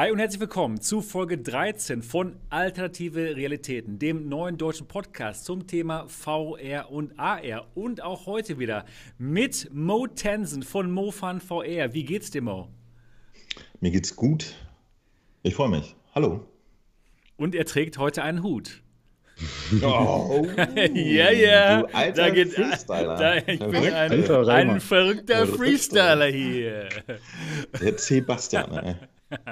Hi und herzlich willkommen zu Folge 13 von Alternative Realitäten, dem neuen deutschen Podcast zum Thema VR und AR. Und auch heute wieder mit Mo Tensen von MoFun VR. Wie geht's dir, Mo? Mir geht's gut. Ich freue mich. Hallo. Und er trägt heute einen Hut. Oh, ja, ja. Du alter Da geht, Freestyler. Da, ich bin ein, ein verrückter Verrückter. Freestyler hier. Der Sebastian, ey.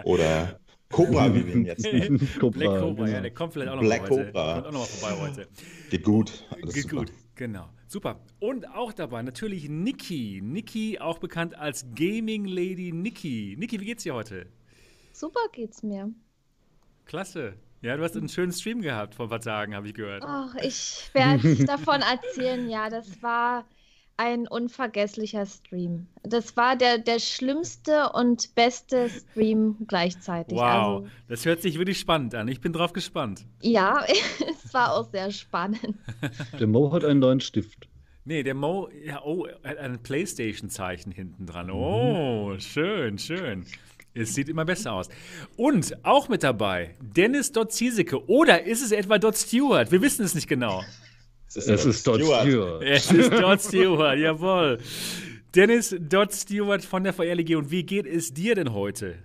Oder Cobra, wie wir ihn jetzt nennen. Cobra, Black Cobra, genau. ja, der kommt vielleicht auch noch Black mal heute. Cobra. Kommt auch noch mal vorbei heute. Geht gut. Alles Geht super. gut, genau. Super. Und auch dabei natürlich Niki. Niki, auch bekannt als Gaming Lady Niki. Niki, wie geht's dir heute? Super geht's mir. Klasse. Ja, du hast einen schönen Stream gehabt vor ein paar Tagen, habe ich gehört. Ach, ich werde davon erzählen. Ja, das war ein unvergesslicher Stream. Das war der, der schlimmste und beste Stream gleichzeitig. wow, Also, das hört sich wirklich spannend an. Ich bin drauf gespannt. ja, es war auch sehr spannend. Der Mo hat einen neuen Stift. Nee, der Mo, ja, oh, hat ein Playstation-Zeichen hinten Mhm. dran. Oh, schön, schön. Es sieht immer besser aus. Und auch mit dabei Dennis Dot Ziesecke. Oder ist es etwa Dot Stewart? Wir wissen es nicht genau. Es Es ist Dodge Stewart. Es ist Dot Stewart, jawohl. Dennis Dot Stewart von der VR-Legion. Wie geht es dir denn heute?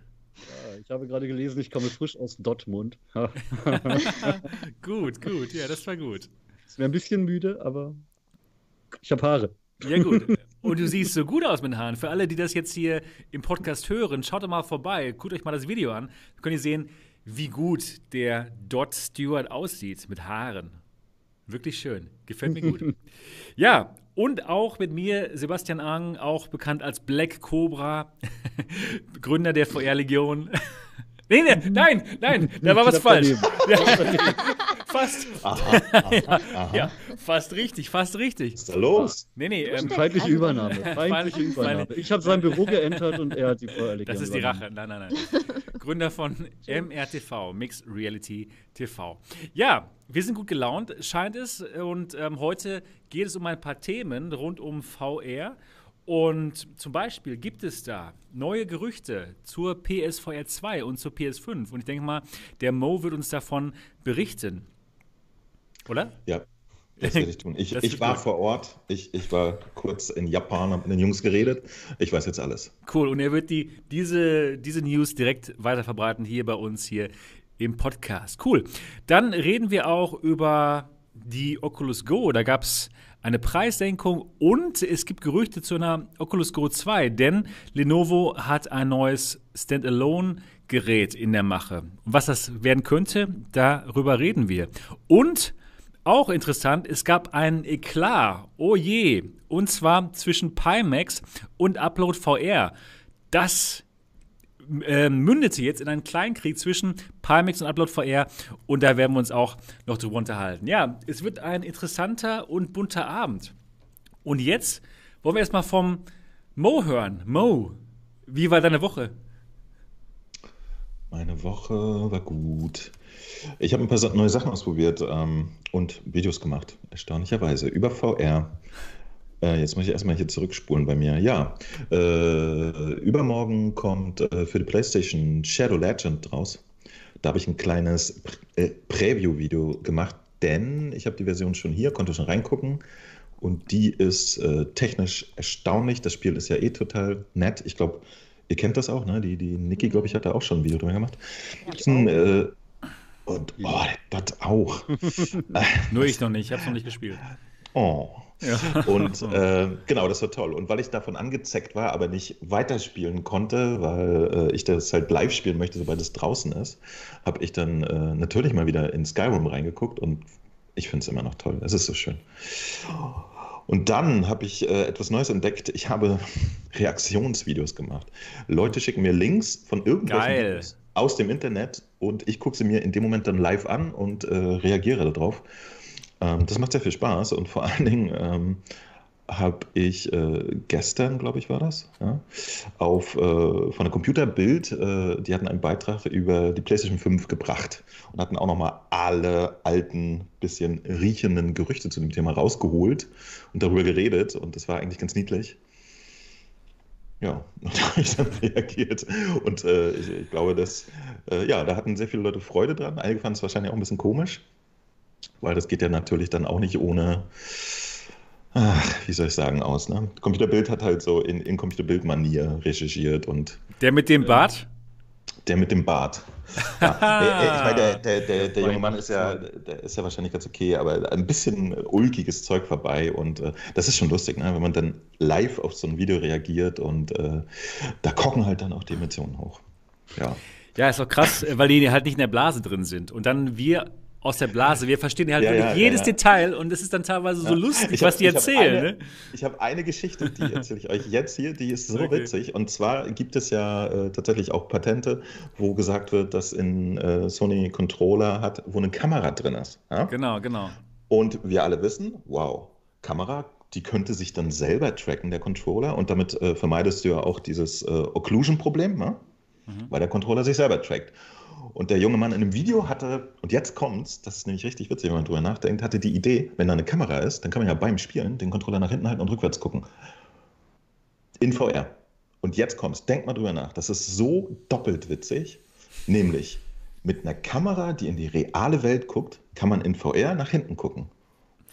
Ich habe gerade gelesen, ich komme frisch aus Dortmund. Gut, gut, ja, das war gut. Ich wäre ein bisschen müde, aber ich habe Haare. Ja, gut. Und du siehst so gut aus mit den Haaren. Für alle, die das jetzt hier im Podcast hören, schaut doch mal vorbei, guckt euch mal das Video an. Dann könnt ihr sehen, wie gut der Dot Stewart aussieht mit Haaren. Wirklich schön. Gefällt mir gut. ja, und auch mit mir Sebastian Ang, auch bekannt als Black Cobra, Gründer der VR-Legion. nee, nee, nein, nein, da war was falsch. Fast. Aha, aha, aha. Ja, fast richtig, fast richtig. Was ist da los? Nee, nee, ähm, Feindliche Übernahme. Feindliche Übernahme. Ich habe sein Büro geentert und er hat die Feuerlegion Das ist die. Rache. Nein, nein, nein. Gründer von MRTV, Mixed Reality TV. Ja, wir sind gut gelaunt, scheint es. Und ähm, heute geht es um ein paar Themen rund um VR. Und zum Beispiel gibt es da neue Gerüchte zur PSVR 2 und zur PS5. Und ich denke mal, der Mo wird uns davon berichten. Oder? Ja, das werde ich tun. Ich, ich war gut. vor Ort. Ich, ich war kurz in Japan, habe mit den Jungs geredet. Ich weiß jetzt alles. Cool. Und er wird die, diese, diese News direkt weiter verbreiten hier bei uns hier im Podcast. Cool. Dann reden wir auch über die Oculus Go. Da gab es eine Preissenkung und es gibt Gerüchte zu einer Oculus Go 2, denn Lenovo hat ein neues Standalone-Gerät in der Mache. Und was das werden könnte, darüber reden wir. Und auch interessant, es gab einen Eklat. Oh je. Und zwar zwischen Pimax und Upload VR. Das äh, mündete jetzt in einen Kleinkrieg zwischen Pimax und Upload VR. Und da werden wir uns auch noch drüber unterhalten. Ja, es wird ein interessanter und bunter Abend. Und jetzt wollen wir erstmal vom Mo hören. Mo, wie war deine Woche? Meine Woche war gut. Ich habe ein paar neue Sachen ausprobiert ähm, und Videos gemacht, erstaunlicherweise, über VR. Äh, jetzt muss ich erstmal hier zurückspulen bei mir. Ja, äh, übermorgen kommt äh, für die PlayStation Shadow Legend raus. Da habe ich ein kleines Pr- äh, Preview-Video gemacht, denn ich habe die Version schon hier, konnte schon reingucken. Und die ist äh, technisch erstaunlich. Das Spiel ist ja eh total nett. Ich glaube, ihr kennt das auch, ne? Die, die Niki, glaube ich, hat da auch schon ein Video drüber gemacht. Ein, äh, und oh, das auch. Nur ich noch nicht, ich habe es noch nicht gespielt. Oh. Ja. Und äh, genau, das war toll. Und weil ich davon angezeckt war, aber nicht weiterspielen konnte, weil äh, ich das halt live spielen möchte, sobald es draußen ist, habe ich dann äh, natürlich mal wieder in Skyrim reingeguckt und ich finde es immer noch toll. Es ist so schön. Und dann habe ich äh, etwas Neues entdeckt. Ich habe Reaktionsvideos gemacht. Leute schicken mir Links von irgendwelchen aus dem Internet und ich gucke sie mir in dem Moment dann live an und äh, reagiere darauf. Ähm, das macht sehr viel Spaß und vor allen Dingen ähm, habe ich äh, gestern, glaube ich, war das, ja, auf äh, von der Computerbild, äh, die hatten einen Beitrag über die PlayStation 5 gebracht und hatten auch nochmal alle alten, bisschen riechenden Gerüchte zu dem Thema rausgeholt und darüber geredet und das war eigentlich ganz niedlich. Ja, und da habe ich dann reagiert. Und äh, ich, ich glaube, dass äh, ja, da hatten sehr viele Leute Freude dran. Einige fanden es wahrscheinlich auch ein bisschen komisch, weil das geht ja natürlich dann auch nicht ohne, ach, wie soll ich sagen, aus. Ne? Computerbild hat halt so in, in Computerbild-Manier recherchiert und. Der mit dem Bart? Der mit dem Bart. Ja, ich meine, der, der, der, der junge Mann ist ja, der ist ja wahrscheinlich ganz okay, aber ein bisschen ulkiges Zeug vorbei und äh, das ist schon lustig, ne? wenn man dann live auf so ein Video reagiert und äh, da kochen halt dann auch die Emotionen hoch. Ja. Ja, ist doch krass, weil die halt nicht in der Blase drin sind. Und dann wir aus der Blase. Wir verstehen halt Ja, wirklich ja, jedes ja. Detail und es ist dann teilweise so lustig, hab- was die erzählen. Eine, ne? Ich habe eine Geschichte, die erzähle ich euch jetzt hier, die ist so Okay. witzig. Und zwar gibt es ja äh, tatsächlich auch Patente, wo gesagt wird, dass in äh, Sony Controller hat, wo eine Kamera drin ist. Genau, genau. Und wir alle wissen, wow, Kamera, die könnte sich dann selber tracken, der Controller. Und damit äh, vermeidest du ja auch dieses äh, Occlusion-Problem, ne? Mhm. weil der Controller sich selber trackt. Und der junge Mann in einem Video hatte, und jetzt kommt's, das ist nämlich richtig witzig, wenn man drüber nachdenkt, hatte die Idee, wenn da eine Kamera ist, dann kann man ja beim Spielen den Controller nach hinten halten und rückwärts gucken. In VR. Und jetzt kommt's, denkt mal drüber nach. Das ist so doppelt witzig, nämlich mit einer Kamera, die in die reale Welt guckt, kann man in VR nach hinten gucken.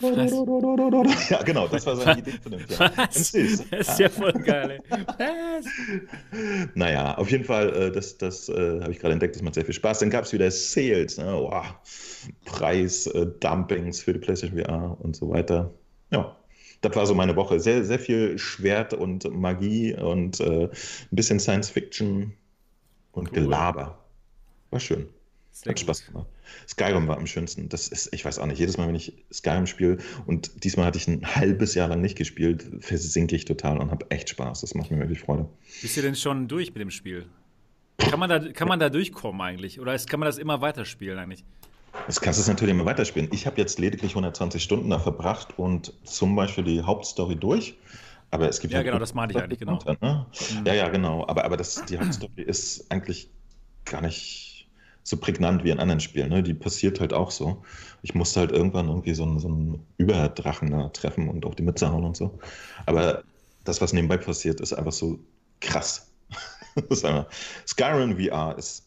Ja, genau, das war seine Idee von dem Film. Das ist ja voll geil. Was? Naja, auf jeden Fall, das, das habe ich gerade entdeckt, das macht sehr viel Spaß. Dann gab es wieder Sales, ne? Boah, Preis-Dumpings für die PlayStation VR und so weiter. Ja, das war so meine Woche. Sehr, sehr viel Schwert und Magie und äh, ein bisschen Science-Fiction und Cool. Gelaber. War schön. Sehr Hat gut. Spaß gemacht. Skyrim war am schönsten. Das ist, ich weiß auch nicht, jedes Mal, wenn ich Skyrim spiele und diesmal hatte ich ein halbes Jahr lang nicht gespielt, versinke ich total und habe echt Spaß. Das macht mir wirklich Freude. Bist du denn schon durch mit dem Spiel? Kann man da, kann man da durchkommen eigentlich? Oder ist, kann man das immer weiterspielen eigentlich? Das kannst du natürlich immer weiterspielen. Ich habe jetzt lediglich 120 Stunden da verbracht und zum Beispiel die Hauptstory durch. Aber es gibt Ja, halt genau, das meinte ich eigentlich, genau. Content, ne? Mhm. Ja, ja, genau. Aber, aber das, die Hauptstory ist eigentlich gar nicht so prägnant wie in anderen Spielen. Ne? Die passiert halt auch so. Ich musste halt irgendwann irgendwie so einen, so einen Überdrachen da treffen und auf die Mütze hauen und so. Aber das, was nebenbei passiert, ist einfach so krass. das ist einfach, Skyrim VR ist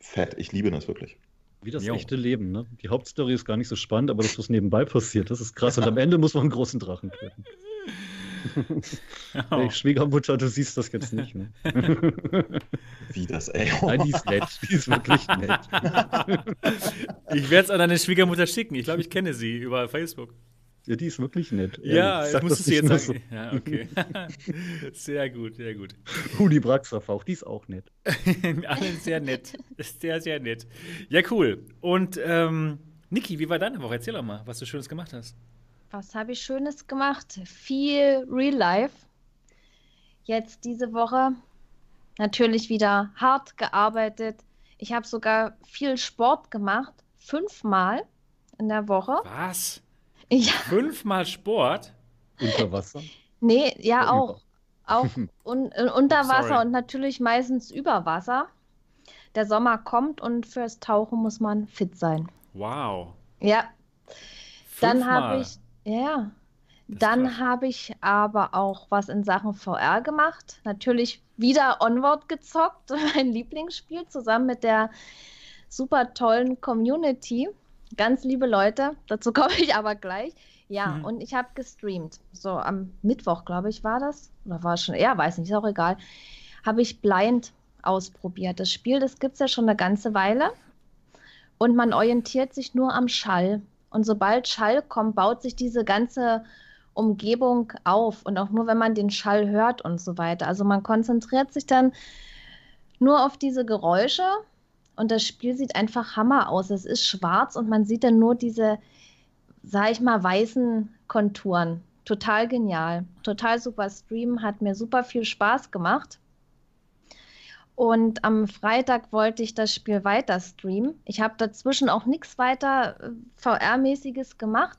fett. Ich liebe das wirklich. Wie das Jo. echte Leben, ne? Die Hauptstory ist gar nicht so spannend, aber das, was nebenbei passiert, das ist krass. Und am Ende muss man einen großen Drachen töten. Oh. Hey, Schwiegermutter, du siehst das jetzt nicht, ne? Wie das, ey. Nein, die ist nett. Die ist wirklich nett. Ich werde es an deine Schwiegermutter schicken. Ich glaube, ich kenne sie über Facebook. Ja, die ist wirklich nett. Ja, Ehrlich, ich sag musstest das du jetzt sagen. Ja, okay. Sehr gut, sehr gut. So. Huni Braxerfauch, die ist auch nett. Alle sehr nett. Sehr, sehr nett. Ja, cool. Und ähm, Niki, wie war deine Woche? Erzähl doch mal, was du Schönes gemacht hast. Was habe ich Schönes gemacht? Viel Real Life. Jetzt diese Woche natürlich wieder hart gearbeitet. Ich habe sogar viel Sport gemacht. Fünfmal in der Woche. Was? Ja, Fünfmal Sport? Unter Wasser. nee, ja Oder auch. Auch un unter Sorry. Wasser und natürlich meistens über Wasser. Der Sommer kommt und fürs Tauchen muss man fit sein. Wow. Ja, dann Fünfmal. habe ich, ja, Das dann habe ich aber auch was in Sachen VR gemacht. Natürlich wieder Onward gezockt, mein Lieblingsspiel, zusammen mit der super tollen Community. Ganz liebe Leute, dazu komme ich aber gleich. Ja, Mhm. und ich habe gestreamt. So am Mittwoch, glaube ich, war das. Oder war es schon? Ja, weiß nicht, ist auch egal. Habe ich blind ausprobiert. Das Spiel, das gibt es ja schon eine ganze Weile. Und man orientiert sich nur am Schall. Und sobald Schall kommt, baut sich diese ganze Umgebung auf. Und auch nur, wenn man den Schall hört und so weiter. Also man konzentriert sich dann nur auf diese Geräusche. Und das Spiel sieht einfach Hammer aus. Es ist schwarz und man sieht dann nur diese, sag ich mal, weißen Konturen. Total genial. Total super Stream. Hat mir super viel Spaß gemacht. Und am Freitag wollte ich das Spiel weiter streamen. Ich habe dazwischen auch nichts weiter äh, VR-mäßiges gemacht.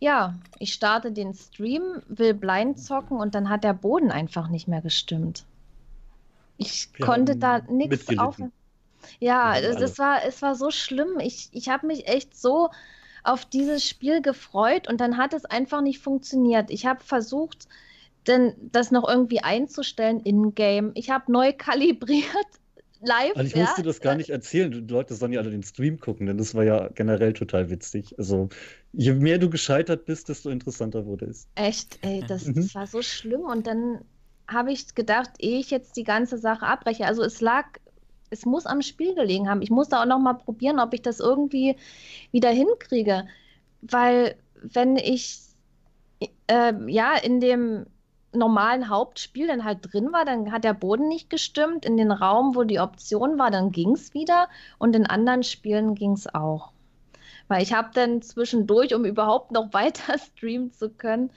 Ja, ich starte den Stream, will blind zocken und dann hat der Boden einfach nicht mehr gestimmt. Ich Wir konnte da nichts auf. Ja, es, es, war, es war so schlimm. Ich, ich habe mich echt so auf dieses Spiel gefreut und dann hat es einfach nicht funktioniert. Ich habe versucht, denn das noch irgendwie einzustellen in-game. Ich habe neu kalibriert, live. Also ich ja? musste das gar nicht erzählen. Die Leute sollen ja alle den Stream gucken, denn das war ja generell total witzig. Also je mehr du gescheitert bist, desto interessanter wurde es. Echt, ey, das, Mhm. das war so schlimm. Und dann habe ich gedacht, ehe ich jetzt die ganze Sache abbreche, also es lag, es muss am Spiel gelegen haben. Ich musste auch noch mal probieren, ob ich das irgendwie wieder hinkriege. Weil wenn ich äh, ja in dem normalen Hauptspiel dann halt drin war, dann hat der Boden nicht gestimmt. In den Raum, wo die Option war, dann ging es wieder. Und in anderen Spielen ging es auch. Weil ich habe dann zwischendurch, um überhaupt noch weiter streamen zu können,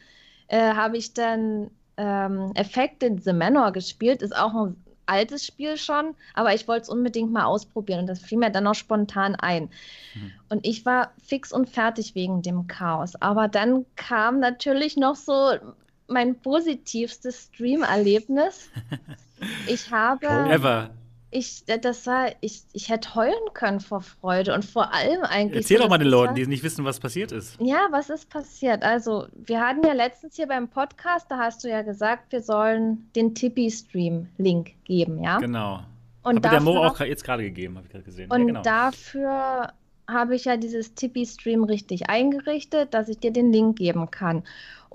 äh, habe ich dann ähm, Effect in The Manor gespielt. Ist auch ein altes Spiel schon, aber ich wollte es unbedingt mal ausprobieren und das fiel mir dann auch spontan ein. Mhm. Und ich war fix und fertig wegen dem Chaos. Aber dann kam natürlich noch so mein positivstes Stream-Erlebnis. Ich habe Ever. ich, das war, ich, ich hätte heulen können vor Freude und vor allem eigentlich. Erzähl doch mal den war- Leuten, die nicht wissen, was passiert ist. Ja, was ist passiert? Also, wir hatten ja letztens hier beim Podcast, da hast du ja gesagt, wir sollen den Tippy-Stream-Link geben, ja? Genau. Und Hat mir der Mo dafür- auch jetzt gerade gegeben, habe ich gerade gesehen. Und ja, genau. dafür habe ich ja dieses Tippy-Stream richtig eingerichtet, dass ich dir den Link geben kann.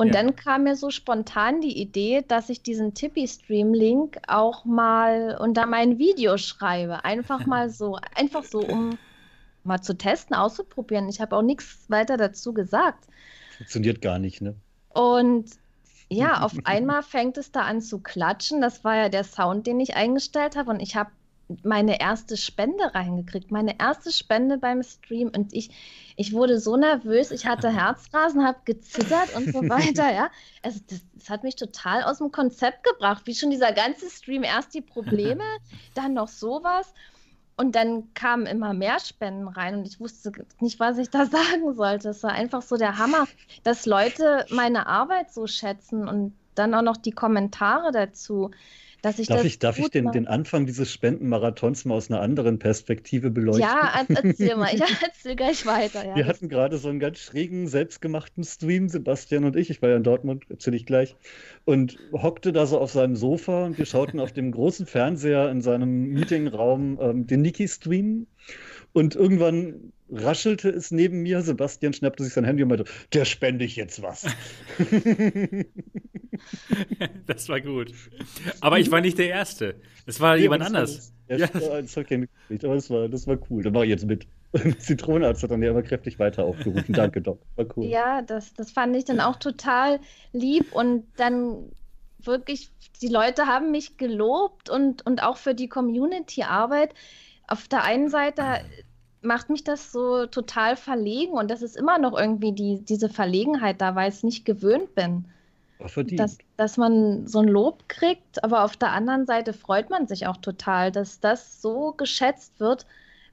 Und Ja. dann kam mir so spontan die Idee, dass ich diesen Tippy-Stream-Link auch mal unter mein Video schreibe. Einfach mal so, einfach so, um mal zu testen, auszuprobieren. Ich habe auch nichts weiter dazu gesagt. Funktioniert gar nicht, ne? Und ja, auf einmal fängt es da an zu klatschen. Das war ja der Sound, den ich eingestellt habe. Und ich habe meine erste Spende reingekriegt. Meine erste Spende beim Stream. Und ich, ich wurde so nervös. Ich hatte Herzrasen, habe gezittert und so weiter. Ja, also das, das hat mich total aus dem Konzept gebracht. Wie schon dieser ganze Stream. Erst die Probleme, dann noch sowas. Und dann kamen immer mehr Spenden rein und ich wusste nicht, was ich da sagen sollte. Es war einfach so der Hammer, dass Leute meine Arbeit so schätzen und dann auch noch die Kommentare dazu, dass ich Darf das ich, darf ich den, den Anfang dieses Spendenmarathons mal aus einer anderen Perspektive beleuchten? Ja, er- erzähl mal, ich erzähl gleich weiter. Ja, Wir hatten gerade so einen ganz schrägen, selbstgemachten Stream, Sebastian und ich. Ich war ja in Dortmund, erzähle ich gleich. Und hockte da so auf seinem Sofa und wir schauten auf dem großen Fernseher in seinem Meetingraum ähm, den Niki-Stream. Und irgendwann raschelte es neben mir. Sebastian schnappte sich sein Handy und meinte: Der spende ich jetzt was. das war gut. Aber ich war nicht der Erste. Es war jemand das anders. War, Ja. ja, das habe ich ja mitgekriegt, aber das war, das war cool. Da war ich jetzt mit. Zitronenarzt hat dann ja immer kräftig weiter aufgerufen. Danke, Doc. War cool. Ja, das, das fand ich dann auch total lieb und dann wirklich, die Leute haben mich gelobt und, und auch für die Community-Arbeit. Auf der einen Seite macht mich das so total verlegen und das ist immer noch irgendwie die, diese Verlegenheit da, weil ich es nicht gewöhnt bin, dass, dass man so ein Lob kriegt, aber auf der anderen Seite freut man sich auch total, dass das so geschätzt wird,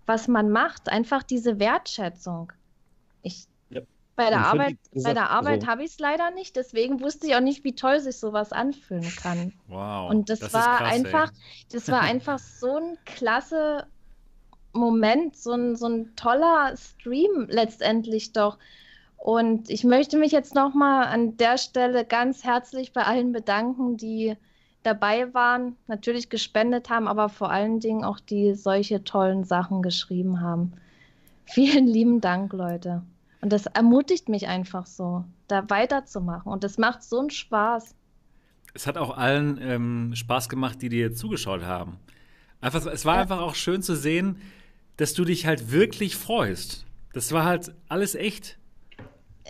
was man macht, einfach diese Wertschätzung. Ich, Ja. bei der Arbeit, verdient bei gesagt, der Arbeit also- habe ich es leider nicht, deswegen wusste ich auch nicht, wie toll sich sowas anfühlen kann. Wow. Und das, ist war krass, ey. einfach, das war einfach so ein klasse Moment, so ein, so ein toller Stream letztendlich doch. Und ich möchte mich jetzt nochmal an der Stelle ganz herzlich bei allen bedanken, die dabei waren, natürlich gespendet haben, aber vor allen Dingen auch die solche tollen Sachen geschrieben haben. Vielen lieben Dank, Leute. Und das ermutigt mich einfach so, da weiterzumachen. Und das macht so einen Spaß. Es hat auch allen ähm, Spaß gemacht, die dir zugeschaut haben. Einfach, es war Ja. einfach auch schön zu sehen, dass du dich halt wirklich freust. Das war halt alles echt.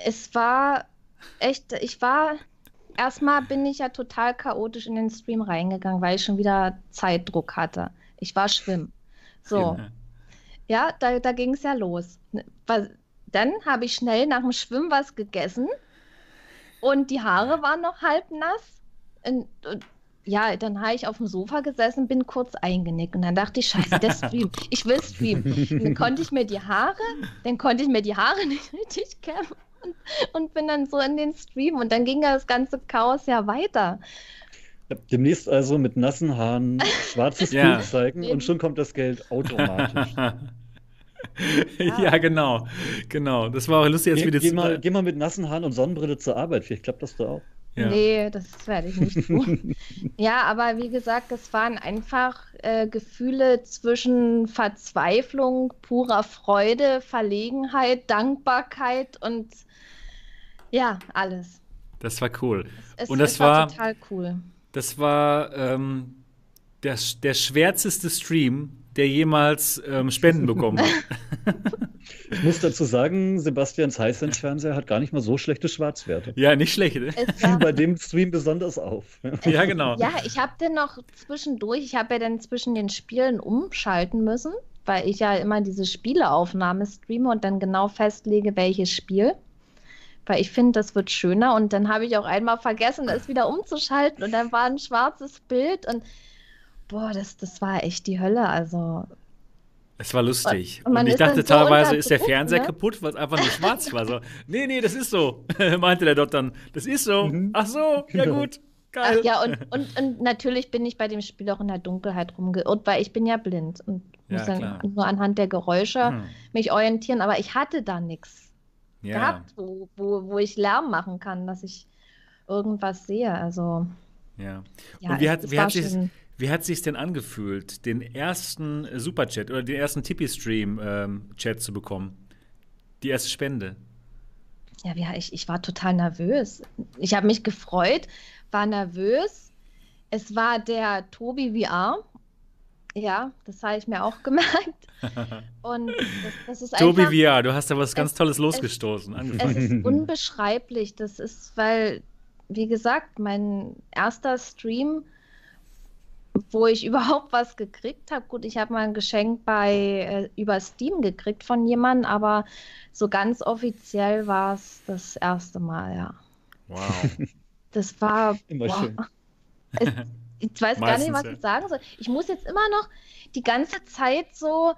Es war echt, ich war, erstmal bin ich ja total chaotisch in den Stream reingegangen, weil ich schon wieder Zeitdruck hatte. Ich war schwimmen. So, ja, da, da ging es ja los. Dann habe ich schnell nach dem Schwimmen was gegessen und die Haare waren noch halb nass. Und, und ja, dann habe ich auf dem Sofa gesessen, bin kurz eingenickt und dann dachte ich, scheiße, der Stream, ich will streamen. Dann konnte ich mir die Haare, dann konnte ich mir die Haare nicht richtig kämmen und, und bin dann so in den Stream und dann ging ja das ganze Chaos ja weiter. Ja, Demnächst also mit nassen Haaren schwarzes Ja. Bild zeigen und schon kommt das Geld automatisch. ja, genau. Genau. Das war auch lustig, als Geh, wir das. geh, mal, geh mal mit nassen Haaren und Sonnenbrille zur Arbeit. Vielleicht klappt das da auch. Ja. Nee, das werde ich nicht tun. ja, aber wie gesagt, es waren einfach äh, Gefühle zwischen Verzweiflung, purer Freude, Verlegenheit, Dankbarkeit und ja, alles. Das war cool. Es, und das es war, total cool. Das war ähm, der, der schwärzeste Stream, der jemals ähm, Spenden bekommen hat. Ich muss dazu sagen, Sebastians Hisense-Fernseher hat gar nicht mal so schlechte Schwarzwerte. Ja, nicht schlecht. Ne? Fiel bei dem Stream besonders auf. Ja, genau. Ja, ich habe den noch zwischendurch, ich habe ja dann zwischen den Spielen umschalten müssen, weil ich ja immer diese Spieleaufnahme streame und dann genau festlege, welches Spiel. Weil ich finde, das wird schöner und dann habe ich auch einmal vergessen, es wieder umzuschalten und dann war ein schwarzes Bild und boah, das, das war echt die Hölle. Also es war lustig. Und Und ich dachte so teilweise, ist der Fernseher ne? kaputt, weil es einfach nur schwarz war. So, nee, nee, das ist so, meinte der dort dann. Das ist so. Mhm. Ach so, ja Genau. gut. Geil. Ach ja, und, und, und natürlich bin ich bei dem Spiel auch in der Dunkelheit rumgeirrt, weil ich bin ja blind und Ja, muss dann klar. nur anhand der Geräusche Hm. mich orientieren, aber ich hatte da nichts Ja. gehabt, wo, wo, wo ich Lärm machen kann, dass ich irgendwas sehe. Also ja. ja, Und wie es- hat, es wie hat sich wie hat sich's denn angefühlt, den ersten äh, Superchat oder den ersten Tippy-Stream-Chat zu bekommen? Die erste Spende. Ja, ja ich, ich war total nervös. Ich habe mich gefreut, war nervös. Es war der Tobi VR. Ja, das habe ich mir auch gemerkt. Und das, das ist Tobi einfach, VR, du hast da was ganz es- Tolles losgestoßen. es angefangen. ist unbeschreiblich. Das ist, weil, wie gesagt, mein erster Stream, wo ich überhaupt was gekriegt habe. Gut, ich habe mal ein Geschenk bei äh, über Steam gekriegt von jemandem, aber so ganz offiziell war es das erste Mal, ja. Wow. Das war. Immer boah. schön. Es, ich weiß gar nicht, was ja. ich sagen soll. Ich muss jetzt immer noch die ganze Zeit so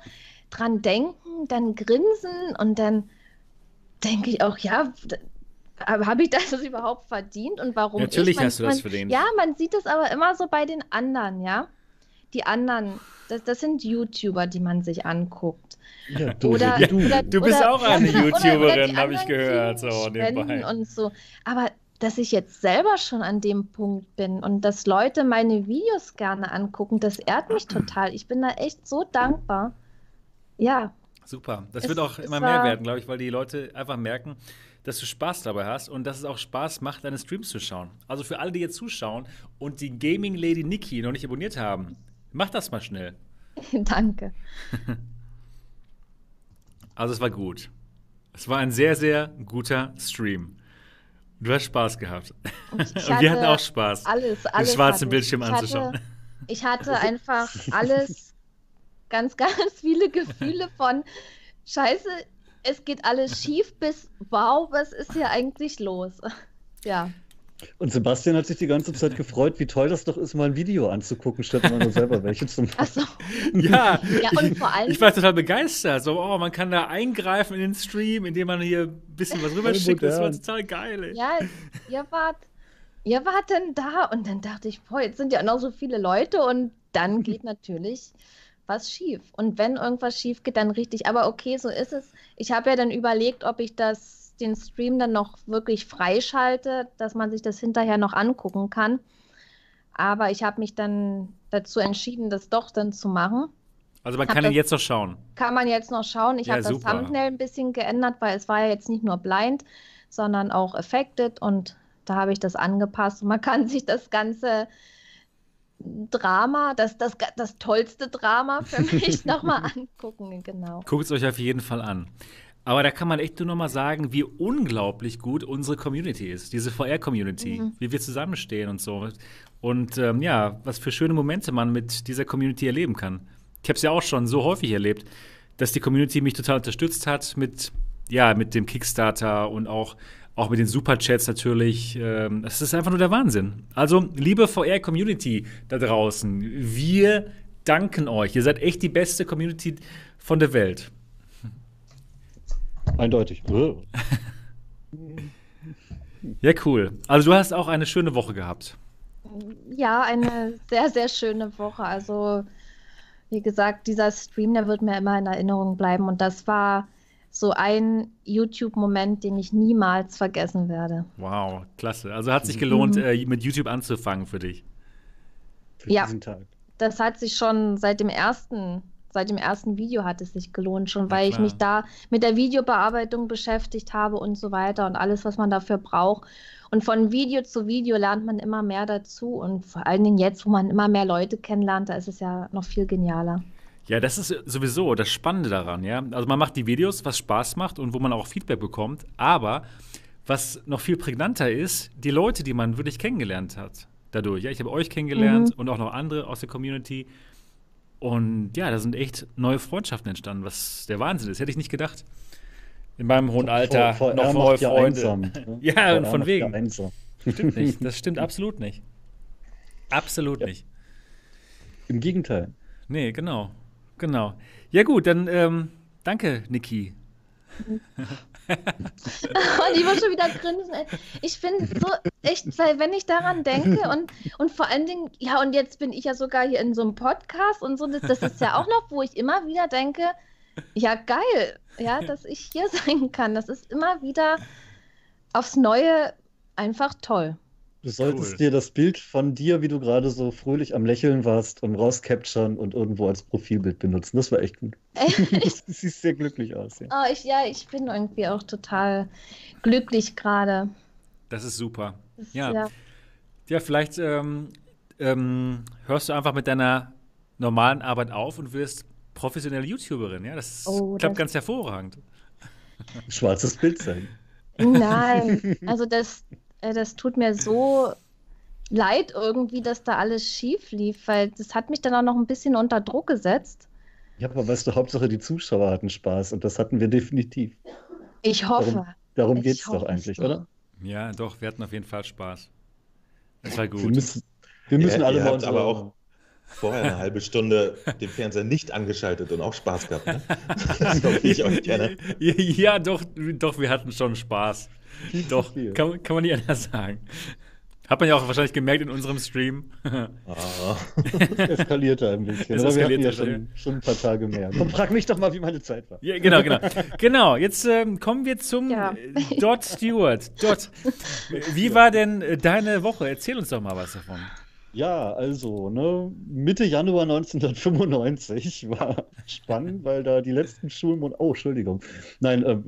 dran denken, dann grinsen und dann denke ich auch, ja, habe ich das überhaupt verdient und warum Natürlich ich? Man- hast du das man, verdient. Ja, man sieht das aber immer so bei den anderen, ja. Die anderen, das, das sind YouTuber, die man sich anguckt. Ja, du, Oder, Ja, du. oder, du bist oder, auch eine YouTuberin, die hab ich gehört, so nebenbei. Und so. Aber dass ich jetzt selber schon an dem Punkt bin und dass Leute meine Videos gerne angucken, das ehrt mich total. Ich bin da echt so dankbar. Ja, Super. Das Es- wird auch immer mehr werden, glaube ich, weil die Leute einfach merken, dass du Spaß dabei hast und dass es auch Spaß macht, deine Streams zu schauen. Also für alle, die jetzt zuschauen und die Gaming Lady Nikki noch nicht abonniert haben, mach das mal schnell. danke. Also es war gut. Es war ein sehr, sehr guter Stream. Du hast Spaß gehabt. Ich Und wir hatten hatte auch Spaß, Alles, den alles. schwarzen hatte ich. Bildschirm ich anzuschauen. Hatte, ich hatte einfach alles, ganz, ganz viele Gefühle von Scheiße, es geht alles schief bis wow, was ist hier eigentlich los? Ja. Und Sebastian hat sich die ganze Zeit gefreut, wie toll das doch ist, mal ein Video anzugucken, statt immer nur selber welche zu machen. Achso. Ja, Ja, und vor allem- ich war total begeistert. So, oh, man kann da eingreifen in den Stream, indem man hier ein bisschen was rüberschickt. Das war total geil. Ey. Ja, ihr wart, ihr wart denn da und dann dachte ich, boah, jetzt sind ja noch so viele Leute und dann geht natürlich was schief. Und wenn irgendwas schief geht, dann richtig. Aber okay, so ist es. Ich habe ja dann überlegt, ob ich das, den Stream dann noch wirklich freischalte, dass man sich das hinterher noch angucken kann. Aber ich habe mich dann dazu entschieden, das doch dann zu machen. Also man Hab kann ihn jetzt noch schauen. Kann man jetzt noch schauen. Ich Ja, habe das. Thumbnail ein bisschen geändert, weil es war ja jetzt nicht nur blind, sondern auch affected und da habe ich das angepasst. Und man kann sich das ganze Drama, das, das, das tollste Drama für mich nochmal angucken, genau. Guckt es euch auf jeden Fall an. Aber da kann man echt nur noch mal sagen, wie unglaublich gut unsere Community ist, diese VR-Community, Mhm. wie wir zusammenstehen und so. Und ähm, ja, was für schöne Momente man mit dieser Community erleben kann. Ich habe es ja auch schon so häufig erlebt, dass die Community mich total unterstützt hat mit, ja, mit dem Kickstarter und auch, auch mit den Superchats natürlich. Ähm, das ist einfach nur der Wahnsinn. Also, liebe VR-Community da draußen, wir danken euch. Ihr seid echt die beste Community von der Welt. Eindeutig. Ja, cool. Also du hast auch eine schöne Woche gehabt. Ja, eine sehr, sehr schöne Woche. Also, wie gesagt, dieser Stream, der wird mir immer in Erinnerung bleiben. Und das war so ein YouTube-Moment, den ich niemals vergessen werde. Wow, klasse. Also hat sich gelohnt, mhm. äh, mit YouTube anzufangen für dich. Für ja, das hat sich schon seit dem ersten, seit dem ersten Video hat es sich gelohnt, schon weil ich mich da mit der Videobearbeitung beschäftigt habe und so weiter und alles, was man dafür braucht. Und von Video zu Video lernt man immer mehr dazu und vor allen Dingen jetzt, wo man immer mehr Leute kennenlernt, da ist es ja noch viel genialer. Ja, das ist sowieso das Spannende daran, ja. Also man macht die Videos, was Spaß macht und wo man auch Feedback bekommt, aber was noch viel prägnanter ist, die Leute, die man wirklich kennengelernt hat dadurch. Ja, ich habe euch kennengelernt mhm. und auch noch andere aus der Community. Und ja, da sind echt neue Freundschaften entstanden, was der Wahnsinn ist. Hätte ich nicht gedacht. In meinem hohen Alter vor, vor noch neue Freunde. Einsam, ne? ja, und von wegen. Stimmt nicht. Das stimmt absolut nicht. Absolut ja. nicht. Im Gegenteil. Nee, genau. Genau. Ja, gut, dann ähm, danke, Niki. und ich muss schon wieder grinsen. Ich finde so echt, weil wenn ich daran denke und, und vor allen Dingen, ja, und jetzt bin ich ja sogar hier in so einem Podcast und so, das, das ist ja auch noch, wo ich immer wieder denke, ja, geil, ja, dass ich hier sein kann. Das ist immer wieder aufs Neue einfach toll. Du solltest cool. dir das Bild von dir, wie du gerade so fröhlich am Lächeln warst und rauscapturen und irgendwo als Profilbild benutzen. Das war echt gut. du siehst sehr glücklich aus. Ja. Oh, ich, ja, ich bin irgendwie auch total glücklich gerade. Das ist super. Das, ja. ja. ja. vielleicht ähm, ähm, hörst du einfach mit deiner normalen Arbeit auf und wirst professionelle YouTuberin. Ja, das oh, klappt das ganz hervorragend. Schwarzes Bild sein. Nein, also das, das tut mir so leid irgendwie, dass da alles schief lief, weil das hat mich dann auch noch ein bisschen unter Druck gesetzt. Ja, aber weißt du, Hauptsache die Zuschauer hatten Spaß und das hatten wir definitiv. Ich hoffe. Darum, darum geht es doch eigentlich, so. oder? Ja, doch, wir hatten auf jeden Fall Spaß. Das war gut. Wir müssen, wir müssen ja, alle mal aber auch vorher eine halbe Stunde den Fernseher nicht angeschaltet und auch Spaß gehabt. Ne? Das ich auch gerne. Ja, doch, doch, wir hatten schon Spaß. Doch, kann, kann man nicht anders sagen. Hat man ja auch wahrscheinlich gemerkt in unserem Stream. Ah, eskalierte ein bisschen. Es eskalierte ja schon, schon, ein paar Tage mehr. Komm, frag mich doch mal, wie meine Zeit war. Ja, genau, genau. genau, jetzt ähm, kommen wir zum ja. Äh, Dot Stewart. Dot, wie war denn äh, deine Woche? Erzähl uns doch mal was davon. Ja, also, ne, Mitte Januar 1995 war spannend, weil da die letzten Schulmonate. Oh, Entschuldigung. Nein, ähm,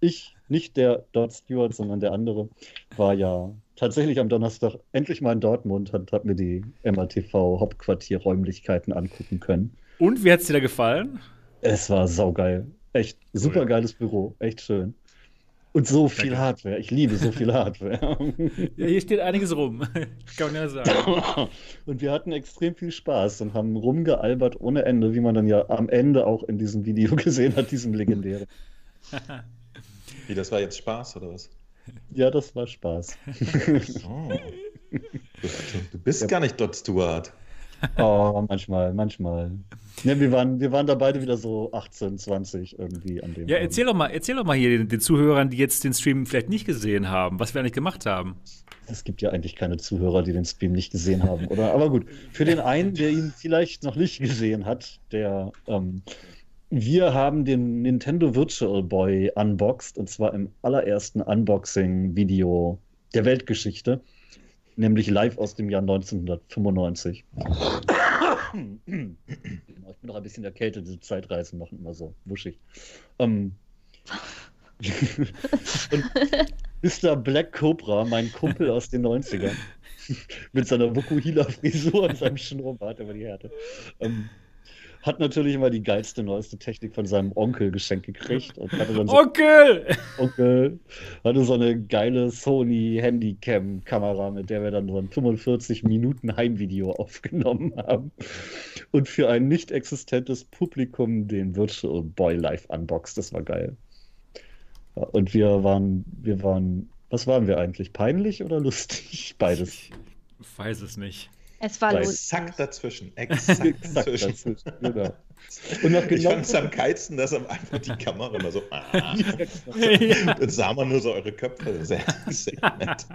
ich nicht der Dot Stewart, sondern der andere, war ja tatsächlich am Donnerstag endlich mal in Dortmund und hat mir die MATV Hauptquartierräumlichkeiten angucken können. Und wie hat es dir da gefallen? Es war saugeil. Echt super geiles Büro. Echt schön. Und so viel Danke. Hardware. Ich liebe so viel Hardware. ja, hier steht einiges rum. Kann man ja sagen. Und wir hatten extrem viel Spaß und haben rumgealbert ohne Ende, wie man dann ja am Ende auch in diesem Video gesehen hat, diesem legendären. Wie, das war jetzt Spaß oder was? Ja, das war Spaß. Oh. Du, bist ja. gar nicht Dot Stewart. Oh, manchmal, manchmal. Ja, wir, waren, wir waren da beide wieder so 18, 20 irgendwie an dem. Ja, erzähl doch mal, erzähl doch mal hier den, den, Zuhörern, die jetzt den Stream vielleicht nicht gesehen haben, was wir eigentlich gemacht haben. Es gibt ja eigentlich keine Zuhörer, die den Stream nicht gesehen haben, oder? Aber gut, für den einen, der ihn vielleicht noch nicht gesehen hat, der ähm, wir haben den Nintendo Virtual Boy unboxed und zwar im allerersten Unboxing-Video der Weltgeschichte, nämlich live aus dem Jahr 1995. ich bin noch ein bisschen erkältet, diese Zeitreisen machen immer so wuschig. Ähm, und Mr. Black Cobra, mein Kumpel aus den 90ern, mit seiner Vokuhila-Frisur und seinem Schnurrbart über die Härte. Ähm, hat natürlich immer die geilste, neueste Technik von seinem Onkel geschenkt gekriegt. Und hatte dann so, Onkel! Onkel! Hatte so eine geile Sony Handycam-Kamera, mit der wir dann so ein 45 Minuten Heimvideo aufgenommen haben. Und für ein nicht existentes Publikum den Virtual Boy live unboxed. Das war geil. Und wir waren, wir waren, was waren wir eigentlich? Peinlich oder lustig? Beides. Ich weiß es nicht. Es war lustig. Exakt dazwischen. Exakt Exakt dazwischen. dazwischen, genau. Und noch Ich genau fand es am geilsten, dass am Anfang die Kamera immer so. Ah, ja. dann sah man nur so eure Köpfe. Sehr, sehr nett.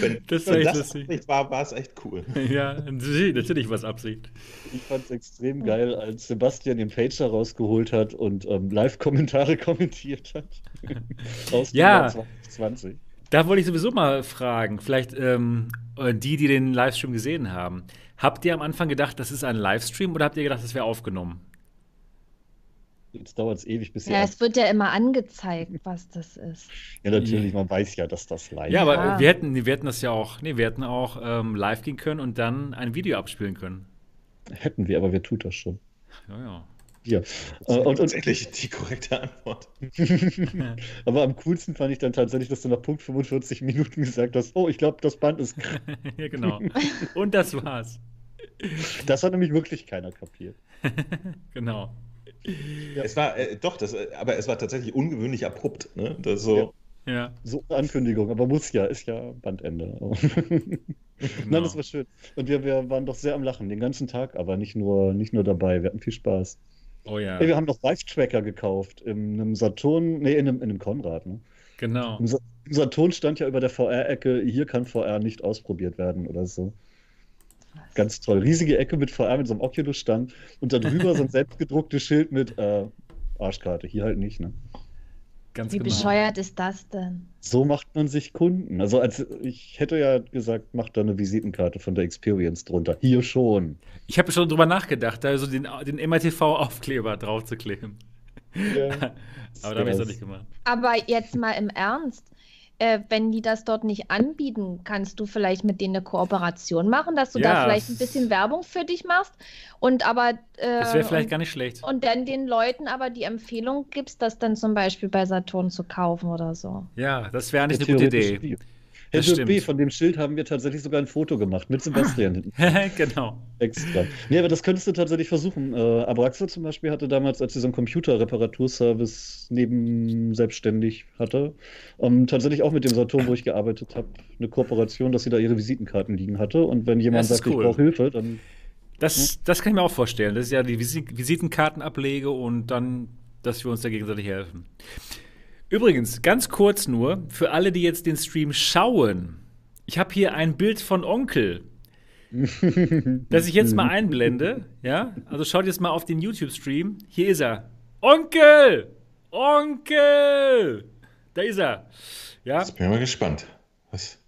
Wenn, Das wenn echt das lustig. Absicht war, war es echt cool. ja, natürlich, natürlich war es Absicht. Ich fand es extrem geil, als Sebastian den Pager rausgeholt hat und ähm, Live-Kommentare kommentiert hat. Aus dem Ja. Jahr 2020. Da wollte ich sowieso mal fragen, vielleicht ähm, die, die den Livestream gesehen haben. Habt ihr am Anfang gedacht, das ist ein Livestream oder habt ihr gedacht, das wäre aufgenommen? Jetzt dauert es ewig, bis Ja, ja, es wird ja immer angezeigt, was das ist. ja, natürlich, man weiß ja, dass das live Ja, aber Ja. äh, wir hätten, wir hätten das ja auch, nee, wir hätten auch ähm, live gehen können und dann ein Video abspielen können. Hätten wir, aber wer tut das schon? Ja, ja. Ja. Das Äh, ist und, und, tatsächlich die korrekte Antwort. aber am coolsten fand ich dann tatsächlich, dass du nach Punkt 45 Minuten gesagt hast, oh, ich glaube, das Band ist. ja, genau. Und das war's. Das hat nämlich wirklich keiner kapiert. Genau. Es war, äh, doch, das, äh, aber es war tatsächlich ungewöhnlich abrupt. Ne? Das so, Ja. So eine Ankündigung, aber muss ja, ist ja Bandende. Nein, Genau. das war schön. Und wir, wir waren doch sehr am Lachen, den ganzen Tag, aber nicht nur, nicht nur dabei. Wir hatten viel Spaß. Oh ja. Ey, wir haben noch Live-Tracker gekauft in einem Saturn, nee, in einem, in einem Konrad. Ne? Genau. Im, Sa Im Saturn stand ja über der VR-Ecke, hier kann VR nicht ausprobiert werden oder so. Ganz toll. Riesige Ecke mit VR mit so einem Oculus-Stand und darüber so ein selbstgedrucktes Schild mit äh, Arschkarte. Hier halt nicht, ne? Ganz Wie genau. bescheuert ist das denn? So macht man sich Kunden. Also als ich hätte ja gesagt, mach da eine Visitenkarte von der Experience drunter. Hier schon. Ich habe schon drüber nachgedacht, da so den, den MRTV-Aufkleber drauf zu kleben. Aber da habe ich es noch nicht gemacht. Aber jetzt mal im Ernst. Äh, wenn die das dort nicht anbieten, kannst du vielleicht mit denen eine Kooperation machen, dass du Ja. da vielleicht ein bisschen Werbung für dich machst und aber äh, Das wäre vielleicht und, gar nicht schlecht. und dann den Leuten aber die Empfehlung gibst, das dann zum Beispiel bei Saturn zu kaufen oder so. Ja, das wäre eigentlich eine gute Idee. viel. Dirk B., von dem Schild haben wir tatsächlich sogar ein Foto gemacht mit Sebastian hinten genau. extra. Nee, aber das könntest du tatsächlich versuchen. Äh, Abraxo zum Beispiel hatte damals, als sie so einen Computerreparaturservice neben selbstständig hatte, ähm, tatsächlich auch mit dem Saturn, wo ich gearbeitet habe, eine Kooperation, dass sie da ihre Visitenkarten liegen hatte. Und wenn jemand sagt, ich cool. brauche Hilfe, dann Das, das kann ich mir auch vorstellen. Das ist ja die Visi Visitenkartenablege und dann, dass wir uns da gegenseitig helfen. Übrigens, ganz kurz nur, für alle, die jetzt den Stream schauen. Ich habe hier ein Bild von Onkel, das ich jetzt mal einblende. Ja, also schaut jetzt mal auf den YouTube-Stream. Hier ist er. Onkel! Onkel! Da ist er. Ja, Jetzt bin ich mal gespannt. Was?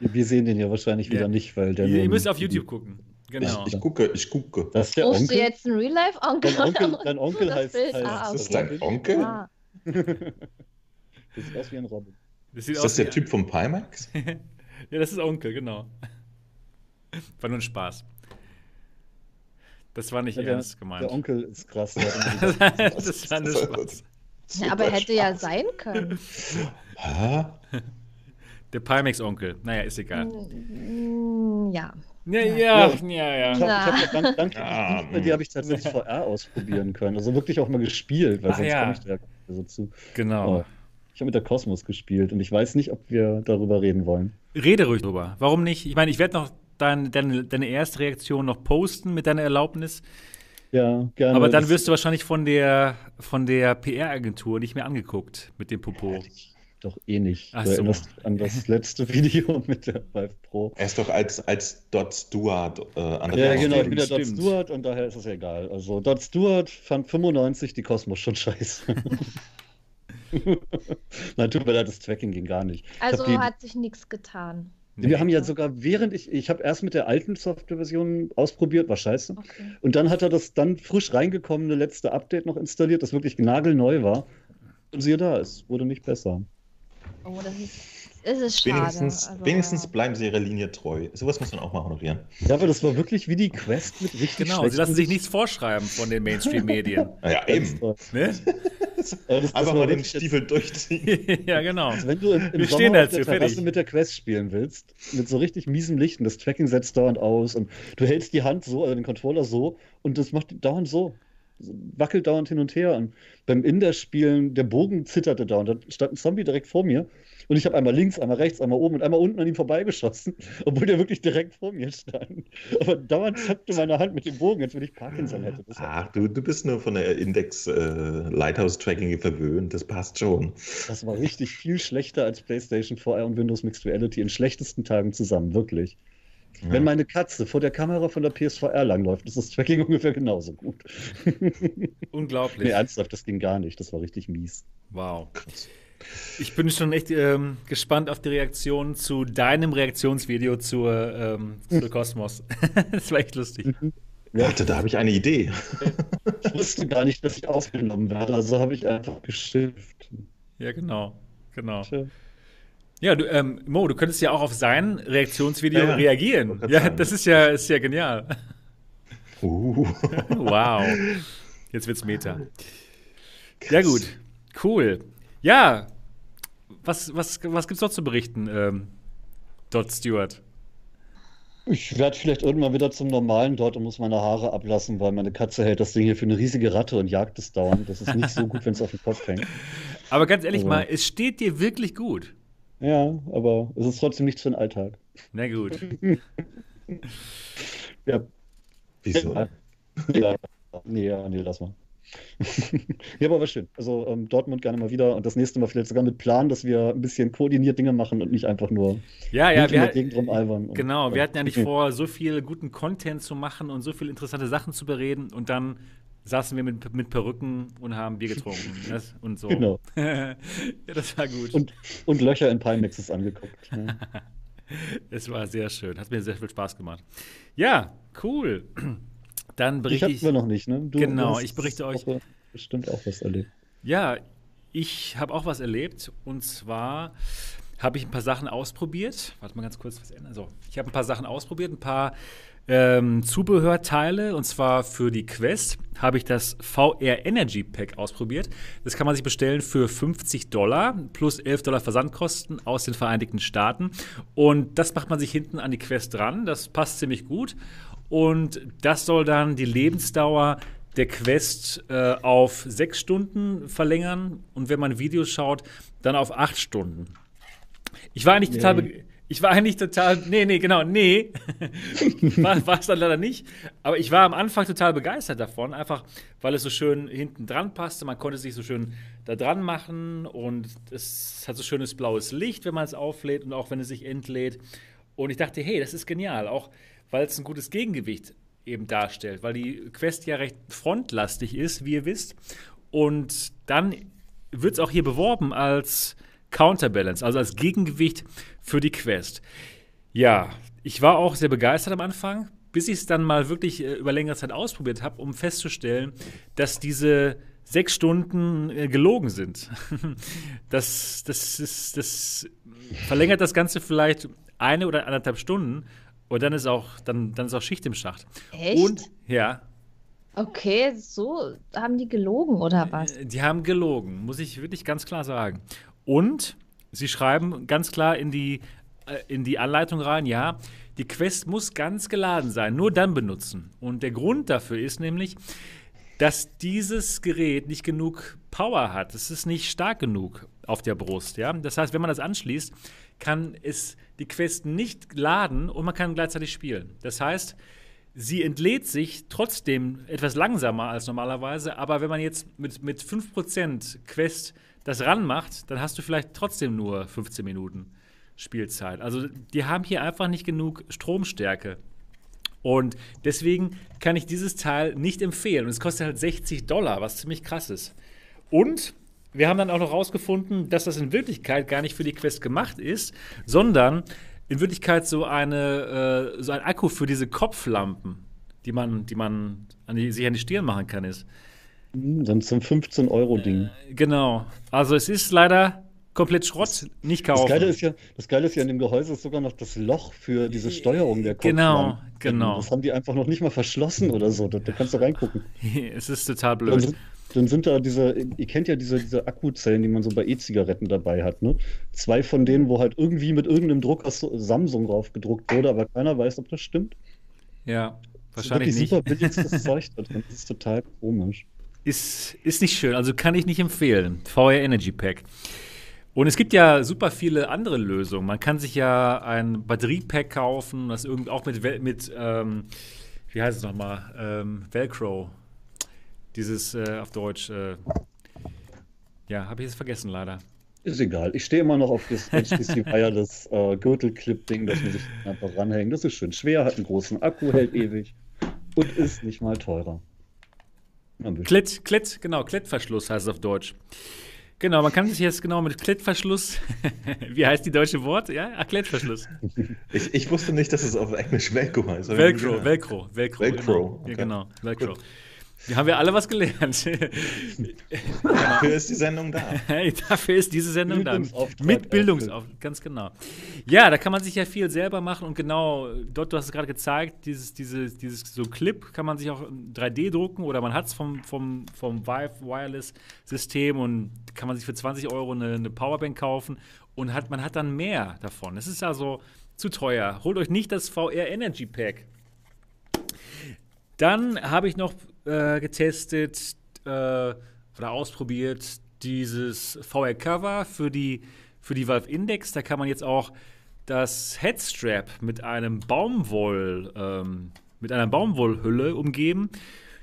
wir sehen den ja wahrscheinlich Ja. wieder nicht, weil der ihr, müsst auf YouTube gucken. Genau. Ich, ich gucke, ich gucke. Das ist der Rufst du Onkel. jetzt einen Real-Life-Onkel? Dein Onkel, dein Onkel heißt, heißt ah, Ist das okay. dein Onkel? Ah, Das sieht aus wie ein Robin. Das sieht Ist das der Typ vom Pimax? Ja, das ist Onkel, genau. War nur ein Spaß. Das war nicht Ja, der, ernst gemeint. der Onkel ist krass. Der irgendwie- das war nur Spaß. ja, aber hätte ja sein können. Der Pimax-Onkel. Naja, ist egal. Mm, Ja. Ja, ja, Ja. ja, Ich ja. habe hab ja dank, Spiel, die habe ich tatsächlich VR ausprobieren können. Also wirklich auch mal gespielt, weil Ach sonst ja. komme ich da ja so zu. Genau. Oh. Ich habe mit der Kosmos gespielt und ich weiß nicht, ob wir darüber reden wollen. Rede ruhig drüber. Warum nicht? Ich meine, ich werde noch dein, deine, deine erste Reaktion noch posten mit deiner Erlaubnis. Ja, gerne. Aber dann Das- wirst du wahrscheinlich von der, von der PR-Agentur nicht mehr angeguckt mit dem Popo. Doch eh nicht. Ach du so. erinnerst dich an das letzte Video mit der Vive Pro. Er ist doch als, als Dot Stewart äh, an der Ja, Front. genau, ich bin der Dot. Stewart und daher ist es ja egal. Also Dot Stewart fand 95 die Kosmos schon scheiße. Nein, tut mir leid, das Tracking ging gar nicht. Ich Also die- hat sich nichts getan. Wir haben ja sogar während ich, ich habe erst mit der alten Softwareversion ausprobiert, war scheiße. Okay. Und dann hat er das dann frisch reingekommene letzte Update noch installiert, das wirklich nagelneu war. Und siehe da, es wurde nicht besser. Oh, das ist, es ist schade. Wenigstens, also, wenigstens bleiben sie ihrer Linie treu. Sowas muss man auch mal honorieren. Ja, aber das war wirklich wie die Quest mit richtig Genau, sie lassen sich nichts vorschreiben von den Mainstream-Medien. Ganz eben. ne? Aber das- Einfach mal den Stiefel durchziehen. ja, genau. Also wenn du im, im Wir Sommer stehen auf der Terrasse mit der Quest spielen willst, mit so richtig miesem Licht und das Tracking setzt dauernd aus und du hältst die Hand so, also den Controller so und das macht dauernd so. wackelt dauernd hin und her. Und beim Inderspielen, der Bogen zitterte dauernd. Da stand ein Zombie direkt vor mir. Und ich habe einmal links, einmal rechts, einmal oben und einmal unten an ihm vorbeigeschossen, obwohl der wirklich direkt vor mir stand. Aber dauernd zappte meine Hand mit dem Bogen, als wenn ich Parkinson hätte. Das Ach, du, du bist nur von der Index äh, Lighthouse Tracking verwöhnt, das passt schon. Das war richtig viel schlechter als PlayStation VR und Windows Mixed Reality in schlechtesten Tagen zusammen, wirklich. Ja. Wenn meine Katze vor der Kamera von der PSVR langläuft, ist das Tracking ungefähr genauso gut. Unglaublich. Nee, ernsthaft, das ging gar nicht. Das war richtig mies. Wow. Ich bin schon echt ähm, gespannt auf die Reaktion zu deinem Reaktionsvideo zur, ähm, zur Kosmos. das war echt lustig. Ja, Warte, da habe ich eine Idee. ich wusste gar nicht, dass ich aufgenommen werde, also habe ich einfach geschimpft. Ja, genau. Genau. Ja, du, ähm, Mo, du könntest ja auch auf sein Reaktionsvideo Ja, ja. reagieren. Grad Ja, das ist ja, ist ja genial. Uh. Wow. Jetzt wird's Meta. Ja, gut. Cool. Ja. Was, was, was gibt's noch zu berichten, ähm, Dot Stewart? Ich werde vielleicht irgendwann wieder zum Normalen dort und muss meine Haare ablassen, weil meine Katze hält das Ding hier für eine riesige Ratte und jagt es dauernd. Das ist nicht so gut, wenn es auf den Kopf hängt. Aber ganz ehrlich Aber- mal, es steht dir wirklich gut. Ja, aber es ist trotzdem nichts für den Alltag. Na gut. Ja, Wieso? ja. Nee, ja, nee, lass mal. ja, aber war schön. Also ähm, Dortmund gerne mal wieder und das nächste Mal vielleicht sogar mit Plan, dass wir ein bisschen koordiniert Dinge machen und nicht einfach nur Ja, ja, wir, Gegend rumalbern. Und- genau, wir hatten ja nicht vor, so viel guten Content zu machen und so viele interessante Sachen zu bereden und dann saßen wir mit, mit Perücken und haben Bier getrunken das, und so. Genau. ja, das war gut. Und, und Löcher in Palmixes angeguckt. Ne? Es war sehr schön. Hat mir sehr viel Spaß gemacht. Ja, cool. Dann Ich berichte ich. wir noch nicht, ne? Du, Genau, ich berichte euch- Woche Bestimmt auch was erlebt. Ja, ich habe auch was erlebt. Und zwar habe ich ein paar Sachen ausprobiert. Warte mal ganz kurz was ändern. So, ich habe ein paar Sachen ausprobiert, ein paar ähm, Zubehörteile. Und zwar für die Quest habe ich das VR Energy Pack ausprobiert. Das kann man sich bestellen für 50 Dollar plus 11 Dollar Versandkosten aus den Vereinigten Staaten. Und das macht man sich hinten an die Quest dran. Das passt ziemlich gut. Und das soll dann die Lebensdauer der Quest äh, auf sechs Stunden verlängern und wenn man Videos schaut, dann auf acht Stunden. Ich war eigentlich total, Nee. be- ich war eigentlich total, nee, nee, genau, nee, war war es dann leider nicht. Aber ich war am Anfang total begeistert davon, einfach weil es so schön hinten dran passte. Man konnte sich so schön da dran machen und es hat so schönes blaues Licht, wenn man es auflädt und auch wenn es sich entlädt. Und ich dachte, hey, das ist genial, auch weil es ein gutes Gegengewicht eben darstellt, weil die Quest ja recht frontlastig ist, wie ihr wisst. Und dann wird es auch hier beworben als Counterbalance, also als Gegengewicht für die Quest. Ja, ich war auch sehr begeistert am Anfang, bis ich es dann mal wirklich äh, über längere Zeit ausprobiert habe, um festzustellen, dass diese sechs Stunden äh, gelogen sind. das, das, ist, das verlängert das Ganze vielleicht eine oder anderthalb Stunden und dann ist auch, dann, dann ist auch Schicht im Schacht. Echt? Und ja, Okay, so haben die gelogen oder was? die haben gelogen, muss ich wirklich ganz klar sagen. Und sie schreiben ganz klar in die, äh, in die Anleitung rein, ja, die Quest muss ganz geladen sein, nur dann benutzen. Und der Grund dafür ist nämlich, dass dieses Gerät nicht genug Power hat. Es ist nicht stark genug auf der Brust. Ja? Das heißt, wenn man das anschließt, kann es die Quest nicht laden und man kann gleichzeitig spielen. Das heißt, sie entlädt sich trotzdem etwas langsamer als normalerweise, aber wenn man jetzt mit, mit 5% Quest das ranmacht, dann hast du vielleicht trotzdem nur 15 Minuten Spielzeit. Also die haben hier einfach nicht genug Stromstärke. Und deswegen kann ich dieses Teil nicht empfehlen. Und es kostet halt 60 Dollar, was ziemlich krass ist. Und wir haben dann auch noch rausgefunden, dass das in Wirklichkeit gar nicht für die Quest gemacht ist, sondern in Wirklichkeit so, eine, äh, so ein Akku für diese Kopflampen, die man, die man an die, sich an die Stirn machen kann, ist. Hm, Dann zum 15-Euro-Ding. Genau. Also es ist leider komplett Schrott, nicht Das kaufen. Geile ist ja, das Geile ist ja, in dem Gehäuse ist sogar noch das Loch für diese Steuerung der Genau, Kopflampen. genau. Das haben die einfach noch nicht mal verschlossen oder so. Da, da kannst du reingucken. es ist total blöd. Dann sind da diese, ihr kennt ja diese, diese Akkuzellen, die man so bei E-Zigaretten dabei hat, ne? Zwei von denen, wo halt irgendwie mit irgendeinem Druck aus Samsung drauf gedruckt wurde, aber keiner weiß, ob das stimmt. Ja, wahrscheinlich nicht. super billigstes Zeug da drin. Das ist total komisch. ist, ist nicht schön. Also kann ich nicht empfehlen. VR Energy Pack. Und es gibt ja super viele andere Lösungen. Man kann sich ja ein Batteriepack kaufen, das irgendwie auch mit, mit ähm, wie heißt es nochmal? Ähm, Velcro. Dieses äh, auf Deutsch. Äh, ja, habe ich jetzt vergessen leider. Ist egal. Ich stehe immer noch auf das HTC Wireless äh, Gürtelclip-Ding, das man sich einfach ranhängt. Das ist schön schwer, hat einen großen Akku, hält ewig und ist nicht mal teurer. Klett, Klett, genau, Klettverschluss heißt es auf Deutsch. Genau, man kann sich jetzt genau mit Klettverschluss, wie heißt die deutsche Wort? Ja, Ach, Klettverschluss. Ich, ich, wusste nicht, dass es auf Englisch Velcro heißt. Velcro, Velcro, Velcro. Velcro. Genau. Okay. Ja, genau, Velcro. Gut. Wir haben ja alle was gelernt. Dafür ist die Sendung da. Dafür ist diese Sendung da. Mit Bildungsauftrag, ganz genau. Ja, da kann man sich ja viel selber machen und genau, dort, du hast es gerade gezeigt, dieses, dieses, dieses so Clip kann man sich auch 3D drucken oder man hat es vom, vom, vom Vive Wireless System und kann man sich für 20 Euro eine, eine Powerbank kaufen und hat, man hat dann mehr davon. Es ist also zu teuer. Holt euch nicht das VR Energy Pack. Dann habe ich noch äh, getestet äh, oder ausprobiert dieses VR-Cover für die, für die Valve Index. Da kann man jetzt auch das Headstrap mit einem Baumwoll, ähm, mit einer Baumwollhülle umgeben.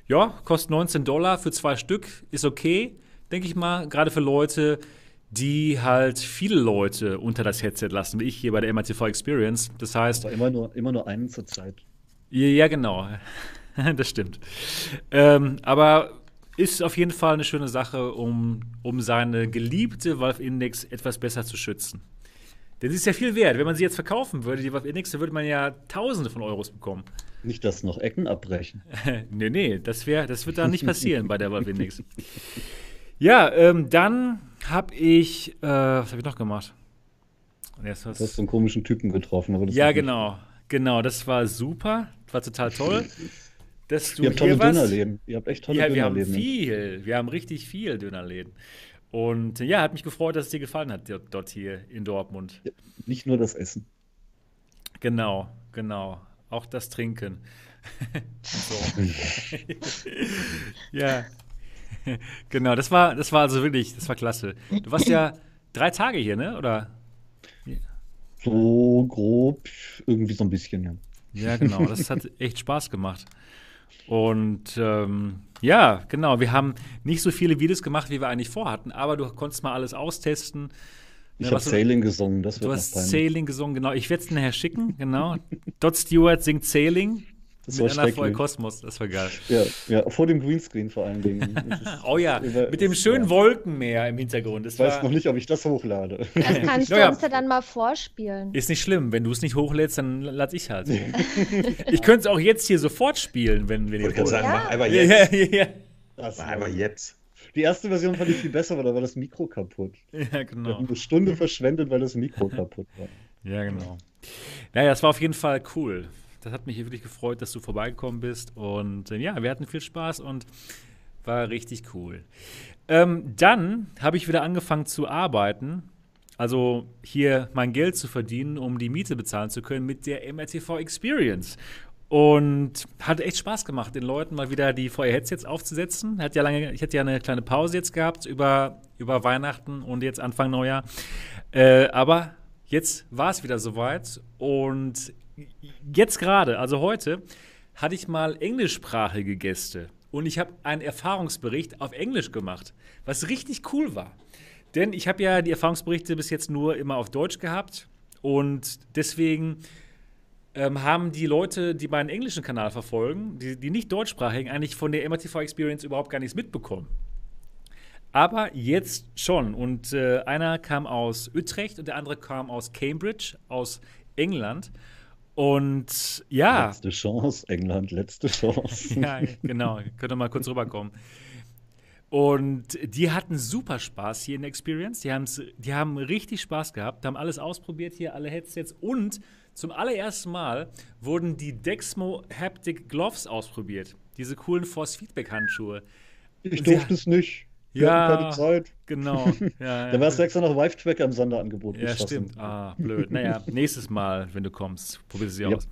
Ja, kostet 19 Dollar für zwei Stück, ist okay, denke ich mal. Gerade für Leute, die halt viele Leute unter das Headset lassen, wie ich hier bei der MRTV Experience. Das heißt. Aber immer nur, immer nur einen zur Zeit. Ja, genau. das stimmt. Ähm, aber ist auf jeden Fall eine schöne Sache, um, um seine geliebte Valve Index etwas besser zu schützen. Denn sie ist ja viel wert. Wenn man sie jetzt verkaufen würde, die Valve Index, dann würde man ja Tausende von Euros bekommen. Nicht, dass noch Ecken abbrechen. nee, nee, das, wär, das wird da nicht passieren bei der Valve Index. Ja, ähm, dann habe ich, äh, was habe ich noch gemacht? Was, du hast so einen komischen Typen getroffen. ja, genau. Genau, das war super. Das war total toll. dass du Ihr habt tolle Dönerläden. Ihr habt echt tolle ja, Dönerläden. Wir haben viel. Wir haben richtig viel Dönerläden. Und ja, hat mich gefreut, dass es dir gefallen hat dort hier in Dortmund. Ja, nicht nur das Essen. Genau, genau. Auch das Trinken. ja. genau, das war, das war also wirklich, das war klasse. Du warst ja drei Tage hier, ne? Oder? So grob, irgendwie so ein bisschen, ja. Ja, genau. Das hat echt Spaß gemacht. Und ähm, ja, genau, wir haben nicht so viele Videos gemacht, wie wir eigentlich vorhatten, aber du konntest mal alles austesten. Ich ja, habe Sailing gesungen, das wird Du hast Sailing gesungen, genau. Ich werde es nachher schicken, genau. Dot Stewart singt Sailing. Das mit einer voll Kosmos, das war geil. Ja, ja, vor dem Greenscreen vor allen Dingen. oh ja, über, mit dem schönen ja. Wolkenmeer im Hintergrund. Das ich weiß noch nicht, ob ich das hochlade. Das kannst du uns ja dann mal vorspielen. Ist nicht schlimm, wenn du es nicht hochlädst, dann lade ich halt. ich könnte es auch jetzt hier sofort spielen, wenn, wenn ihr wollt. sagen, mach einfach jetzt. ja, ja. Mach einfach jetzt. Die erste Version fand ich viel besser, weil da war das Mikro kaputt. Ja, genau. Wir haben eine Stunde verschwendet, weil das Mikro kaputt war. Ja, genau. Naja, das war auf jeden Fall cool. Das hat mich wirklich gefreut, dass du vorbeigekommen bist. Und äh, ja, wir hatten viel Spaß und war richtig cool. Ähm, dann habe ich wieder angefangen zu arbeiten. Also hier mein Geld zu verdienen, um die Miete bezahlen zu können mit der MRTV Experience. Und hat echt Spaß gemacht, den Leuten mal wieder die VR-Headsets aufzusetzen. Hat ja lange, ich hatte ja eine kleine Pause jetzt gehabt über, über Weihnachten und jetzt Anfang Neujahr. Äh, aber jetzt war es wieder soweit und jetzt gerade, also heute, hatte ich mal englischsprachige Gäste und ich habe einen Erfahrungsbericht auf Englisch gemacht, was richtig cool war. Denn ich habe ja die Erfahrungsberichte bis jetzt nur immer auf Deutsch gehabt und deswegen ähm, haben die Leute, die meinen englischen Kanal verfolgen, die, die nicht deutschsprachigen, eigentlich von der MRTV Experience überhaupt gar nichts mitbekommen. Aber jetzt schon. Und äh, einer kam aus Utrecht und der andere kam aus Cambridge, aus England. Und ja. Letzte Chance, England, letzte Chance. ja, genau. Könnt ihr mal kurz rüberkommen. Und die hatten super Spaß hier in der Experience. Die, die haben richtig Spaß gehabt, haben alles ausprobiert hier, alle Headsets. Und zum allerersten Mal wurden die Dexmo Haptic Gloves ausprobiert. Diese coolen Force Feedback Handschuhe. Ich durfte es nicht. Wir ja, keine Zeit. Genau. Ja, da war es extra noch Vive Tracker im Sonderangebot. Ja, stimmt. Ah, blöd. Naja, nächstes Mal, wenn du kommst, probierst du sie ja. aus.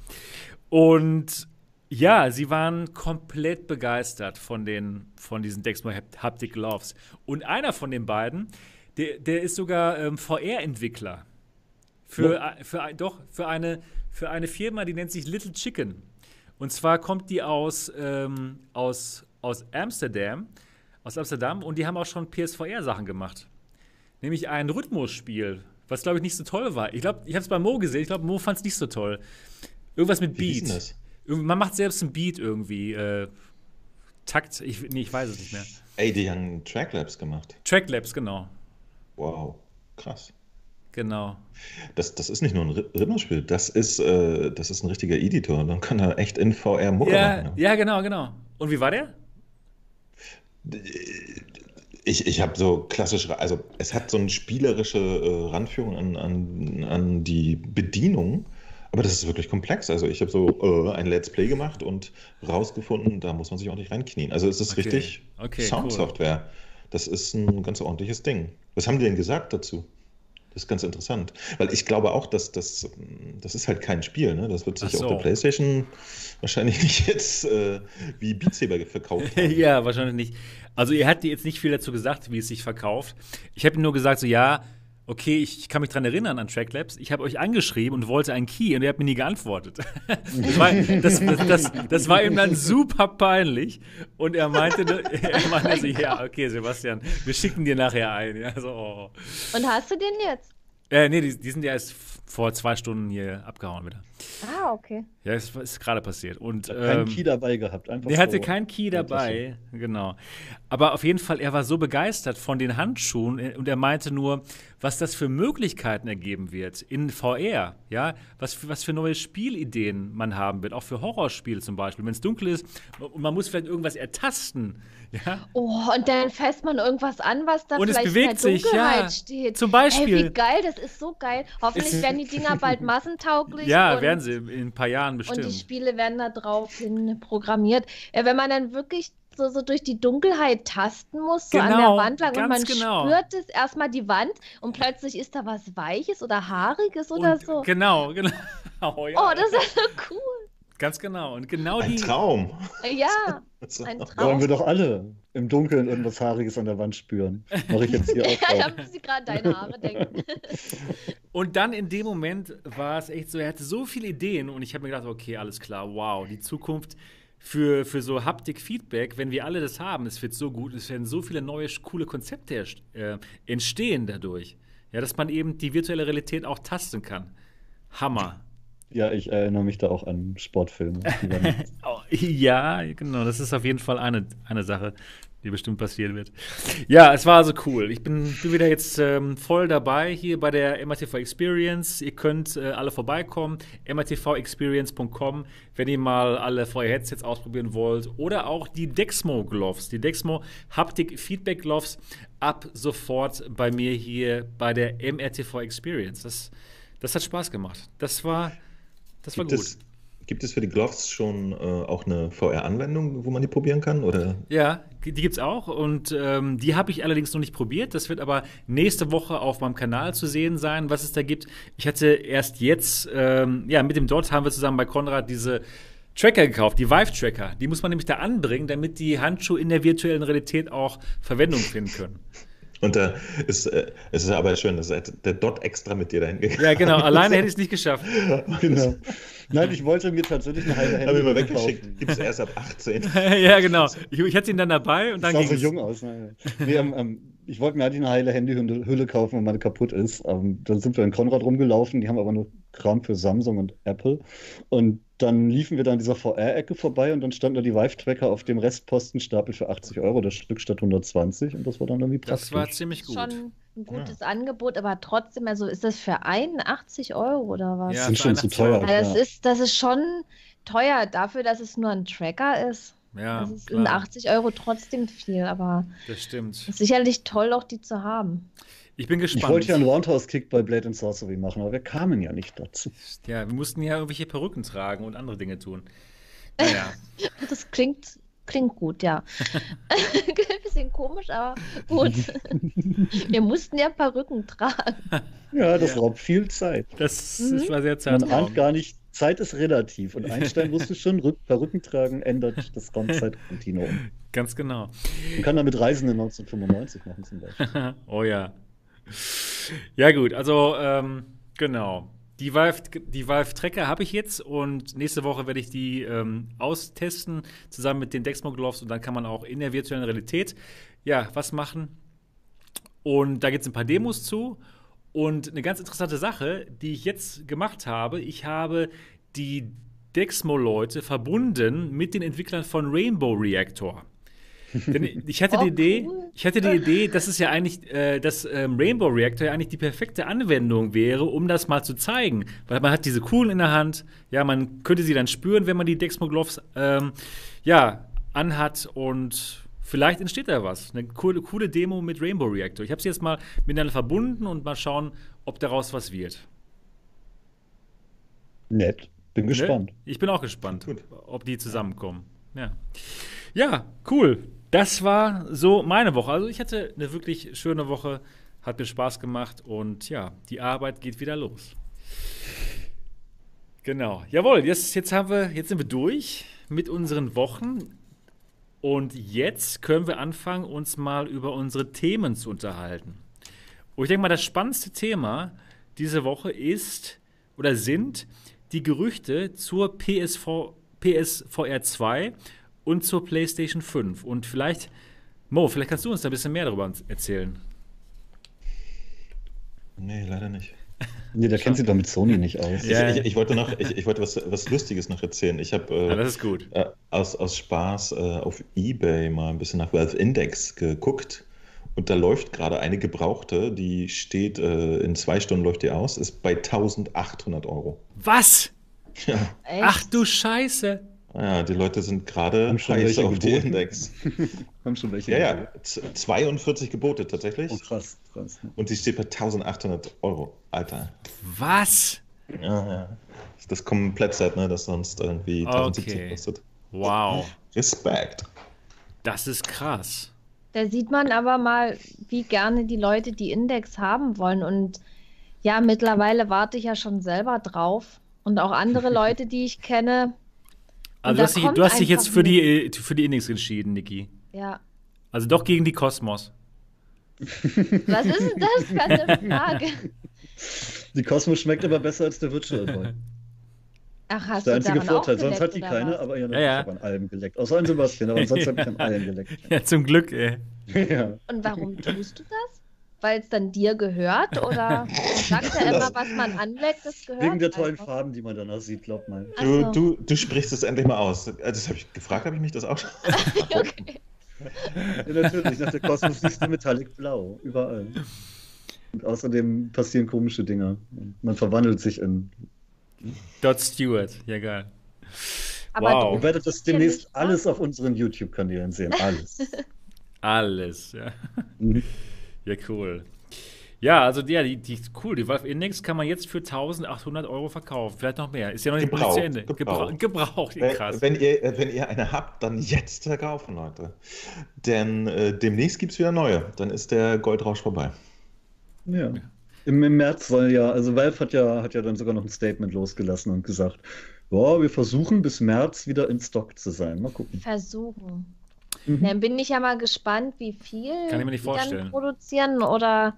Und Ja, sie waren komplett begeistert von, den, von diesen Dexmo Haptic Gloves. Und einer von den beiden, der, der ist sogar ähm, VR-Entwickler. Für, ja. für, doch, für eine, für eine Firma, die nennt sich Little Chicken. Und zwar kommt die aus, ähm, aus, aus Amsterdam, aus Amsterdam und die haben auch schon PSVR-Sachen gemacht. Nämlich ein Rhythmusspiel, was glaube ich nicht so toll war. Ich glaube, ich habe es bei Mo gesehen, ich glaube, Mo fand es nicht so toll. Irgendwas mit Wie Beat. Das? Man macht selbst ein Beat irgendwie. Äh, Takt, ich, nee, ich weiß es nicht mehr. Ey, die haben Tracklabs gemacht. Tracklabs, genau. Wow, krass. Genau. Das, das ist nicht nur ein Rhythmusspiel, das ist, äh, das ist ein richtiger Editor. Dann kann er echt in VR Mucke ja, machen. Ja. ja, genau, genau. Und wie war der? Ich, ich habe so klassisch, also es hat so eine spielerische äh, Randführung an, an, an die Bedienung. Aber das ist wirklich komplex. Also ich habe so äh, ein Let's Play gemacht und rausgefunden, da muss man sich auch nicht reinknien. Also es ist okay. richtig okay, Soundsoftware. Cool. Das ist ein ganz ordentliches Ding. Was haben die denn gesagt dazu? Das ist ganz interessant. Weil ich glaube auch, dass das, das ist halt kein Spiel. Ne? Das wird sich so. auf der Playstation wahrscheinlich nicht jetzt äh, wie Beat Saber verkauft. ja, wahrscheinlich nicht. Also ihr habt jetzt nicht viel dazu gesagt, wie es sich verkauft. Ich habe nur gesagt, so ja, okay, ich, ich kann mich daran erinnern an Tracklabs, ich habe euch angeschrieben und wollte einen Key und ihr habt mir nie geantwortet. das, war, das, das, das, war ihm dann super peinlich und er meinte, er meinte so, ja, okay, Sebastian, wir schicken dir nachher ein. Ja, so, oh. Und hast du den jetzt? Äh, nee, die, die sind ja erst vor zwei Stunden hier abgehauen wieder. Ah, okay. Ja, es ist gerade passiert. Und, ähm, keinen Key dabei gehabt, einfach. Er so. hatte keinen Key dabei, genau. Aber auf jeden Fall, er war so begeistert von den Handschuhen äh, und er meinte nur, was das für Möglichkeiten ergeben wird in VR, ja, was, was für neue Spielideen man haben wird, auch für Horrorspiele zum Beispiel. Wenn es dunkel ist und man muss vielleicht irgendwas ertasten, ja. Oh, und dann fässt man irgendwas an, was da und vielleicht es bewegt in der Dunkelheit sich, ja. steht. Zum Beispiel. Hey, wie geil, das ist so geil. Hoffentlich werden die Dinger bald massentauglich. Ja, werden sie in ein paar Jahren bestimmt. Und die Spiele werden da drauf hin programmiert. Ja, wenn man dann wirklich so, so durch die Dunkelheit tasten muss, so genau, an der genau, Wand lang und man genau. spürt es erstmal die Wand und plötzlich ist da was Weiches oder Haariges oder und, so. Genau, genau. Oh, ja. oh das ist so cool. Ganz genau. Und genau ein die. Traum. Ja, ein Traum. Wollen wir doch alle im Dunkeln irgendwas Haariges an der Wand spüren. Mache ich jetzt hier auch. ja, da müssen Sie gerade deine Haare denken. und dann in dem Moment war es echt so, er hatte so viele Ideen und ich habe mir gedacht, okay, alles klar, wow, die Zukunft für, für so Haptik-Feedback, wenn wir alle das haben, es wird so gut, es werden so viele neue, coole Konzepte äh, entstehen dadurch. Ja, dass man eben die virtuelle Realität auch tasten kann. Hammer. Ja, ich erinnere mich da auch an Sportfilme. Oh, ja, genau. Das ist auf jeden Fall eine, eine Sache, die bestimmt passieren wird. Ja, es war also cool. Ich bin, bin wieder jetzt ähm, voll dabei hier bei der MATV Experience. Ihr könnt äh, alle vorbeikommen. matvexperience.com, wenn ihr mal alle vorher Headsets ausprobieren wollt. Oder auch die Dexmo Gloves. Die Dexmo Haptic Feedback Gloves ab sofort bei mir hier bei der MRTV Experience. Das, das hat Spaß gemacht. Das war das war gibt gut. Es, gibt es für die Gloves schon äh, auch eine VR-Anwendung, wo man die probieren kann? Oder? Ja, die gibt es auch und ähm, die habe ich allerdings noch nicht probiert. Das wird aber nächste Woche auf meinem Kanal zu sehen sein, was es da gibt. Ich hatte erst jetzt, ähm, ja, mit dem Dot haben wir zusammen bei Konrad diese Tracker gekauft, die Vive-Tracker. Die muss man nämlich da anbringen, damit die Handschuhe in der virtuellen Realität auch Verwendung finden können. Und da ist, äh, es ist aber schön, dass der Dot extra mit dir dahin gegangen Ja, genau. Alleine hätte ich es nicht geschafft. genau. Nein, ich wollte mir tatsächlich eine halbe Hände Habe ich mal weggeschickt. Gibt es erst ab 18. ja, genau. Ich, ich hatte ihn dann dabei und dann ging sah so jung aus. Ne? Nee, ähm, ähm, ich wollte mir eigentlich eine heile Handyhülle kaufen, wenn meine kaputt ist. Ähm, dann sind wir in Konrad rumgelaufen. Die haben aber nur Kram für Samsung und Apple. Und dann liefen wir da an dieser VR-Ecke vorbei und dann standen da die Vive-Tracker auf dem Restpostenstapel für 80 Euro das Stück statt 120 und das war dann irgendwie praktisch. Das war ziemlich gut. Schon ein gutes ja. Angebot, aber trotzdem, also ist das für 81 Euro oder was? Ja, das sind schon zu teuer. das, ja. ist, das ist schon teuer dafür, dass es nur ein Tracker ist. Ja, das sind 80 Euro trotzdem viel, aber das stimmt. Ist sicherlich toll, auch die zu haben. Ich bin gespannt. Ich wollte ja einen Roundhouse-Kick bei Blade and Sorcery machen, aber wir kamen ja nicht dazu. Ja, wir mussten ja irgendwelche Perücken tragen und andere Dinge tun. Naja. das klingt, klingt gut, ja. Ein bisschen komisch, aber gut. wir mussten ja Perücken tragen. Ja, das ja. raubt viel Zeit. Das, das war sehr zeitraubend. Man ahnt gar nicht, Zeit ist relativ und Einstein wusste schon, Rück Perücken tragen ändert das Raumzeitkontinuum. Ganz genau. Man kann damit Reisende 1995 machen zum Beispiel. oh ja. Ja gut, also ähm, genau. Die Valve, die Valve Tracker habe ich jetzt und nächste Woche werde ich die ähm, austesten, zusammen mit den Dexmo Gloves und dann kann man auch in der virtuellen Realität ja was machen. Und da gibt es ein paar Demos zu. Und eine ganz interessante Sache, die ich jetzt gemacht habe, ich habe die Dexmo-Leute verbunden mit den Entwicklern von Rainbow Reactor. Denn ich hatte oh, die Idee, cool. ich hatte die Idee, dass es ja eigentlich, äh, dass ähm, Rainbow Reactor ja eigentlich die perfekte Anwendung wäre, um das mal zu zeigen. Weil man hat diese Kugeln in der Hand, ja, man könnte sie dann spüren, wenn man die Dexmo Gloves ähm, ja, anhat und vielleicht entsteht da was. Eine coole, coole Demo mit Rainbow Reactor. Ich habe sie jetzt mal miteinander verbunden und mal schauen, ob daraus was wird. Nett. Bin ne? gespannt. Ich bin auch gespannt, Gut. ob die zusammenkommen. Ja. ja, cool. Das war so meine Woche. Also ich hatte eine wirklich schöne Woche, hat mir Spaß gemacht und ja, die Arbeit geht wieder los. Genau. Jawohl, jetzt, jetzt haben wir, jetzt sind wir durch mit unseren Wochen. Und jetzt können wir anfangen, uns mal über unsere Themen zu unterhalten. Und ich denke mal, das spannendste Thema diese Woche ist oder sind die Gerüchte zur PSV, PSVR 2 und zur PlayStation 5. Und vielleicht, Mo, vielleicht kannst du uns da ein bisschen mehr darüber erzählen. Nee, leider nicht. Nee, der kennt sich doch mit Sony nicht aus. Ja. Ich, ich, ich, wollte noch, ich, ich, wollte was, was Lustiges noch erzählen. Ich habe äh, ja, das ist gut. Äh, aus, aus Spaß äh, auf Ebay mal ein bisschen nach Valve Index geguckt. Und da läuft gerade eine gebrauchte, die steht, äh, in zwei Stunden läuft die aus, ist bei 1800 Euro. Was? Ja. Ach du Scheiße. Ja, die Leute sind gerade heiß auf die Index. haben schon welche. Ja, ja, 42 Gebote tatsächlich. Oh, krass, krass. Und die steht bei 1800 Euro. Alter. Was? Ja, ja. Das Komplettset, ne, das sonst irgendwie 1070 okay. kostet. Wow. Respekt. Das ist krass. Da sieht man aber mal, wie gerne die Leute die Index haben wollen. Und ja, mittlerweile warte ich ja schon selber drauf. Und auch andere Leute, die ich kenne, also du hast, dich, du hast dich jetzt für die, für die Index entschieden, Niki. Ja. Also doch gegen die Kosmos. Was ist denn das? Keine Frage. Die Kosmos schmeckt aber besser als der Virtual Boy. Ach, hast das ist der einzige Vorteil. Sonst hat die keine, was? aber ja, ja, ja. ich habe an allem geleckt. Außer an Sebastian, aber sonst habe ich an allem geleckt. Ja, zum Glück, ey. ja. Und warum tust du das? Weil es dann dir gehört? Oder sagt er immer, was man anleckt, das gehört? Wegen der tollen einfach. Farben, die man danach sieht, glaubt man. Du, so. du, du sprichst es endlich mal aus. Äh, das habe ich gefragt, habe ich mich das auch schon. okay. Ja, natürlich, nach der Kosmos siehst du Metallic Blau, überall. Und außerdem passieren komische Dinge. Man verwandelt sich in. Dot Stewart, ja geil. Aber wow. Ihr werdet das demnächst alles auf unseren YouTube-Kanälen sehen. Alles. alles, ja. Ja, cool. Ja, also ja, die, die cool. Die Valve Index kann man jetzt für 1800 Euro verkaufen. Vielleicht noch mehr. Ist ja noch nicht gebraucht, zu Ende. Gebraucht. gebraucht. Krass. Wenn, wenn, ihr, wenn ihr eine habt, dann jetzt verkaufen, Leute. Denn äh, demnächst gibt es wieder neue. Dann ist der Goldrausch vorbei. Ja. Im, Im, März soll ja, also Valve hat ja, hat ja dann sogar noch ein Statement losgelassen und gesagt, boah, wir versuchen bis März wieder in Stock zu sein. Mal gucken. Versuchen. Mhm. Dann bin ich ja mal gespannt, wie viel Kann ich mir nicht vorstellen. dann produzieren oder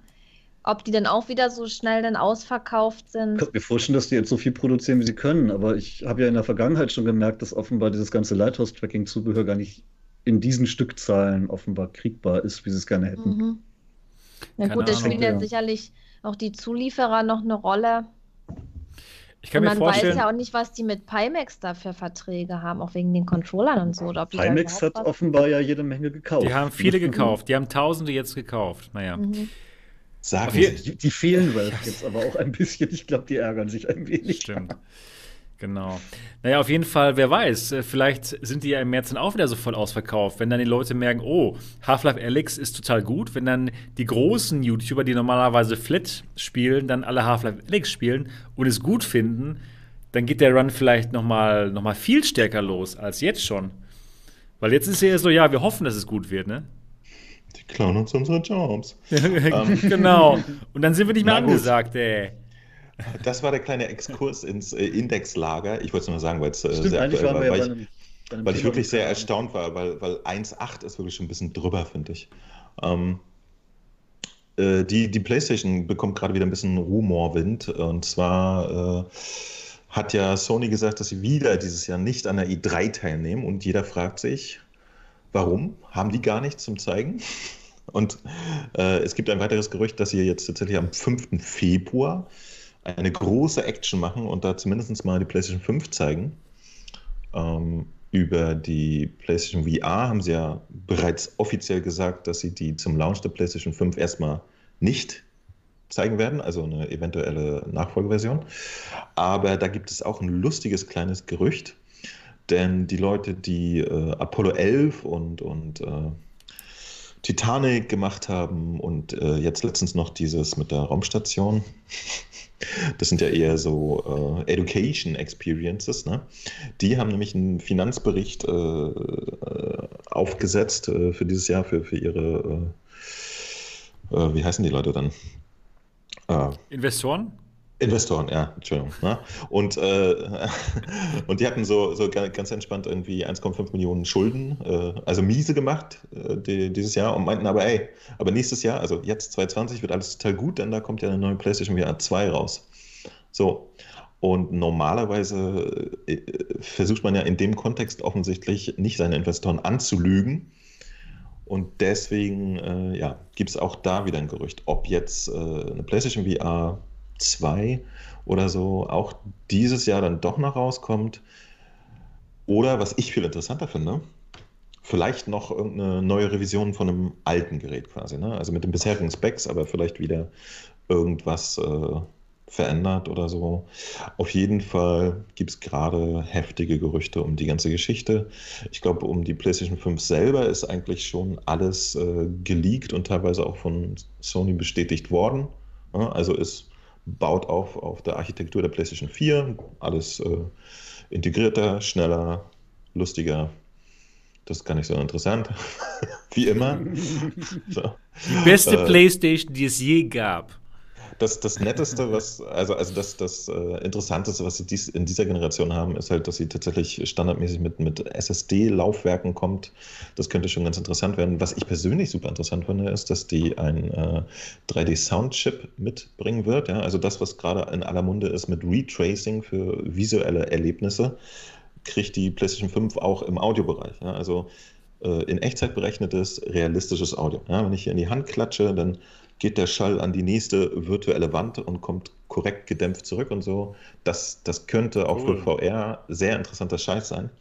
ob die dann auch wieder so schnell dann ausverkauft sind. Ich kann mir vorstellen, dass die jetzt so viel produzieren, wie sie können, aber ich habe ja in der Vergangenheit schon gemerkt, dass offenbar dieses ganze Lighthouse-Tracking-Zubehör gar nicht in diesen Stückzahlen offenbar kriegbar ist, wie sie es gerne hätten. Mhm. Na gut, da spielen ja sicherlich auch die Zulieferer noch eine Rolle. Ich kann und man mir vorstellen, weiß ja auch nicht, was die mit Pimax da für Verträge haben, auch wegen den Controllern und so. Oder Pimax hat offenbar ja jede Menge gekauft. Die haben viele gekauft, die haben Tausende jetzt gekauft. Naja. Mhm. Sagen die, die fehlen Valve jetzt aber auch ein bisschen. Ich glaube, die ärgern sich ein wenig. Stimmt. Genau. Naja, auf jeden Fall, wer weiß, äh, vielleicht sind die ja im März dann auch wieder so voll ausverkauft. Wenn dann die Leute merken, oh, Half-Life Alyx ist total gut, wenn dann die großen YouTuber, die normalerweise Flat spielen, dann alle Half-Life Alyx spielen und es gut finden, dann geht der Run vielleicht noch mal, noch mal viel stärker los als jetzt schon. Weil jetzt ist ja so, ja, wir hoffen, dass es gut wird, ne? Die klauen uns unsere Jobs. Genau. Und dann sind wir nicht mehr angesagt, ey. Das war der kleine Exkurs ins äh, Indexlager. Ich wollte es nur sagen, weil es äh, sehr aktuell war, ja weil ich, einem, weil ich wirklich sehr erstaunt war, weil, weil 1.8 ist wirklich schon ein bisschen drüber, finde ich. Ähm, äh, die, die PlayStation bekommt gerade wieder ein bisschen Rumorwind. Und zwar äh, hat ja Sony gesagt, dass sie wieder dieses Jahr nicht an der E3 teilnehmen. Und jeder fragt sich, warum? Haben die gar nichts zum Zeigen? Und äh, es gibt ein weiteres Gerücht, dass sie jetzt tatsächlich am 5. Februar eine große Action machen und da zumindest mal die PlayStation 5 zeigen. Ähm, über die PlayStation VR haben sie ja bereits offiziell gesagt, dass sie die zum Launch der PlayStation 5 erstmal nicht zeigen werden, also eine eventuelle Nachfolgeversion. Aber da gibt es auch ein lustiges kleines Gerücht, denn die Leute, die äh, Apollo 11 und, und äh, Titanic gemacht haben und äh, jetzt letztens noch dieses mit der Raumstation, das sind ja eher so äh, Education Experiences, ne? Die haben nämlich einen Finanzbericht äh, äh, aufgesetzt äh, für dieses Jahr, für, für ihre, äh, wie heißen die Leute dann? Investoren? Investoren, ja, Entschuldigung. Ne? Und, äh, und die hatten so, so ga- ganz entspannt irgendwie 1,5 Millionen Schulden, äh, also miese gemacht äh, die, dieses Jahr und meinten aber, ey, aber nächstes Jahr, also jetzt 2020, wird alles total gut, denn da kommt ja eine neue PlayStation VR 2 raus. So. Und normalerweise äh, versucht man ja in dem Kontext offensichtlich nicht seine Investoren anzulügen. Und deswegen äh, ja, gibt es auch da wieder ein Gerücht, ob jetzt äh, eine PlayStation VR 2 oder so auch dieses Jahr dann doch noch rauskommt. Oder was ich viel interessanter finde, vielleicht noch irgendeine neue Revision von einem alten Gerät quasi. Ne? Also mit den bisherigen Specs, aber vielleicht wieder irgendwas äh, verändert oder so. Auf jeden Fall gibt es gerade heftige Gerüchte um die ganze Geschichte. Ich glaube, um die PlayStation 5 selber ist eigentlich schon alles äh, geleakt und teilweise auch von Sony bestätigt worden. Also es baut auf auf der Architektur der PlayStation 4, alles äh, integrierter, schneller, lustiger. Das ist gar nicht so interessant, wie immer. So. Die beste Äh, Playstation, die es je gab. Das, das Netteste, was, also, also das, das äh, Interessanteste, was sie dies, in dieser Generation haben, ist halt, dass sie tatsächlich standardmäßig mit, mit SSD-Laufwerken kommt. Das könnte schon ganz interessant werden. Was ich persönlich super interessant finde, ist, dass die ein äh, 3D-Soundchip mitbringen wird. Ja? Also das, was gerade in aller Munde ist mit Retracing für visuelle Erlebnisse, kriegt die PlayStation 5 auch im Audiobereich. Ja? Also äh, in Echtzeit berechnetes, realistisches Audio. Ja? Wenn ich hier in die Hand klatsche, dann geht der Schall an die nächste virtuelle Wand und kommt korrekt gedämpft zurück und so. Das, das könnte auch Cool. für VR sehr interessanter Scheiß sein.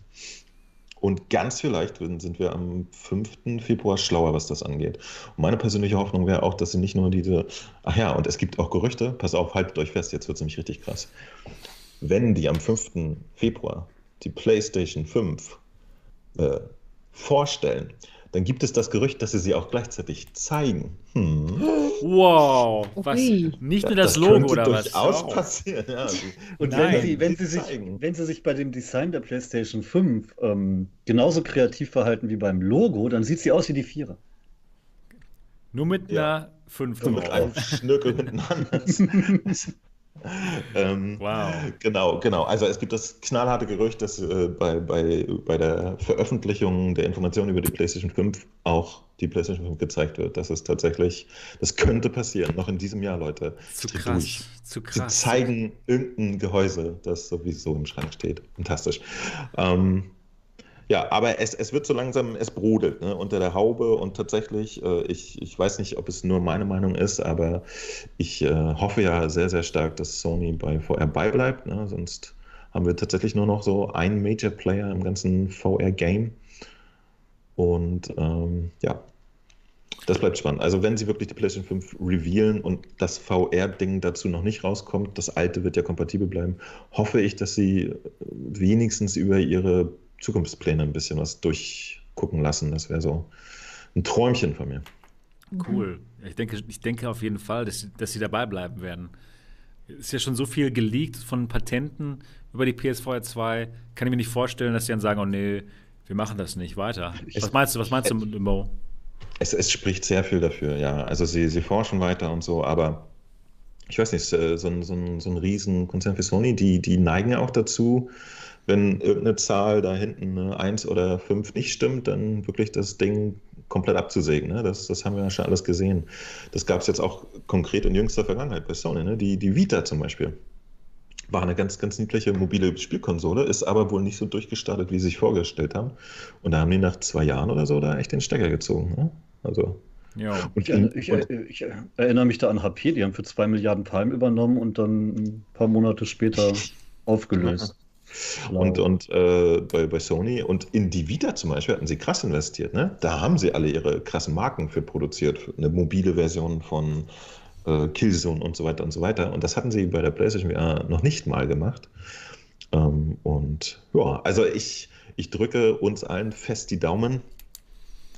Und ganz vielleicht sind wir am 5. Februar schlauer, was das angeht. Und meine persönliche Hoffnung wäre auch, dass sie nicht nur diese, ach ja, und es gibt auch Gerüchte, pass auf, haltet euch fest, jetzt wird es nämlich richtig krass. Wenn die am 5. Februar die PlayStation 5 äh, vorstellen, dann gibt es das Gerücht, dass sie sie auch gleichzeitig zeigen. Hm. Wow. Was, nicht nur das, Logo könnte oder was? durchaus Wow. passieren. Ja, Und Nein. wenn sie, wenn, sie sich, wenn sie sich bei dem Design der PlayStation 5 ähm, genauso kreativ verhalten wie beim Logo, dann sieht sie aus wie die Vierer. Nur mit Ja. einer 5 So mit einem Schnürkel hinten an. ähm, Wow. Genau, genau. Also es gibt das knallharte Gerücht, dass äh, bei, bei, bei der Veröffentlichung der Informationen über die PlayStation 5 auch die PlayStation 5 gezeigt wird. Das ist tatsächlich, das könnte passieren, noch in diesem Jahr, Leute. Zu krass. durch. Zu Sie krass. zeigen irgendein Gehäuse, das sowieso im Schrank steht. Fantastisch. Ähm, ja, aber es, es wird so langsam, es brodelt ne, unter der Haube und tatsächlich, äh, ich, ich weiß nicht, ob es nur meine Meinung ist, aber ich äh, hoffe ja sehr, sehr stark, dass Sony bei VR beibleibt. Ne, sonst haben wir tatsächlich nur noch so einen Major Player im ganzen VR-Game. Und ähm, ja, das bleibt spannend. Also wenn sie wirklich die PlayStation 5 revealen und das VR-Ding dazu noch nicht rauskommt, das alte wird ja kompatibel bleiben, hoffe ich, dass sie wenigstens über ihre Zukunftspläne ein bisschen was durchgucken lassen. Das wäre so ein Träumchen von mir. Cool. Ich denke, ich denke auf jeden Fall, dass, sie- dass sie dabei bleiben werden. Es ist ja schon so viel geleakt von Patenten über die PS4 2. Kann ich mir nicht vorstellen, dass sie dann sagen, oh nee, wir machen das nicht weiter. Ich- Was meinst du, was meinst du, Mo? Es, es spricht sehr viel dafür, ja. Also sie, sie forschen weiter und so, aber ich weiß nicht, so, ein, so, ein, so ein Riesenkonzern für Sony, die, die neigen ja auch dazu, wenn irgendeine Zahl da hinten eine 1 oder 5 nicht stimmt, dann wirklich das Ding komplett abzusägen. Ne? Das, das haben wir ja schon alles gesehen. Das gab es jetzt auch konkret in jüngster Vergangenheit bei Sony. Ne? Die, die Vita zum Beispiel war eine ganz, ganz niedliche mobile Spielkonsole, ist aber wohl nicht so durchgestartet, wie sie sich vorgestellt haben. Und da haben die nach zwei Jahren oder so da echt den Stecker gezogen. Ne? Also. Ja. Und ich, ich, ich, erinnere mich da an HP, die haben für zwei Milliarden Palm übernommen und dann ein paar Monate später aufgelöst. Und, und äh, bei, bei Sony und in die Vita zum Beispiel hatten sie krass investiert. Ne? Da haben sie alle ihre krassen Marken für produziert. Eine mobile Version von äh, Killzone und so weiter und so weiter. Und das hatten sie bei der PlayStation VR noch nicht mal gemacht. Ähm, und ja, also ich, ich drücke uns allen fest die Daumen,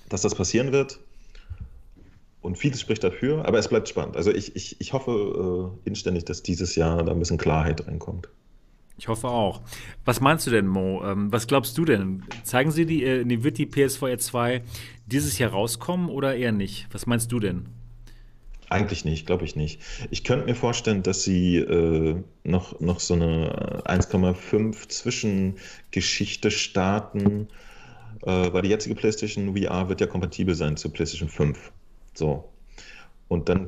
dass das passieren wird. Und vieles spricht dafür, aber es bleibt spannend. Also ich, ich, ich hoffe äh, inständig, dass dieses Jahr da ein bisschen Klarheit reinkommt. Ich hoffe auch. Was meinst du denn, Mo? Ähm, was glaubst du denn? Zeigen sie die, äh, wird die PSVR 2 dieses Jahr rauskommen oder eher nicht? Was meinst du denn? Eigentlich nicht, glaube ich nicht. Ich könnte mir vorstellen, dass sie äh, noch, noch so eine 1,5 Zwischengeschichte starten, äh, weil die jetzige PlayStation VR wird ja kompatibel sein zur PlayStation 5. So. Und dann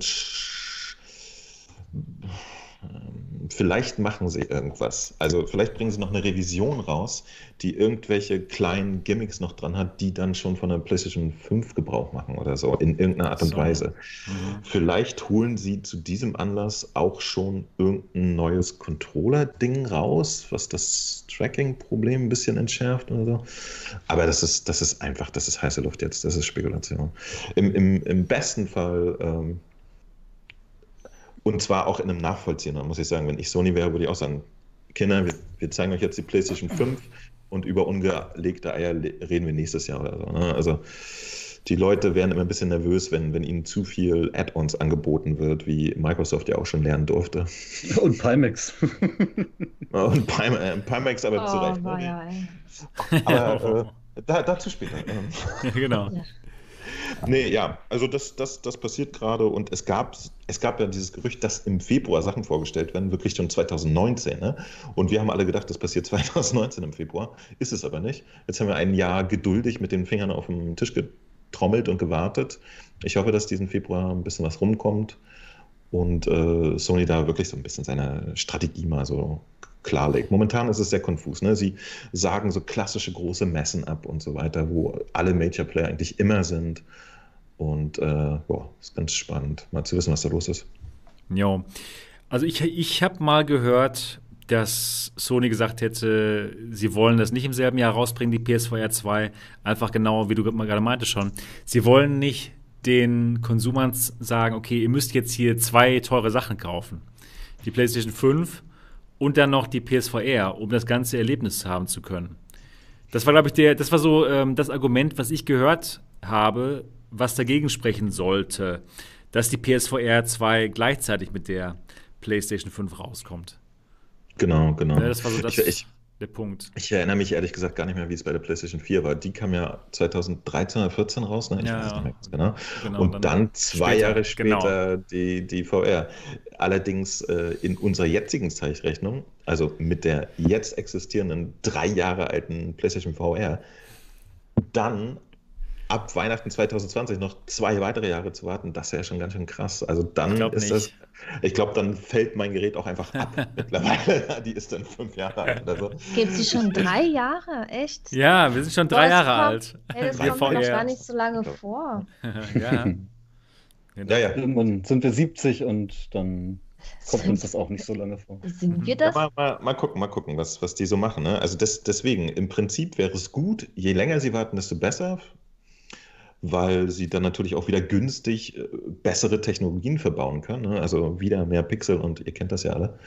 vielleicht machen sie irgendwas. Also vielleicht bringen sie noch eine Revision raus, die irgendwelche kleinen Gimmicks noch dran hat, die dann schon von der PlayStation 5 Gebrauch machen oder so, in irgendeiner Art und so. Weise. Mhm. Vielleicht holen sie zu diesem Anlass auch schon irgendein neues Controller-Ding raus, was das Tracking-Problem ein bisschen entschärft oder so. Aber das ist, das ist einfach, das ist heiße Luft jetzt, das ist Spekulation. Im, im, im besten Fall ähm, und zwar auch in einem nachvollziehenden, muss ich sagen. Wenn ich Sony wäre, würde ich auch sagen, Kinder, wir, wir zeigen euch jetzt die PlayStation 5 und über ungelegte Eier reden wir nächstes Jahr oder so. Ne? Also die Leute werden immer ein bisschen nervös, wenn, wenn ihnen zu viel Add-ons angeboten wird, wie Microsoft ja auch schon lernen durfte. Und Pimax. und Pim äh, Pimax aber oh, zu Recht. Ne? Ja, aber äh, da, dazu später. ja, genau. Ja. Nee, ja, also das, das, das passiert gerade und es gab, es gab ja dieses Gerücht, dass im Februar Sachen vorgestellt werden, wirklich schon 2019. Ne? Und wir haben alle gedacht, das passiert 2019 im Februar. Ist es aber nicht. Jetzt haben wir ein Jahr geduldig mit den Fingern auf dem Tisch getrommelt und gewartet. Ich hoffe, dass diesen Februar ein bisschen was rumkommt und äh, Sony da wirklich so ein bisschen seine Strategie mal so klarlegt. Momentan ist es sehr konfus. Ne? Sie sagen so klassische große Messen ab und so weiter, wo alle Major Player eigentlich immer sind. Und äh, boah, ist ganz spannend, mal zu wissen, was da los ist. Ja, also ich, ich habe mal gehört, dass Sony gesagt hätte, sie wollen das nicht im selben Jahr rausbringen, die PSVR 2. Einfach genau, wie du gerade meinte schon. Sie wollen nicht den Konsumern sagen, okay, ihr müsst jetzt hier zwei teure Sachen kaufen. Die PlayStation 5 und dann noch die PSVR, um das ganze Erlebnis haben zu können. Das war, glaube ich, der, das war so ähm, das Argument, was ich gehört habe, was dagegen sprechen sollte, dass die PSVR 2 gleichzeitig mit der PlayStation 5 rauskommt. Genau, genau. Ja, das war so das. Ich, ich, der Punkt. Ich erinnere mich ehrlich gesagt gar nicht mehr, wie es bei der PlayStation 4 war. Die kam ja 2013 oder 14 raus, ne? Ich ja, weiß nicht mehr genau. genau. Und dann, dann zwei später, Jahre später genau. die, die VR. Allerdings äh, in unserer jetzigen Zeitrechnung, also mit der jetzt existierenden drei Jahre alten PlayStation VR, dann ab Weihnachten 2020 noch zwei weitere Jahre zu warten, das wäre ja schon ganz schön krass. Also dann ist nicht. das, ich glaube, dann fällt mein Gerät auch einfach ab mittlerweile. Die ist dann fünf Jahre alt oder so. Gibt sie schon drei Jahre? Echt? Ja, wir sind schon drei Boah, Jahre kommt, alt. Ey, das wir kommt mir noch gar nicht so lange vor. ja. ja, ja. Irgendwann sind wir 70 und dann kommt uns das auch nicht so lange vor. Sind wir das? Ja, mal, mal, mal, gucken, mal gucken, was, was die so machen. Ne? Also das, deswegen, im Prinzip wäre es gut, je länger sie warten, desto besser weil sie dann natürlich auch wieder günstig äh, bessere Technologien verbauen können. Ne? Also wieder mehr Pixel und ihr kennt das ja alle.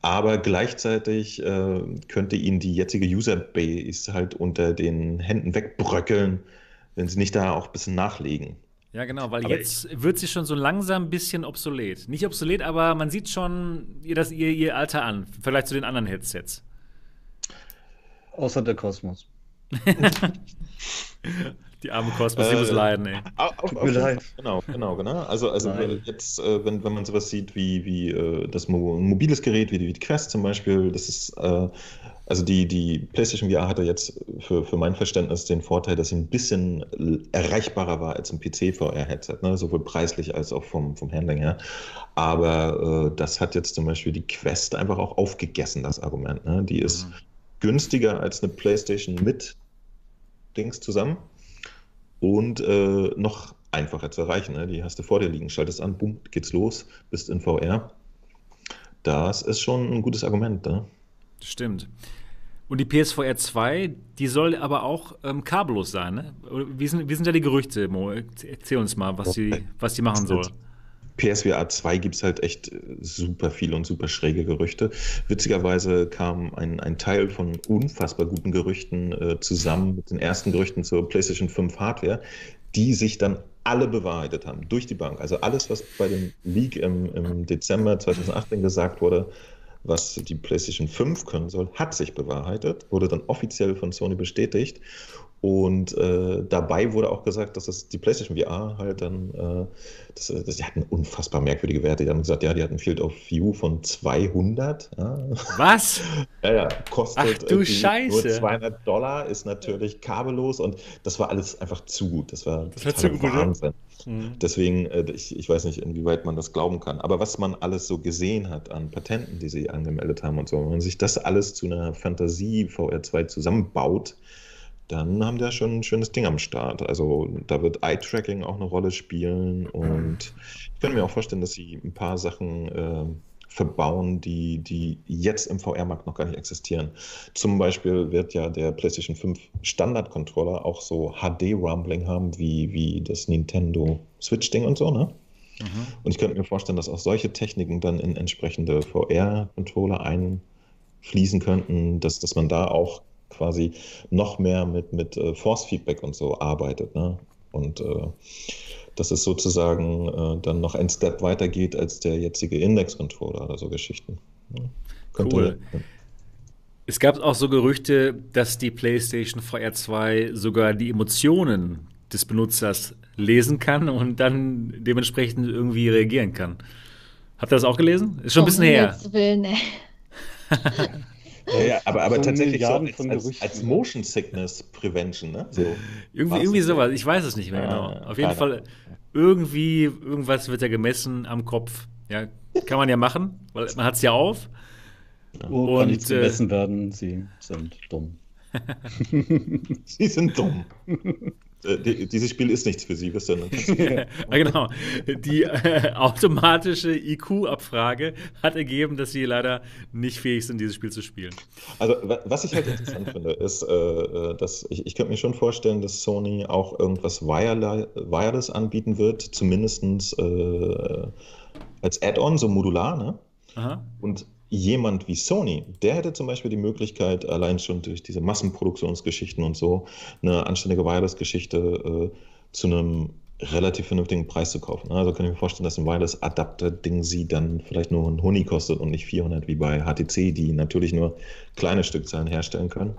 Aber gleichzeitig äh, könnte ihnen die jetzige Userbase halt unter den Händen wegbröckeln, wenn sie nicht da auch ein bisschen nachlegen. Ja, genau, weil aber jetzt wird sie schon so langsam ein bisschen obsolet. Nicht obsolet, aber man sieht schon ihr, das, ihr, ihr Alter an, im Vergleich zu den anderen Headsets. Außer der Kosmos. Die arme Cosmos, die Äh, muss leiden, ey. Auf, auf, auf. Fall. Genau, genau, genau. Also, also Nein. jetzt, äh, wenn, wenn man sowas sieht wie, wie äh, das Mo ein mobiles Gerät, wie die, wie die Quest zum Beispiel, das ist, äh, also die, die PlayStation VR hatte jetzt für, für mein Verständnis den Vorteil, dass sie ein bisschen erreichbarer war als ein PC-VR-Headset, ne? sowohl preislich als auch vom, vom Handling her. Aber äh, das hat jetzt zum Beispiel die Quest einfach auch aufgegessen, das Argument. Ne? Die ist Mhm. günstiger als eine PlayStation mit Dings zusammen und äh, noch einfacher zu erreichen. Ne? Die hast du vor dir liegen, schaltest an, boom, geht's los, bist in VR. Das ist schon ein gutes Argument. Ne? Stimmt. Und die PSVR 2, die soll aber auch ähm, kabellos sein, ne? Wie sind, wie sind da die Gerüchte, Mo? Erzähl uns mal, was die, was die machen soll. PSVR 2 gibt es halt echt äh, super viele und super schräge Gerüchte. Witzigerweise kam ein, ein Teil von unfassbar guten Gerüchten äh, zusammen mit den ersten Gerüchten zur PlayStation 5 Hardware, die sich dann alle bewahrheitet haben, durch die Bank. Also alles, was bei dem Leak im, im Dezember 2018 gesagt wurde, was die PlayStation 5 können soll, hat sich bewahrheitet, wurde dann offiziell von Sony bestätigt. Und äh, dabei wurde auch gesagt, dass es die PlayStation VR halt dann, äh, das, das, die hatten unfassbar merkwürdige Werte. Die haben gesagt, ja, die hatten Field of View von 200. Ja, Was? ja, ja kostet Ach du Scheiße. nur 200 Dollar, ist natürlich kabellos und das war alles einfach zu gut. Das war Das zu gut. Wahnsinn. Mhm. Deswegen, äh, ich, ich weiß nicht, inwieweit man das glauben kann. Aber was man alles so gesehen hat an Patenten, die sie angemeldet haben und so, wenn man sich das alles zu einer Fantasie VR2 zusammenbaut, dann haben die ja schon ein schönes Ding am Start. Also da wird Eye-Tracking auch eine Rolle spielen und ich kann mir auch vorstellen, dass sie ein paar Sachen äh, verbauen, die, die jetzt im VR-Markt noch gar nicht existieren. Zum Beispiel wird ja der PlayStation 5 Standard-Controller auch so HD-Rumbling haben, wie, wie das Nintendo Switch-Ding und so, ne? Mhm. Und ich könnte mir vorstellen, dass auch solche Techniken dann in entsprechende VR-Controller einfließen könnten, dass, dass man da auch quasi noch mehr mit, mit äh, Force-Feedback und so arbeitet. Ne? Und äh, dass es sozusagen äh, dann noch ein Step weiter geht als der jetzige Index-Controller oder so Geschichten. Ne? Cool. Es gab auch so Gerüchte, dass die PlayStation VR 2 sogar die Emotionen des Benutzers lesen kann und dann dementsprechend irgendwie reagieren kann. Habt ihr das auch gelesen? Ist schon ein bisschen Um her. Willen, ey. Ja, ja, aber, aber So tatsächlich so als, als, als Motion Sickness Prevention, ne? So. Irgendwie, irgendwie sowas. Ich weiß es nicht mehr Ja, genau. ja, Auf jeden Fall irgendwie, irgendwas wird ja gemessen am Kopf. Ja, kann man ja machen, weil man hat es ja auf. Oh, kann Und, nichts äh, gemessen werden, sie sind dumm. Sie sind dumm. Äh, die, dieses Spiel ist nichts für Sie, wisst ihr? Ne? genau. Die äh, automatische IQ-Abfrage hat ergeben, dass sie leider nicht fähig sind, dieses Spiel zu spielen. Also, wa- was ich halt interessant finde, ist, äh, äh, dass ich, ich könnte mir schon vorstellen, dass Sony auch irgendwas Wireless, Wireless anbieten wird, zumindest äh, als Add-on, so modular, ne? Aha. Und jemand wie Sony, der hätte zum Beispiel die Möglichkeit, allein schon durch diese Massenproduktionsgeschichten und so, eine anständige Wireless-Geschichte äh, zu einem relativ vernünftigen Preis zu kaufen. ne? Also kann ich mir vorstellen, dass ein Wireless-Adapter-Ding sie dann vielleicht nur ein Honig kostet und nicht 400 wie bei HTC, die natürlich nur kleine Stückzahlen herstellen können.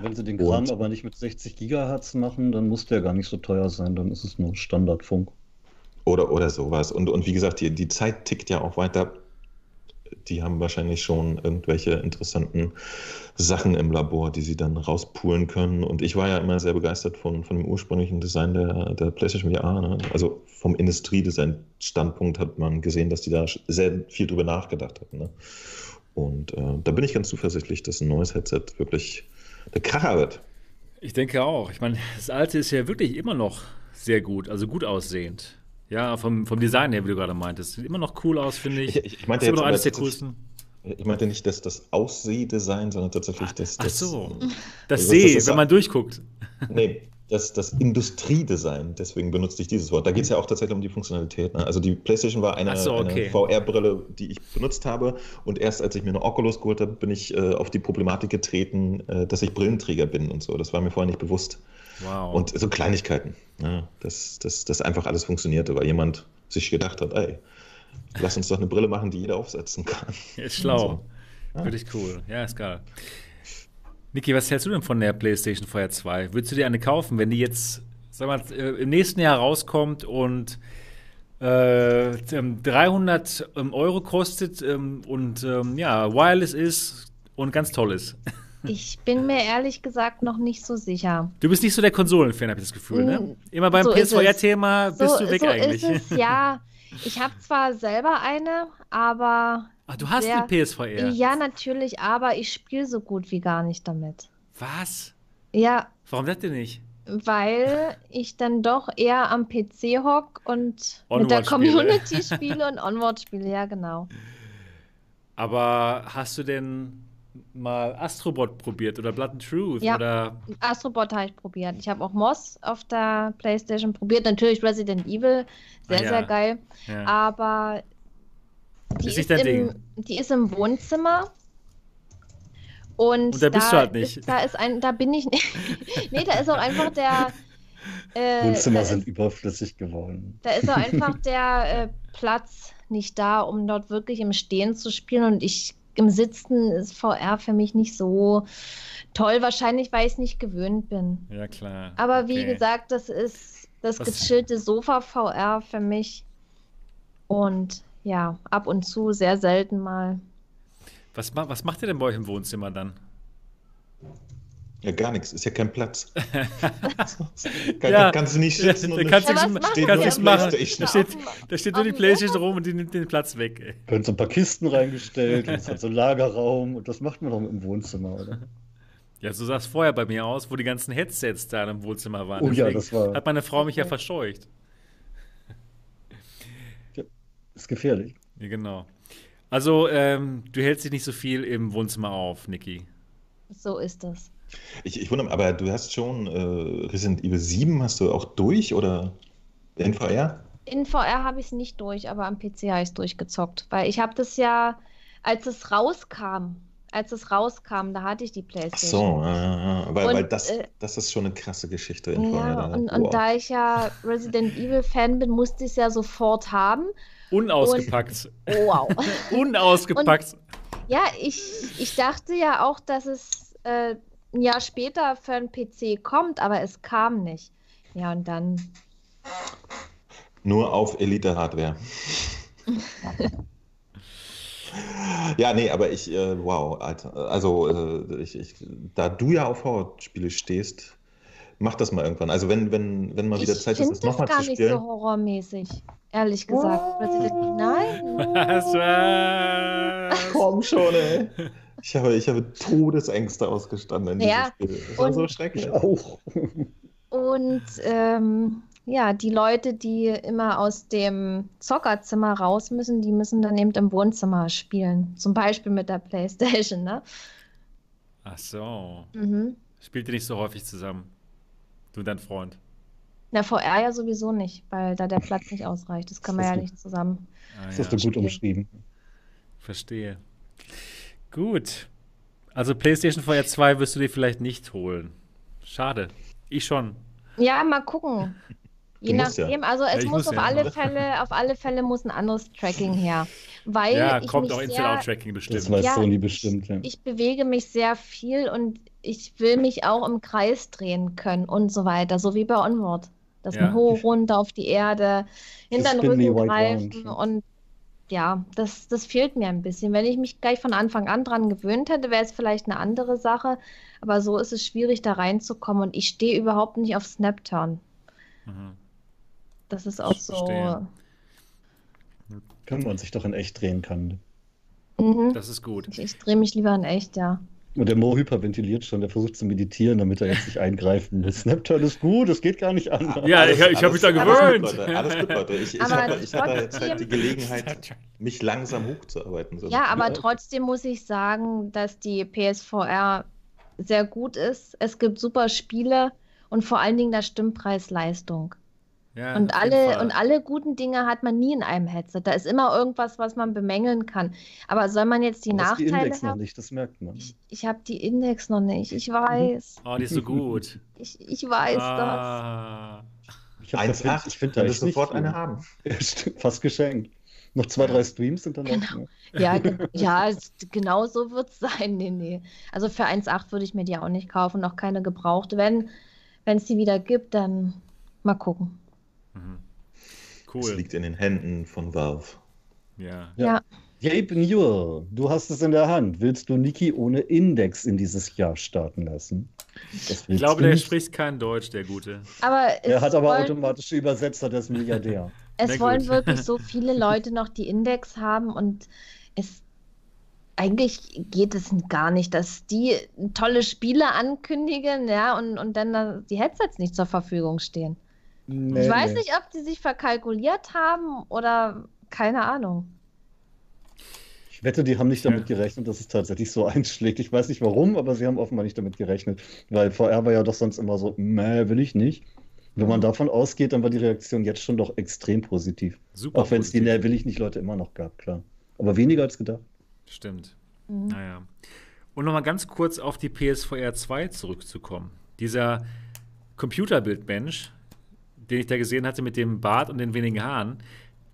Wenn sie den Kram Und- aber nicht mit 60 Gigahertz machen, dann muss der gar nicht so teuer sein, dann ist es nur Standardfunk. Oder, oder sowas. Und, und wie gesagt, die, die Zeit tickt ja auch weiter. Die haben wahrscheinlich schon irgendwelche interessanten Sachen im Labor, die sie dann rauspulen können. Und ich war ja immer sehr begeistert von, von dem ursprünglichen Design der, der PlayStation VR. Ne? Also vom Industriedesign-Standpunkt hat man gesehen, dass die da sehr viel drüber nachgedacht hatten. Ne? Und äh, da bin ich ganz zuversichtlich, dass ein neues Headset wirklich der Kracher wird. Ich denke auch. Ich meine, das alte ist ja wirklich immer noch sehr gut, also gut aussehend. Ja, vom, vom Design her, wie du gerade meintest. Sieht immer noch cool aus, finde ich. Ich, ich meinte ist immer noch aber eines der coolsten. Ich meinte nicht, dass das Aussehdesign, sondern tatsächlich das. Ach das so. Das Also, See, das ist wenn man durchguckt. Nee, das, das Industriedesign, deswegen benutze ich dieses Wort. Da geht es ja auch tatsächlich um die Funktionalität. Ne? Also die PlayStation war eine, so, okay. eine VR-Brille, die ich benutzt habe. Und erst als ich mir eine Oculus geholt habe, bin ich äh, auf die Problematik getreten, äh, dass ich Brillenträger bin und so. Das war mir vorher nicht bewusst. Wow. Und so Kleinigkeiten, ja, dass das, das einfach alles funktionierte, weil jemand sich gedacht hat, ey, lass uns doch eine Brille machen, die jeder aufsetzen kann. ist schlau. So. Wirklich cool. Ja, ist geil. Niki, was hältst du denn von der PlayStation VR 2? Würdest du dir eine kaufen, wenn die jetzt sag mal, äh, im nächsten Jahr rauskommt und äh, 300 ähm, Euro kostet ähm, und ähm, ja, wireless ist und ganz toll ist. Ich bin mir ehrlich gesagt noch nicht so sicher. Du bist nicht so der Konsolenfan, habe ich das Gefühl, ne? Mm, Immer beim so. PSVR-Thema bist so, du weg so eigentlich. ist es, ja. Ich habe zwar selber eine, aber Ach, du hast eine PSVR. ja, natürlich, aber ich spiele so gut wie gar nicht damit. Was? Ja, Warum das denn nicht? weil ich dann doch eher am PC hock und mit Onward der spiele. Community spiele und Onward spiele, ja genau. Aber hast du denn mal Astrobot probiert oder Blood and Truth Ja. oder Astrobot habe ich probiert. Ich habe auch Moss auf der Playstation probiert. Natürlich Resident Evil, sehr, Ah, ja. sehr geil. ja. Aber die Ist ist, im, Ding. die ist im Wohnzimmer. Und, Und da bist du halt nicht. Ist, da ist ein, da bin ich nicht. nee, da ist auch einfach der. Äh, Wohnzimmer da sind ist, überflüssig geworden. da ist auch einfach der äh, Platz nicht da, um dort wirklich im Stehen zu spielen. Und ich im Sitzen ist VR für mich nicht so toll. Wahrscheinlich, weil ich es nicht gewöhnt bin. ja klar. Aber wie Okay. gesagt, das ist das Was- gechillte Sofa VR für mich. Und ja, ab und zu, sehr selten mal. Was, was macht ihr denn bei euch im Wohnzimmer dann? Ja, gar nichts. Ist ja kein Platz. Kann, Ja. Kannst du nicht sitzen Da und kannst Ja, steht kannst nur nichts die machen. Da Ja, steht, da steht nur die Playstation rum und die nimmt den Platz weg. Ey. Können so ein paar Kisten reingestellt, und es hat so einen Lagerraum und das macht man doch im Wohnzimmer, oder? Ja, so sah es vorher bei mir aus, wo die ganzen Headsets da im Wohnzimmer waren. Oh ja, das war- Hat meine Frau mich ja verscheucht. Ist gefährlich. Ja, genau. Also, ähm, du hältst dich nicht so viel im Wohnzimmer auf, Niki. So ist es. Ich, ich wundere, aber du hast schon äh, Resident Evil 7 hast du auch durch oder in VR? In VR habe ich es nicht durch, aber am PC habe ich es durchgezockt. Weil ich habe das ja, als es rauskam, als es rauskam, da hatte ich die Ach Playstation. so, ah, weil, Und, weil das, äh, das ist schon eine krasse Geschichte in VR. Ja, da. und, und Wow. da ich ja Resident Evil Fan bin, musste ich es ja sofort haben. Unausgepackt. Wow. Unausgepackt. Ja, ich, ich dachte ja auch, dass es äh, ein Jahr später für einen PC kommt, aber es kam nicht. Ja, und dann, Nur auf Elite-Hardware. ja, nee, aber ich, äh, wow, Alter. Also, äh, ich, ich, da du ja auf Horrorspiele stehst, mach das mal irgendwann. Also, wenn, wenn, wenn mal wieder ich Zeit ist, finde das nochmal gar zu nicht spielen. so horrormäßig, ehrlich gesagt. Resident- Nein, Was war's? Komm schon, ey. Ich habe, ich habe Todesängste ausgestanden in Ja, diesem Spiel. Das war und- so schrecklich. Ich auch. Und ähm, ja, die Leute, die immer aus dem Zockerzimmer raus müssen, die müssen dann eben im Wohnzimmer spielen. Zum Beispiel mit der Playstation, ne? Ach so. Mhm. Spielt ihr nicht so häufig zusammen? Du und dein Freund. Na, VR ja sowieso nicht, weil da der Platz nicht ausreicht. Das kann man Das ja nicht zusammen. Ah, Das ja. hast du gut umschrieben. Verstehe. Gut. Also PlayStation VR 2 wirst du dir vielleicht nicht holen. Schade. Ich schon. Ja, mal gucken. Je Du musst ja. nachdem, also es ich muss muss auf ja. alle Fälle, auf alle Fälle muss ein anderes Tracking her. Weil Ja, ich kommt mich auch sehr, Inside-Out-Tracking Das bestimmt. weiß Ja, Sony ich- bestimmt. Ja. ich bewege mich sehr viel und ich will mich auch im Kreis drehen können und so weiter, so wie bei Onward. Dass Ja. man hoch, runter auf die Erde, hinter den Rücken greifen round. und ja, das, das fehlt mir ein bisschen. Wenn ich mich gleich von Anfang an dran gewöhnt hätte, wäre es vielleicht eine andere Sache, aber so ist es schwierig, da reinzukommen und ich stehe überhaupt nicht auf Snapturn. Mhm. Das ist auch so. Verstehe. Kann man sich doch in echt drehen kann. Mhm. Das ist gut. Ich, ich drehe mich lieber in echt, ja. Und der Mo hyperventiliert schon, der versucht zu meditieren, damit er jetzt nicht eingreifen muss. Snapchat ist gut, es geht gar nicht anders. Ja, ich, ich habe mich da alles gewöhnt. Gut, Leute, alles gut, Leute. Ich, ich Aber habe ich habe jetzt halt die Gelegenheit, mich langsam hochzuarbeiten. So. Ja, aber trotzdem muss ich sagen, dass die PSVR sehr gut ist. Es gibt super Spiele und vor allen Dingen das stimmt Preis-Leistung. Ja, Und alle, und alle guten Dinge hat man nie in einem Headset. Da ist immer irgendwas, was man bemängeln kann. Aber soll man jetzt die Du hast die Nachteile Index noch haben? nicht, das merkt man. Ich, ich habe die Index noch nicht. Ich weiß. Oh, die ist so gut. Ich, ich weiß das. ah. Ich, hab- 1,8, ich finde da nicht sofort eine haben. Fast geschenkt. Noch zwei, drei Streams sind dann Genau. auch. Ne? Ja, ja, genau so wird es sein. Nee, nee. Also für 1,8 würde ich mir die auch nicht kaufen, noch keine gebrauchte. Wenn wenn es die wieder gibt, dann Mal gucken. Es Cool. liegt in den Händen von Valve. Ja. Ja. Gabe Newell, du hast es in der Hand. Willst du Niki ohne Index in dieses Jahr starten lassen? Ich glaube, der nicht. spricht kein Deutsch, der Gute. Aber Er es hat aber wollen, automatische Übersetzer, der ist Milliardär. Es wollen wirklich so viele Leute noch die Index haben und es eigentlich geht es gar nicht, dass die tolle Spiele ankündigen, ja, und, und dann da die Headsets nicht zur Verfügung stehen. Nee, ich weiß nee. nicht, ob die sich verkalkuliert haben oder keine Ahnung. Ich wette, die haben nicht damit gerechnet, dass es tatsächlich so einschlägt. Ich weiß nicht warum, aber sie haben offenbar nicht damit gerechnet. Weil VR war ja doch sonst immer so, meh, will ich nicht. Wenn man davon ausgeht, dann war die Reaktion jetzt schon doch extrem positiv. Super. Auch wenn es die nee, will ich nicht Leute immer noch gab, klar. Aber weniger als gedacht. Stimmt. Mhm. Naja. Und nochmal ganz kurz auf die PSVR 2 zurückzukommen. Dieser Computerbildmensch, den ich da gesehen hatte mit dem Bart und den wenigen Haaren,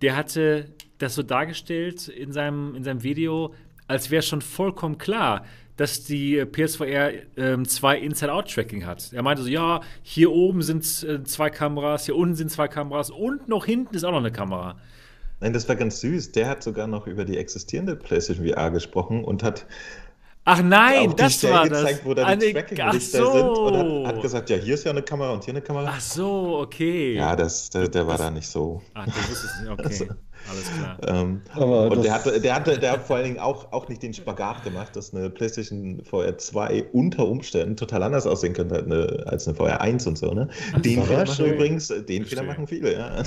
der hatte das so dargestellt in seinem, in seinem Video, als wäre schon vollkommen klar, dass die PSVR ähm, zwei Inside-Out-Tracking hat. Er meinte so, ja, hier oben sind äh, zwei Kameras, hier unten sind zwei Kameras und noch hinten ist auch noch eine Kamera. Nein, das war ganz süß. Der hat sogar noch über die existierende PlayStation VR gesprochen und hat Ach nein, das war gezeigt, das. wo da Eine- die Ach Tracking-Lichter so. sind und hat, hat gesagt, ja, hier ist ja eine Kamera und hier eine Kamera. Ach so, okay. Ja, das, der, der war da nicht so. Ach, du wusstest es nicht. Okay, alles klar. Ähm, Aber und das- der hatte, der hatte, der hat vor allen Dingen auch, auch nicht den Spagat gemacht, dass eine PlayStation VR 2 unter Umständen total anders aussehen könnte als eine, als eine VR 1 und so, ne? Den Fehler machen übrigens, den Fehler machen viele, ja.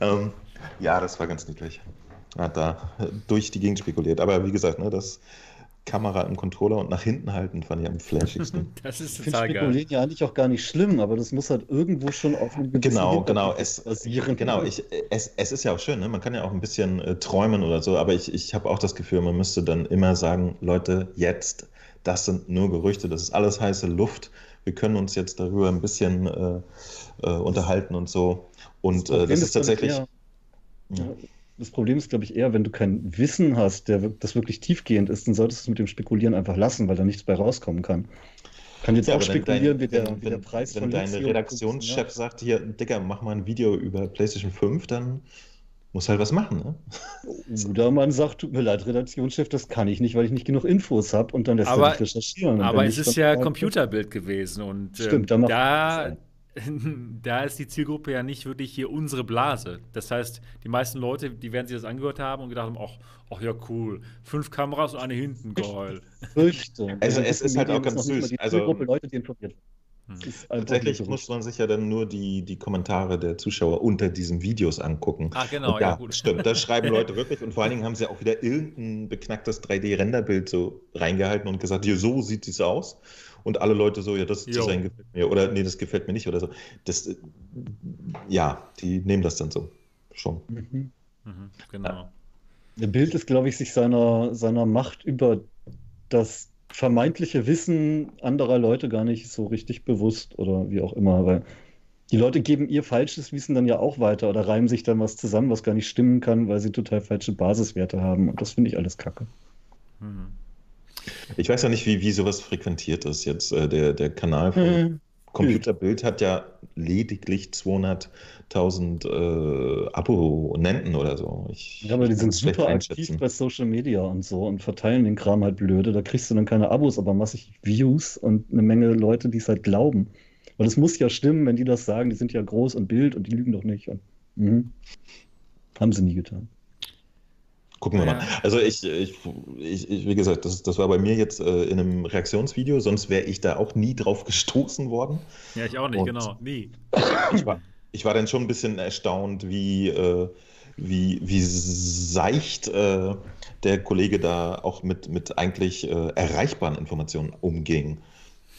ähm, ja, das war ganz niedlich. Hat da durch die Gegend spekuliert. Aber wie gesagt, ne, das Kamera im Controller und nach hinten halten fand ich am flashigsten. Das ist Ich finde total geil. Spekulieren ja eigentlich auch gar nicht schlimm, aber das muss halt irgendwo schon auf einem Genau, genau. Es, basieren. genau, ich, es, es ist ja auch schön, ne? man kann ja auch ein bisschen äh, träumen oder so, aber ich, ich habe auch das Gefühl, man müsste dann immer sagen, Leute, jetzt, das sind nur Gerüchte, das ist alles heiße Luft. Wir können uns jetzt darüber ein bisschen äh, äh, unterhalten und so. Und äh, Problem das ist ich, tatsächlich. Ja, Das Problem ist, glaube ich, eher, wenn du kein Wissen hast, der, das wirklich tiefgehend ist, dann solltest du es mit dem Spekulieren einfach lassen, weil da nichts bei rauskommen kann. Kann jetzt Ja, auch wenn spekulieren, dein, wie, der, wenn, wie der wenn, Preis wenn von dein Lithium Redaktionschef sagt, hier, Digga, mach mal ein Video über PlayStation 5, dann muss halt was machen, ne? Oder man sagt, tut mir leid, Redaktionschef, das kann ich nicht, weil ich nicht genug Infos habe und dann lässt Aber- er dich recherchieren. Aber wenn es ist ja Computerbild gewesen und ähm, Stimmt, da macht da. da ist die Zielgruppe ja nicht wirklich hier unsere Blase. Das heißt, die meisten Leute, die werden sich das angehört haben und gedacht haben, ach, ach ja, cool, fünf Kameras und eine hinten, geil. Fürchte. Also es ist halt auch ganz süß. Die Also- Zielgruppe Leute, die informiert. Hm. Tatsächlich muss man sich ja dann nur die, die Kommentare der Zuschauer unter diesen Videos angucken. Ah, genau, Und ja, ja, gut. stimmt. Da schreiben Leute wirklich und vor allen Dingen haben sie auch wieder irgendein beknacktes 3D-Renderbild so reingehalten und gesagt, hier, so sieht es aus. Und alle Leute so, ja, das Jo. Design gefällt mir oder nee, das gefällt mir nicht oder so. Das, äh, ja, die nehmen das dann so. Schon. Mhm. Mhm, genau. Der Bild ist, glaube ich, sich seiner, seiner Macht über das vermeintliche Wissen anderer Leute gar nicht so richtig bewusst oder wie auch immer, weil die Leute geben ihr falsches Wissen dann ja auch weiter oder reimen sich dann was zusammen, was gar nicht stimmen kann, weil sie total falsche Basiswerte haben. Und das finde ich alles kacke. Mhm. Ich weiß ja nicht, wie, wie sowas frequentiert ist jetzt. Äh, der, der Kanal von Computerbild hat ja lediglich 200.000 äh, Abonnenten oder so. Ich, Ja, aber die sind super aktiv bei Social Media und so und verteilen den Kram halt blöde. Da kriegst du dann keine Abos, aber massig Views und eine Menge Leute, die es halt glauben. Und es muss ja stimmen, wenn die das sagen, die sind ja groß und Bild und die lügen doch nicht. Und, mhm. Haben sie nie getan. Gucken wir Ja. mal. Also ich, ich, ich, ich wie gesagt, das, das war bei mir jetzt äh, in einem Reaktionsvideo, sonst wäre ich da auch nie drauf gestoßen worden. Ja, ich auch nicht, Und- genau. Nie. Ich war, ich war dann schon ein bisschen erstaunt, wie, äh, wie, wie seicht äh, der Kollege da auch mit, mit eigentlich äh, erreichbaren Informationen umging.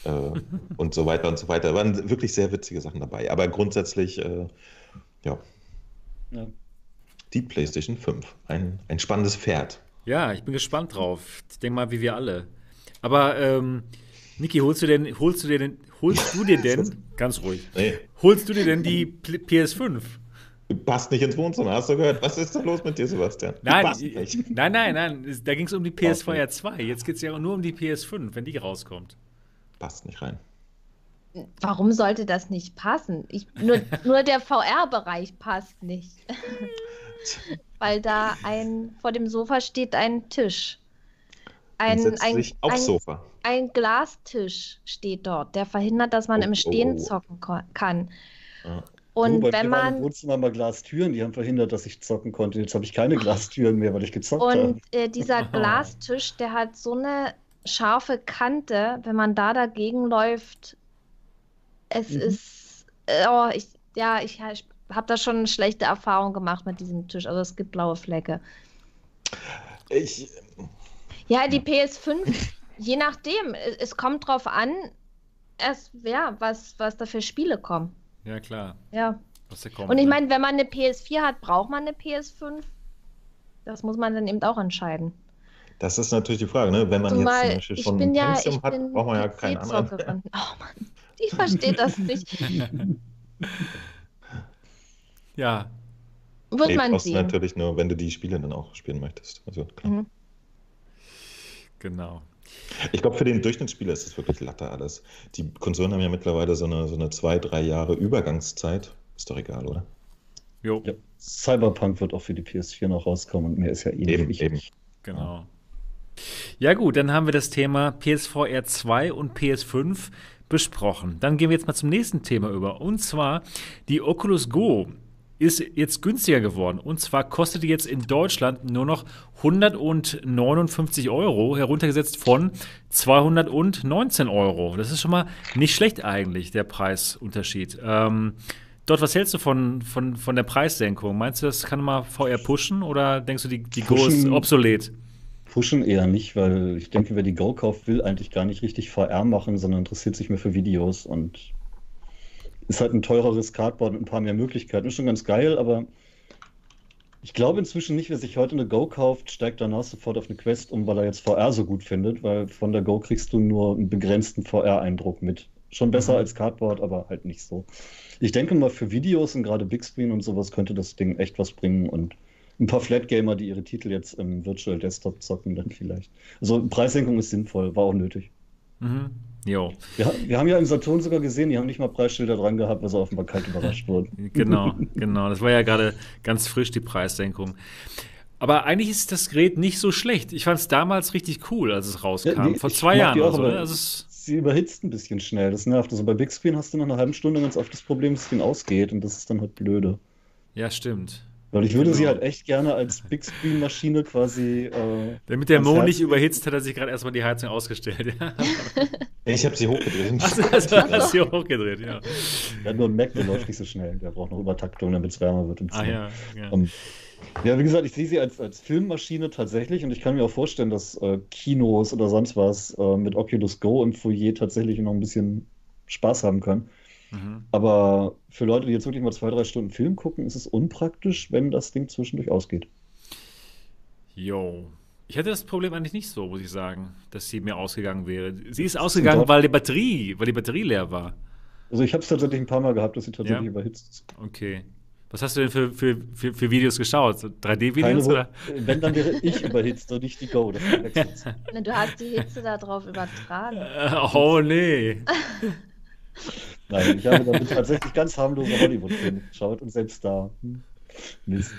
Äh, und so weiter und so weiter. Da waren wirklich sehr witzige Sachen dabei. Aber grundsätzlich, äh, ja, Ja. Die PlayStation 5. Ein, ein spannendes Pferd. Ja, ich bin gespannt drauf. Ich denke mal, wie wir alle. Aber, ähm, Niki, holst du denn, holst du dir denn, holst du dir denn, ganz ruhig, Nee, holst du dir denn die Pl- PS5? passt nicht ins Wohnzimmer, hast du gehört? Was ist da los mit dir, Sebastian? Die Nein, passt nicht. nein, nein, nein. Da ging es um die PS4 Okay. 2. Jetzt geht es ja nur um die PS5, wenn die rauskommt. Passt nicht rein. Warum sollte das nicht passen? Ich, nur, nur der VR-Bereich passt nicht. Weil da ein vor dem Sofa steht ein Tisch. Ein, setzt ein, sich aufs ein, Sofa. ein Glastisch steht dort, der verhindert, dass man Oh, im Stehen oh, oh. zocken kann. Ja. Und oh, bei wenn im man Wohnzimmer mal Glastüren, die haben verhindert, dass ich zocken konnte. Jetzt habe ich keine Glastüren mehr, weil ich gezockt habe. und äh, dieser Glastisch, der hat so eine scharfe Kante, wenn man da dagegen läuft, es Mhm. ist, äh, oh, ich, ja, ich, ich habe da schon schlechte Erfahrungen gemacht mit diesem Tisch. Also es gibt blaue Flecke. Ich, Ja, die PS5, je nachdem, es, kommt drauf an, es, ja, was, was da für Spiele kommen. Ja, klar. Ja. Was da kommt, Und ich ne? meine, wenn man eine PS4 hat, braucht man eine PS5? Das muss man dann eben auch entscheiden. das ist natürlich die Frage, ne? Wenn man Zumal jetzt zum Beispiel schon ein ja, Pentium hat, braucht man ja keinen anderen. Oh Mann, ich verstehe das nicht. Ja, Wird Nee, man sehen. natürlich nur, wenn du die Spiele dann auch spielen möchtest. Also klar. Mhm. genau. Ich glaube, für den Durchschnittsspieler ist das wirklich Latte alles. Die Konsolen haben ja mittlerweile so eine, so eine zwei, drei Jahre Übergangszeit. Ist doch egal, oder? Jo, Ja. Cyberpunk wird auch für die PS4 noch rauskommen und mir ist ja eh Eben, nicht eben. genau. Ja gut, dann haben wir das Thema PSVR 2 und PS5 besprochen. Dann gehen wir jetzt mal zum nächsten Thema über. Und zwar die Oculus Go ist jetzt günstiger geworden. Und zwar kostet die jetzt in Deutschland nur noch 159 Euro, heruntergesetzt von 219 Euro. Das ist schon mal nicht schlecht eigentlich, der Preisunterschied. Ähm, Dort, was hältst du von, von, von der Preissenkung? Meinst du, das kann mal VR pushen oder denkst du, die, die Go ist obsolet? Pushen eher nicht, weil ich denke, wer die Go kauft, will eigentlich gar nicht richtig VR machen, sondern interessiert sich mehr für Videos und ist halt ein teureres Cardboard mit ein paar mehr Möglichkeiten. Ist schon ganz geil, aber ich glaube inzwischen nicht, wer sich heute eine Go kauft, steigt danach sofort auf eine Quest um, weil er jetzt VR so gut findet, weil von der Go kriegst du nur einen begrenzten VR-Eindruck mit. Schon besser Mhm. als Cardboard, aber halt nicht so. Ich denke mal, für Videos und gerade Big Screen und sowas könnte das Ding echt was bringen und ein paar Flat-Gamer, die ihre Titel jetzt im Virtual Desktop zocken, dann vielleicht. Also Preissenkung ist sinnvoll, war auch nötig. Mhm. Jo, Wir, wir haben ja im Saturn sogar gesehen, die haben nicht mal Preisschilder dran gehabt, weil sie offenbar kalt überrascht wurden. genau, genau. Das war ja gerade ganz frisch, die Preissenkung. Aber eigentlich ist das Gerät nicht so schlecht. Ich fand es damals richtig cool, als es rauskam. Ja, nee, Vor zwei Jahren die oder auch, so. Ne? Also es, Sie überhitzt ein bisschen schnell, das nervt. Also bei Big Screen hast du nach einer halben Stunde ganz oft das Problem, dass das Ding ausgeht und das ist dann halt blöde. ja, stimmt. Weil ich würde Genau. sie halt echt gerne als Big Screen-Maschine quasi. Äh, Damit der Mo Herz nicht überhitzt, hat er sich gerade erstmal die Heizung ausgestellt. Ja. Ich habe sie hochgedreht. Also, also hast du hochgedreht, ja. Ja, nur ein Mac, der läuft nicht so schnell. Der braucht noch Übertaktung, damit es wärmer wird. Im Ah Zimmer. ja, ja. Ähm, ja, wie gesagt, ich sehe sie als, als Filmmaschine tatsächlich und ich kann mir auch vorstellen, dass äh, Kinos oder sonst was äh, mit Oculus Go im Foyer tatsächlich noch ein bisschen Spaß haben können. Mhm. Aber für Leute, die jetzt wirklich mal zwei, drei Stunden Film gucken, ist es unpraktisch, wenn das Ding zwischendurch ausgeht. Jo. Ich hatte das Problem eigentlich nicht so, muss ich sagen, dass sie mir ausgegangen wäre. Sie ist ausgegangen, weil die Batterie, weil die Batterie leer war. Also ich habe es tatsächlich ein paar Mal gehabt, dass sie tatsächlich Ja? überhitzt ist. Okay. Was hast du denn für, für, für, für Videos geschaut? So Keine, 3D-Videos wo- oder? wenn, dann wäre ich überhitzt und nicht die Go. Du hast die Hitze darauf übertragen. Äh, Oh nee. Nein, ich habe damit tatsächlich ganz harmlose Hollywood-Filme geschaut und selbst da. hm, Mist.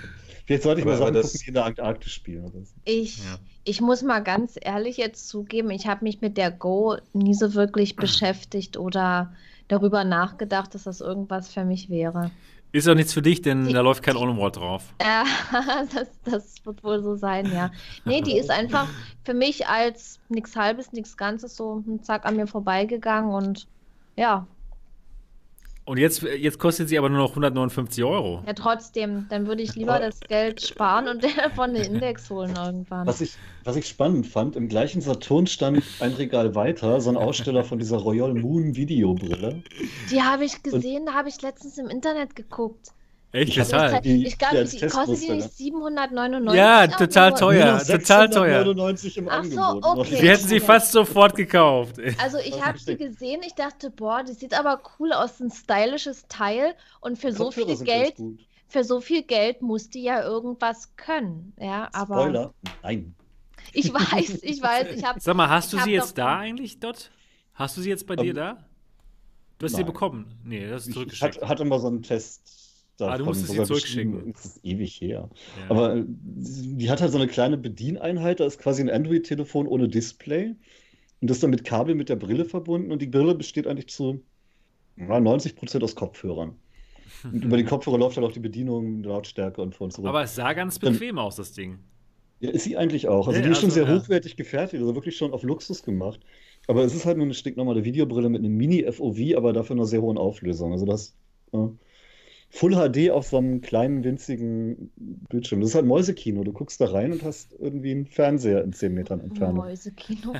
Vielleicht sollte ich Aber- mal Sachen aber das- gucken, die in der Antarktis spielen. Oder so. Ich, Ja. ich muss mal ganz ehrlich jetzt zugeben, ich habe mich mit der Go nie so wirklich beschäftigt oder darüber nachgedacht, dass das irgendwas für mich wäre. Ist auch nichts für dich, denn Die- da läuft kein Onboard drauf. Äh, das, das wird wohl so sein, ja. Nee, die ist einfach für mich als nichts Halbes, nichts Ganzes so hm, zack an mir vorbeigegangen und ja, Und jetzt, jetzt kostet sie aber nur noch 159 Euro. ja trotzdem, dann würde ich lieber das Geld sparen und davon den Index holen irgendwann. Was ich, was ich spannend fand, im gleichen Saturn stand ein Regal weiter, so ein Aussteller von dieser Royal Moon Videobrille. Die habe ich gesehen, da habe ich letztens im Internet geguckt. Echt? Ich hab- Weshalb? Die- ich glaube, die Testmuster, nicht 799 Ja, total teuer. Total teuer. 699 im Ach so, okay. Wir hätten sie fast sofort gekauft. Also ich habe sie gesehen, ich dachte, boah, die sieht aber cool aus, ein stylisches Teil und für so viel Geld, für so viel Geld muss die ja irgendwas können, ja, aber Spoiler, nein. ich weiß, ich weiß, ich habe Sag mal, hast du Ich hab sie jetzt da eigentlich dort? Hast du sie jetzt bei dir Ähm, da? Du hast sie bekommen? Nee, das ist Ich zurückgeschickt. hatte, hatte mal so einen Test davon. Ah, du musstest sie zurückschicken. Das ist ewig her. Ja. Aber äh, die hat halt so eine kleine Bedieneinheit, da ist quasi ein Android-Telefon ohne Display. Und das ist dann mit Kabel mit der Brille verbunden. Und die Brille besteht eigentlich zu ja, 90% aus Kopfhörern. Und über die Kopfhörer läuft halt auch die Bedienung, Lautstärke und vor und zurück. Aber es sah ganz bequem aus, das Ding. Ja, ist sie eigentlich auch. Also Ja, die ist schon also, sehr ja. hochwertig gefertigt, also wirklich schon auf Luxus gemacht. Aber es ist halt nur eine stinknormale Videobrille mit einem Mini-FOV, aber dafür einer sehr hohen Auflösung. Also das äh, Full HD auf so einem kleinen, winzigen Bildschirm. Das ist halt Mäusekino. Du guckst da rein und hast irgendwie einen Fernseher in 10 Metern Entfernung. Mäusekino.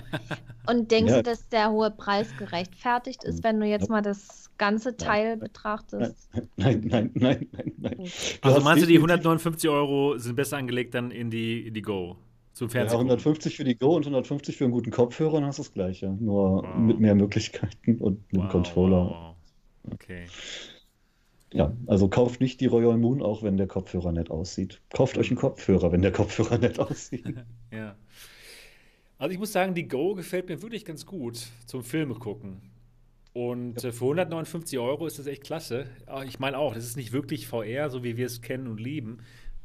Und denkst Ja. du, dass der hohe Preis gerechtfertigt ist, wenn du jetzt mal das ganze Teil betrachtest? Nein, nein, nein, nein, nein. Du Also meinst du, die definitiv- 159 Euro sind besser angelegt dann in die, in die Go? Zum Ja, Fernsehen. 150 für die Go und 150 für einen guten Kopfhörer, dann hast du das Gleiche. Nur Wow. mit mehr Möglichkeiten und mit einem Controller. Wow, wow. Okay. Ja, also kauft nicht die Royal Moon, auch wenn der Kopfhörer nett aussieht. Kauft euch einen Kopfhörer, wenn der Kopfhörer nett aussieht. Ja. Also ich muss sagen, die Go gefällt mir wirklich ganz gut zum Filme gucken. Und äh, für 159 Euro ist das echt klasse. Ich meine auch, das ist nicht wirklich VR, so wie wir es kennen und lieben,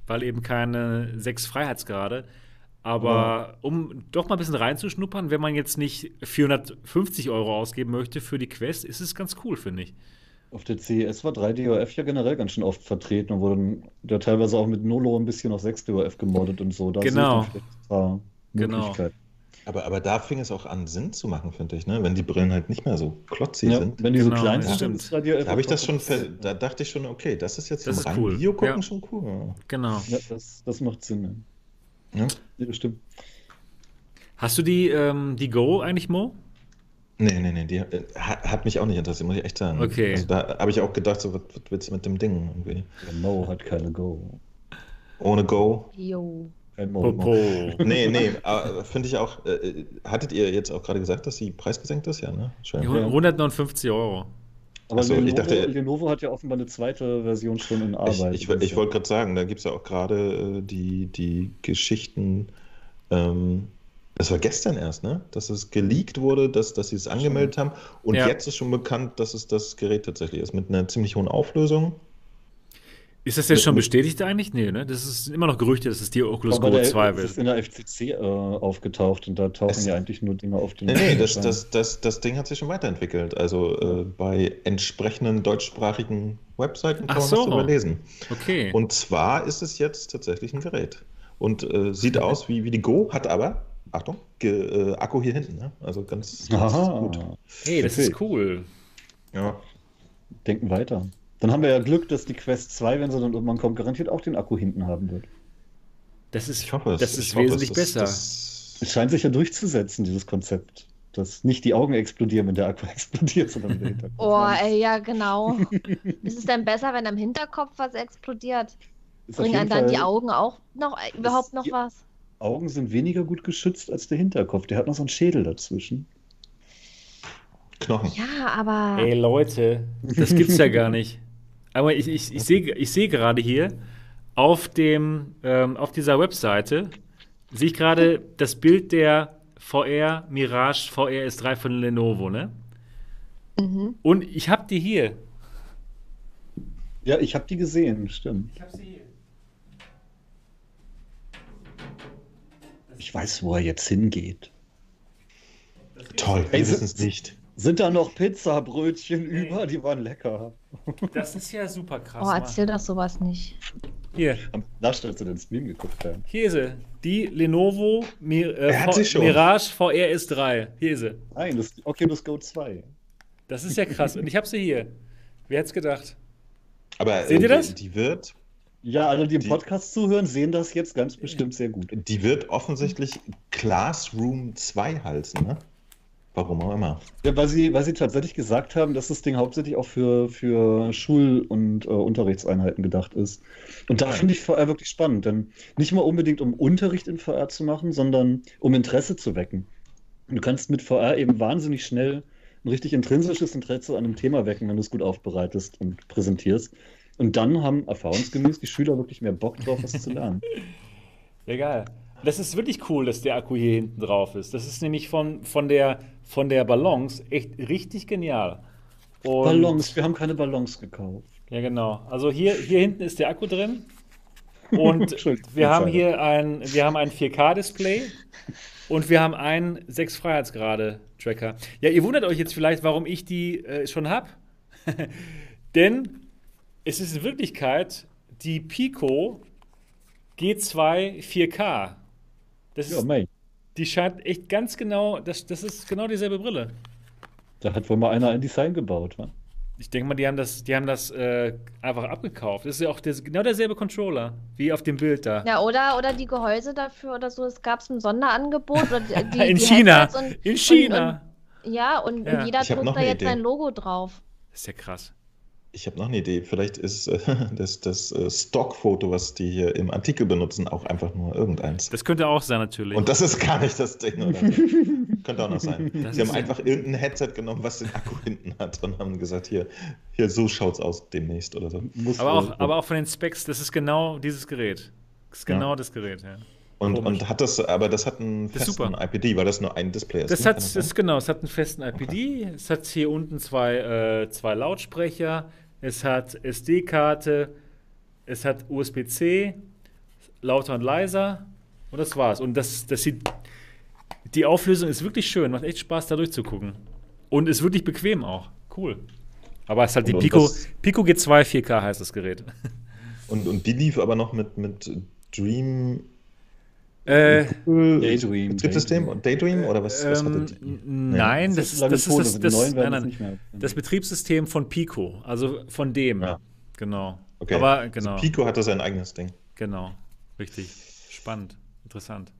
weil eben keine sechs Freiheitsgrade. Aber um doch mal ein bisschen reinzuschnuppern, wenn man jetzt nicht 450 Euro ausgeben möchte für die Quest, ist es ganz cool, finde ich. Auf der CES war 3DOF ja generell ganz schön oft vertreten und wurde dann ja teilweise auch mit Nolo ein bisschen auf 6DOF gemoddet und so. Da Genau. paar Genau. Möglichkeiten. Aber, aber da fing es auch an, Sinn zu machen, finde ich, ne? Wenn die Brillen halt nicht mehr so klotzig Ja, sind. wenn die so Genau, klein ja. sind, dann ist 3DOF Da habe ich das schon, da dachte ich schon, okay, das ist jetzt Das ist cool. Video gucken Ja. schon cool. Genau. Ja, das, das macht Sinn. Ja. Ja? Stimmt. Hast du die, ähm, die Go eigentlich, Mo? Nee, nee, nee, die äh, hat, hat mich auch nicht interessiert, muss ich echt sagen. Okay. Also da habe ich auch gedacht, so, was, was willst du mit dem Ding irgendwie? Der Mo hat keine Go. Ohne Go? Jo. Kein Mo. Popo. Nee, nee, finde ich auch, äh, hattet ihr jetzt auch gerade gesagt, dass die preisgesenkt ist? Ja, ne? Schön. 159 Euro. Aber Ach so, ich Lenovo, dachte- Lenovo hat ja offenbar eine zweite Version schon in Ich, Arbeit. ich, ich wollte gerade sagen, da gibt es ja auch gerade äh, die, die Geschichten, ähm, das war gestern erst, ne? Dass es geleakt wurde, dass, dass sie es angemeldet haben. Und Ja. jetzt ist schon bekannt, dass es das Gerät tatsächlich ist, mit einer ziemlich hohen Auflösung. Ist das jetzt schon bestätigt eigentlich? Nee, ne? Das ist immer noch Gerüchte, dass es die Oculus Aber Go der 2 es ist wird. in der FCC äh, aufgetaucht und da tauchen Es- ja eigentlich nur Dinge auf, die Nee, nee, das, das, das, das Ding hat sich schon weiterentwickelt. Also äh, bei entsprechenden deutschsprachigen Webseiten kann Ach man so. was drüber lesen. Okay. Und zwar ist es jetzt tatsächlich ein Gerät. Und äh, sieht aus wie, wie die Go, hat aber, Achtung, ge, äh, Akku hier hinten. Ne? Also ganz, ganz gut. hey, das okay. ist cool. Ja. denken weiter. Dann haben wir ja Glück, dass die Quest 2, wenn sie dann irgendwann kommt, garantiert auch den Akku hinten haben wird. Das ist, Ich hoffe es. das ist hoffe es. wesentlich Das- besser. Das, Es scheint sich ja durchzusetzen, dieses Konzept. Dass nicht die Augen explodieren, wenn der Akku explodiert, sondern der Hinterkopf. Oh, ey, ja, genau. ist es denn besser, wenn am Hinterkopf was explodiert? Bringen einen dann die Augen auch noch äh, überhaupt noch was? Augen sind weniger gut geschützt als der Hinterkopf. Der hat noch so einen Schädel dazwischen. Knochen. Ja, aber Ey, Leute, das gibt's ja gar nicht. Aber ich, ich, ich sehe ich seh gerade hier auf, dem, ähm, auf dieser Webseite, sehe ich gerade das Bild der VR Mirage VR S3 von Lenovo, ne? mhm. Und ich habe die hier. Ja, ich habe die gesehen, stimmt. Ich habe sie hier. Ich weiß, wo er jetzt hingeht. Toll, wir wissen es nicht. Sind da noch Pizzabrötchen über? Die waren lecker. Das ist ja super krass. Oh, Mann. erzähl doch sowas nicht. Hier, Da stellst du den Stream geguckt haben. hier ist sie. Die Lenovo Mir, äh. Mirage VR S3. Hier ist sie. Nein, das Oculus Go 2. Das ist ja krass. Und ich habe sie hier. Wer hätte es gedacht? Aber Seht ihr äh, das? Die, die wird, Ja, alle, die im Podcast zuhören, sehen das jetzt ganz bestimmt sehr gut. die wird offensichtlich Classroom 2 heißen, ne? Warum auch immer. Ja, weil sie, weil sie tatsächlich gesagt haben, dass das Ding hauptsächlich auch für, für Schul- und äh, Unterrichtseinheiten gedacht ist. Und da finde ich VR wirklich spannend, denn nicht mal unbedingt um Unterricht in VR zu machen, sondern um Interesse zu wecken. Du kannst mit VR eben wahnsinnig schnell ein richtig intrinsisches Interesse an einem Thema wecken, wenn du es gut aufbereitest und präsentierst. Und dann haben erfahrungsgemäß die Schüler wirklich mehr Bock drauf, was zu lernen. Geil. Das ist wirklich cool, dass der Akku hier hinten drauf ist. Das ist nämlich von, von, der, von der Balance echt richtig genial. Und Ballons, wir haben keine Ballons gekauft. Ja, genau. Also hier, hier hinten ist der Akku drin. Und wir haben hier ein, wir haben ein 4K-Display und wir haben einen 6 Freiheitsgrade-Tracker. Ja, ihr wundert euch jetzt vielleicht, warum ich die äh, schon habe. Denn es ist in Wirklichkeit die Pico G2 4K. Das Ja, ist, mei. die scheint echt ganz genau, das, das ist genau dieselbe Brille. Da hat wohl mal einer ein Design gebaut. Wa? Ich denke mal, die haben das, die haben das äh, einfach abgekauft. Das ist ja auch der, genau derselbe Controller wie auf dem Bild da. Ja, oder, oder die Gehäuse dafür oder so. Es gab ein Sonderangebot. Oder die, die, in die China. Und, in China. Und, und, ja, und, Ja. und jeder druckt noch da jetzt Idee. sein Logo drauf. das ist ja krass. Ich habe noch eine Idee. Vielleicht ist äh, das, das äh, Stockfoto, was die hier im Artikel benutzen, auch einfach nur irgendeins. Das könnte auch sein, natürlich. Und das ist gar nicht das Ding, oder? Könnte auch noch sein. Das Sie haben einfach irgendein Headset genommen, was den Akku hinten hat und haben gesagt, hier, hier so schaut's aus demnächst oder so. Aber, auch, aber auch von den Specs, das ist genau dieses Gerät. Das ist genau das Gerät, ja. Und, und hat das, aber das hat einen festen super. IPD, weil das nur ein Display ist. Das ne? hat, das ist genau, es hat einen festen IPD, es hat hier unten zwei, äh, zwei Lautsprecher, es hat SD-Karte, es hat USB-C, lauter und leiser und das war's. Und das, das sieht, die Auflösung ist wirklich schön, macht echt Spaß da durchzugucken. Und ist wirklich bequem auch. Cool. Aber es ist halt die Und- und Pico, Pico G2 4K heißt das Gerät. Und, und die lief aber noch mit, mit Dream Äh, Daydream. Betriebssystem und Daydream oder was, was ähm, hatte die? n- nein, das, ist das, das, also das, nein, nein, das Betriebssystem von Pico, also von dem. Ja. Genau. Okay. Aber genau, Also Pico hatte sein eigenes Ding. genau, richtig. Spannend, interessant.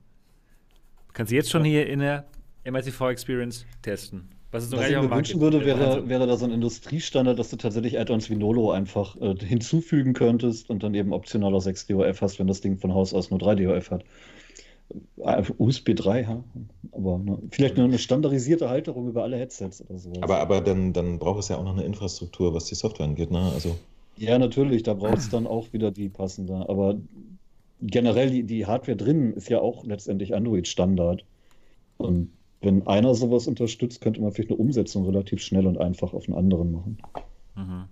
Kannst du jetzt schon hier in der MITV Experience testen. Was ist noch Was ich mir wünschen würde, wäre, Also, wäre da so ein Industriestandard, dass du tatsächlich Add-ons wie Nolo einfach äh, hinzufügen könntest und dann eben optional auch 6 DOF hast, wenn das Ding von Haus aus nur 3 DOF hat. Äh, USB 3, ja. Aber ne, vielleicht nur eine standardisierte Halterung über alle Headsets oder sowas. Aber, aber dann, dann braucht es ja auch noch eine Infrastruktur, was die Software angeht. Ne? Also, Ja, natürlich, da braucht es dann auch wieder die passende. Aber generell, die, die Hardware drin ist ja auch letztendlich Android-Standard. Und wenn einer sowas unterstützt, könnte man vielleicht eine Umsetzung relativ schnell und einfach auf einen anderen machen. mhm.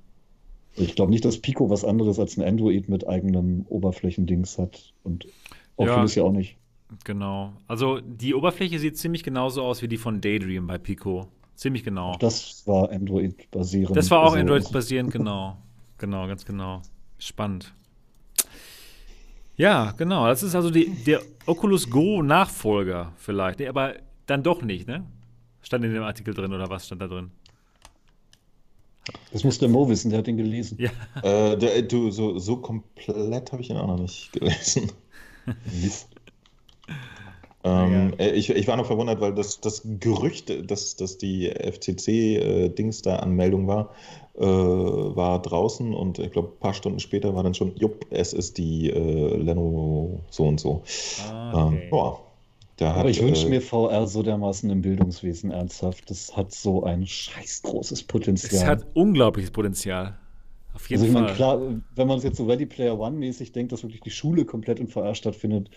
Ich glaube nicht, dass Pico was anderes als ein Android mit eigenem Oberflächendings hat. Und Oculus ja, auch nicht. Genau. Also die Oberfläche sieht ziemlich genauso aus wie die von Daydream bei Pico. Ziemlich genau. Das war Android-basierend. Das war auch Also, Android-basierend, genau. Genau, ganz genau. Spannend. Ja, genau. Das ist also die, der Oculus Go-Nachfolger vielleicht. Nee, aber dann doch nicht, ne? Stand in dem Artikel drin oder was stand da drin? Das muss der Mo wissen, der hat den gelesen. Ja, äh, der, du, so, so komplett habe ich ihn auch noch nicht gelesen. Mist. Ähm, äh, ich, ich war noch verwundert, weil das, das Gerücht, dass, dass die FCC-Dings da Anmeldung war, äh, war draußen und ich glaube, ein paar Stunden später war dann schon, jupp, es ist die äh, Lenovo so und so. Ah, okay. Ähm, boah, da Aber hat, ich wünsche äh, mir VR so dermaßen im Bildungswesen ernsthaft. Das hat so ein scheiß großes Potenzial. es hat unglaubliches Potenzial. Auf jeden also ich Fall. meine, klar, wenn man es jetzt so Ready Player One mäßig denkt, dass wirklich die Schule komplett in VR stattfindet,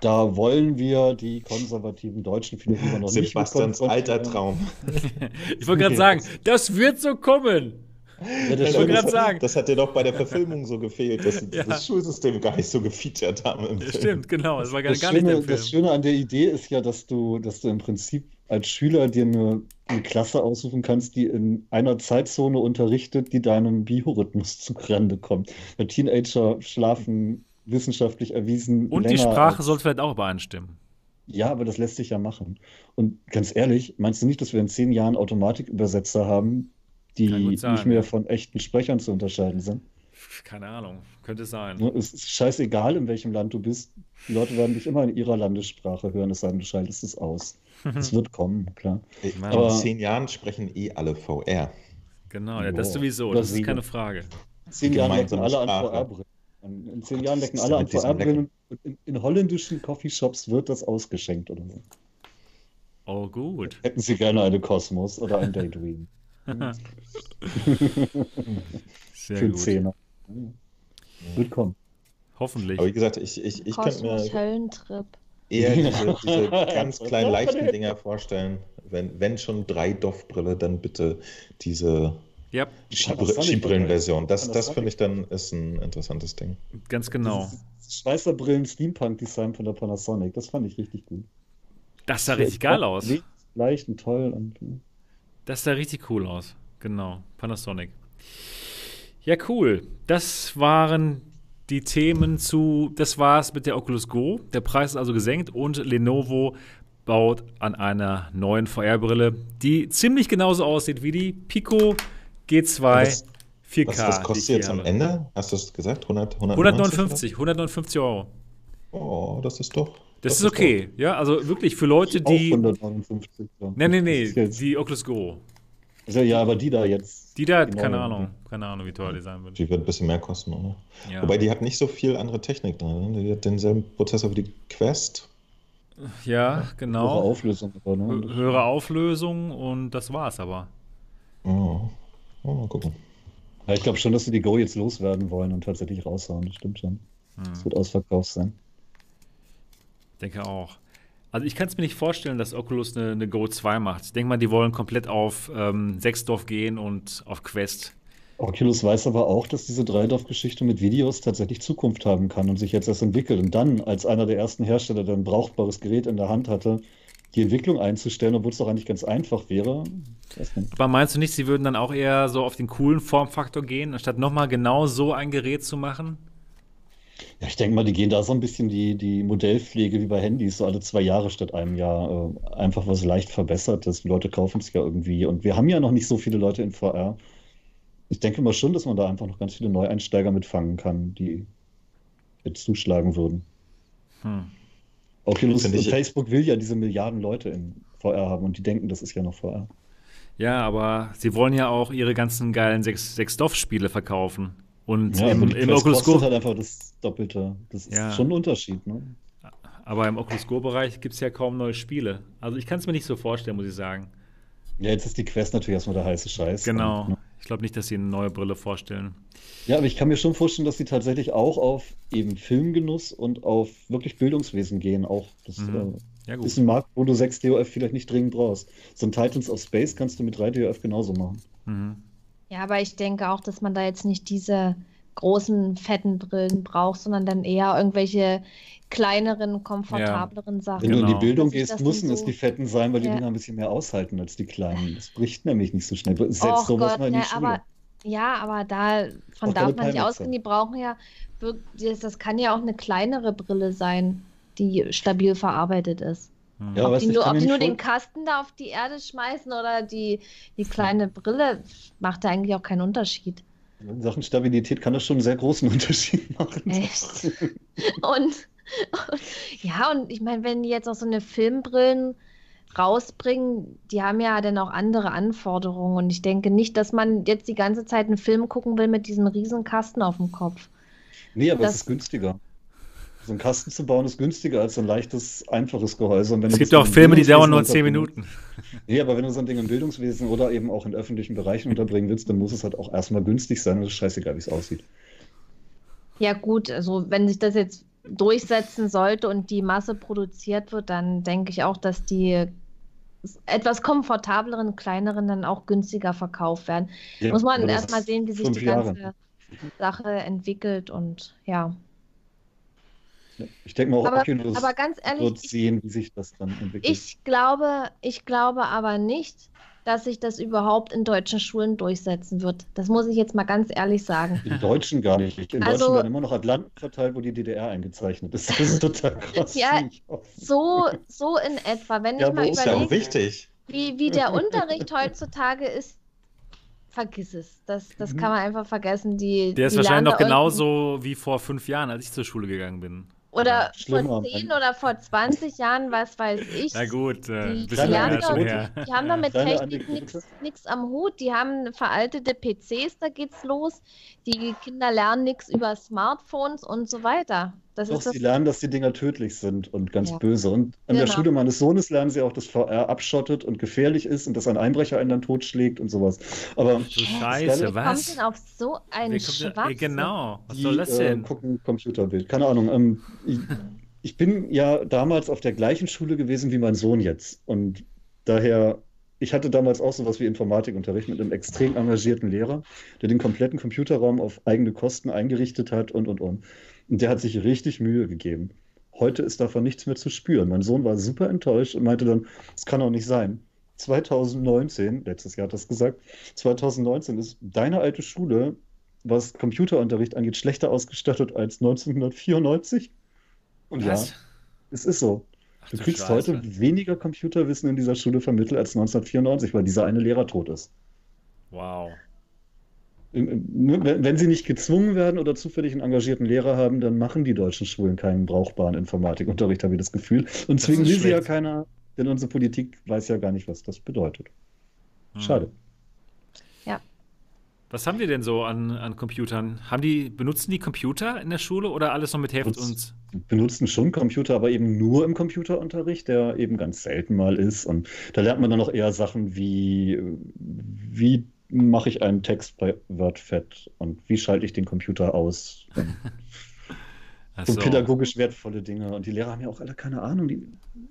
da wollen wir die konservativen Deutschen immer noch nicht Sebastians alter. Traum. ich wollte gerade sagen, das wird so kommen. Ja, das Ich wollte Schöne gerade ist- sagen. Das hat dir doch bei der Verfilmung so gefehlt, dass sie Ja. das Schulsystem gar nicht so gefeatured haben im Film. stimmt, genau. Das war gar, Das gar nicht Schöne, der Film. das Schöne an der Idee ist ja, dass du, dass du im Prinzip als Schüler dir eine, eine Klasse aussuchen kannst, die in einer Zeitzone unterrichtet, die deinem Biorhythmus zugrande kommt. Weil Teenager schlafen wissenschaftlich erwiesen Und die Sprache als- soll vielleicht auch übereinstimmen. Ja, aber das lässt sich ja machen. Und ganz ehrlich, meinst du nicht, dass wir in zehn Jahren Automatikübersetzer haben, die sein, nicht mehr ja. von echten Sprechern zu unterscheiden sind? Keine Ahnung, könnte sein. Es ist scheißegal, in welchem Land du bist. Die Leute werden dich immer in ihrer Landessprache hören, es sei denn, du schaltest es aus. Es wird kommen, klar. In Aber- zehn Jahren sprechen eh alle VR. Genau, ja, das sowieso, Das das ist keine Frage. In zehn Jahren lecken Gemeinsame alle an Sprache. VR-Brillen. In zehn Jahren lecken alle an VR-Brillen und in, in holländischen Coffeeshops wird das ausgeschenkt oder so. Oh, gut. Hätten Sie gerne eine Cosmos oder ein Daydream? Sehr Für gut. Zehner. Wird kommen. Hoffentlich. Aber wie gesagt, ich, ich, ich könnte Kosmos mir Höllentrip. eher diese, diese ganz kleinen leichten. Dinger vorstellen. Wenn, wenn schon drei Doff-Brille, dann bitte diese Ja, Die Skibrillenversion. Das, das Panasonic. finde ich dann ist ein interessantes Ding. ganz genau. Dieses Schweißerbrillen Steampunk-Design von der Panasonic, das fand ich richtig gut. Das sah richtig geil aus. Leicht und toll. Und, Das sah richtig cool aus. Genau, Panasonic. Ja, cool. Das waren die Themen zu, das war's mit der Oculus Go. Der Preis ist also gesenkt und Lenovo baut an einer neuen VR-Brille, die ziemlich genauso aussieht wie die Pico G2 Was- 4K. Was, was kostet jetzt am. Ende? Hast du es gesagt? 100, 159, 159 Euro. Oh, das ist doch. Das, ist okay, ja, also wirklich für Leute, auch die. 159. Nee, Das nee, ist jetzt- die Oculus Go. Ja, aber die da jetzt. Die da, Die keine. Ahnung, keine Ahnung, wie teuer die sein wird. Die wird ein bisschen mehr kosten, oder? Ja. Wobei die hat nicht so viel andere Technik drin. ne? Die hat denselben Prozessor wie die Quest. Ja, genau. Auflösung. Aber, ne? Hö- Höhere Auflösung und das war's aber. Oh. Oh, mal gucken. Ja, ich glaube schon, dass sie die Go jetzt loswerden wollen und tatsächlich raushauen. Das stimmt schon. Hm. Das wird ausverkauft sein. Denke auch. Also ich kann es mir nicht vorstellen, dass Oculus eine, eine Go 2 macht. Ich denke mal, die wollen komplett auf ähm, Sechsdorf gehen und auf Quest. Oculus weiß aber auch, dass diese Dreidorf-Geschichte mit Videos tatsächlich Zukunft haben kann und sich jetzt erst entwickelt. Und dann, als einer der ersten Hersteller, der ein brauchbares Gerät in der Hand hatte, die Entwicklung einzustellen, obwohl es doch eigentlich ganz einfach wäre. Aber meinst du nicht, sie würden dann auch eher so auf den coolen Formfaktor gehen, anstatt nochmal genau so ein Gerät zu machen? Ja, ich denke mal, die gehen da so ein bisschen die, die Modellpflege wie bei Handys, so alle zwei Jahre statt einem Jahr. Äh, einfach was leicht verbessertes. Die Leute kaufen es ja irgendwie. Und wir haben ja noch nicht so viele Leute in VR. Ich denke mal schon, dass man da einfach noch ganz viele Neueinsteiger mitfangen kann, die jetzt zuschlagen würden. Hm. Oculus ich- Facebook will ja diese Milliarden Leute in VR haben und die denken, das ist ja noch VR. Ja, aber sie wollen ja auch ihre ganzen geilen Sechs- Sechsdorf-Spiele verkaufen. Und Ja, im, aber im Oculus Go, halt einfach das Doppelte. Das ist Ja. schon ein Unterschied, ne? aber im Oculus Go-Bereich gibt es ja kaum neue Spiele. Also ich kann es mir nicht so vorstellen, muss ich sagen. Ja, jetzt ist die Quest natürlich erstmal der heiße Scheiß. Genau. Und, ne? Ich glaube nicht, dass sie eine neue Brille vorstellen. Ja, aber ich kann mir schon vorstellen, dass sie tatsächlich auch auf eben Filmgenuss und auf wirklich Bildungswesen gehen. Auch das Mhm. äh, Ja, ist ein Markt, wo du 6 DOF vielleicht nicht dringend brauchst. So ein Titans of Space kannst du mit 3 DOF genauso machen. Mhm. Ja, aber ich denke auch, dass man da jetzt nicht diese großen, fetten Brillen braucht, sondern dann eher irgendwelche kleineren, komfortableren Sachen. Wenn du in die. Bildung gehst, müssen nicht es so- die Fetten sein, weil die Ja. Dinger ein bisschen mehr aushalten als die Kleinen. Das bricht nämlich nicht so schnell. Setzt Och sowas Gott, mal in die ne, Schule. aber ja, aber da von Auch darf man nicht ausgehen. Die brauchen ja das, das kann ja auch eine kleinere Brille sein, die stabil verarbeitet ist. Mhm. Ja, ob die nur, ob die nur den Kasten da auf die Erde schmeißen oder die, die kleine Brille, macht da eigentlich auch keinen Unterschied. In Sachen Stabilität kann das schon einen sehr großen Unterschied machen. Echt? Und, und ja, und ich meine, wenn die jetzt auch so eine Filmbrillen rausbringen, die haben ja dann auch andere Anforderungen. Und ich denke nicht, dass man jetzt die ganze Zeit einen Film gucken will mit diesem riesen Kasten auf dem Kopf. Nee, aber Das- es ist günstiger. So einen Kasten zu bauen ist günstiger als so ein leichtes, einfaches Gehäuse. Und wenn Es gibt auch Filme, die dauern nur Bildungswesen 10 unterbringen- Minuten. Nee, aber wenn du so ein Ding im Bildungswesen oder eben auch in öffentlichen Bereichen unterbringen willst, dann muss es halt auch erstmal günstig sein und es ist scheißegal, wie es aussieht. Ja, gut, also wenn sich das jetzt durchsetzen sollte und die Masse produziert wird, dann denke ich auch, dass die etwas komfortableren, kleineren dann auch günstiger verkauft werden. Ja, Muss man erstmal sehen, wie sich die Jahre. ganze Sache entwickelt und ja. Ich denke mal, auch Aber, Oculus aber ganz ehrlich, wird ich, sehen, wie sich das dann entwickelt. ich glaube, ich glaube aber nicht, dass sich das überhaupt in deutschen Schulen durchsetzen wird. Das muss ich jetzt mal ganz ehrlich sagen. In Deutschen gar nicht. In Also- Deutschen werden immer noch Atlanten verteilt, wo die DDR eingezeichnet ist. Das ist total krass. Ja, So, so in etwa, wenn Ja, ich mal Ist ja auch überlege, wichtig. wie, wie der Unterricht heutzutage ist, vergiss es. Das, das kann man einfach vergessen. Die, Der ist die wahrscheinlich noch genauso wie vor fünf Jahren, als ich zur Schule gegangen bin. Oder Schlimmer, vor 10 Mann. oder vor 20 Jahren, was weiß ich. Na gut, äh, Die, die, schon doch, die haben doch mit Kleine Technik nichts am Hut. Die haben veraltete PCs, da geht's los. Die Kinder lernen nichts über Smartphones und so weiter. Das Doch, ist das. sie lernen, dass die Dinger tödlich sind und ganz Ja. böse. Und an der Genau. Schule meines Sohnes lernen sie auch, dass VR abschottet und gefährlich ist und dass ein Einbrecher einen dann totschlägt und sowas. Aber Scheiße, Wer kommt was? denn auf so einen kommt Schwachsinn? Äh, genau, was die soll das äh, denn? gucken Computerbild. Keine Ahnung. Ähm, ich, ich bin ja damals auf der gleichen Schule gewesen wie mein Sohn jetzt. Und daher ich hatte damals auch sowas wie Informatikunterricht mit einem extrem engagierten Lehrer, der den kompletten Computerraum auf eigene Kosten eingerichtet hat und, und, und. Und der hat sich richtig Mühe gegeben. Heute ist davon nichts mehr zu spüren. Mein Sohn war super enttäuscht und meinte dann, es kann doch nicht sein. 2019, letztes Jahr hat das gesagt, 2019 ist deine alte Schule, was Computerunterricht angeht, schlechter ausgestattet als 1994. Und Was? ja, es ist so. Ach Du du kriegst Scheiße. heute weniger Computerwissen in dieser Schule vermittelt als 1994, weil dieser eine Lehrer tot ist. Wow. Ne, Wenn sie nicht gezwungen werden oder zufällig einen engagierten Lehrer haben, dann machen die deutschen Schulen keinen brauchbaren Informatikunterricht, habe ich das Gefühl. Und zwingen will sie ja keiner, denn unsere Politik weiß ja gar nicht, was das bedeutet. Hm. Schade. Was haben die denn so an, an Computern? Haben die, benutzen die Computer in der Schule oder alles noch mit Heft Benutzt- und. Wir benutzen schon Computer, aber eben nur im Computerunterricht, der eben ganz selten mal ist. Und da lernt man dann auch eher Sachen wie, wie mache ich einen Text bei WordFed und wie schalte ich den Computer aus? So so. pädagogisch wertvolle Dinge. Und die Lehrer haben ja auch alle keine Ahnung. Die,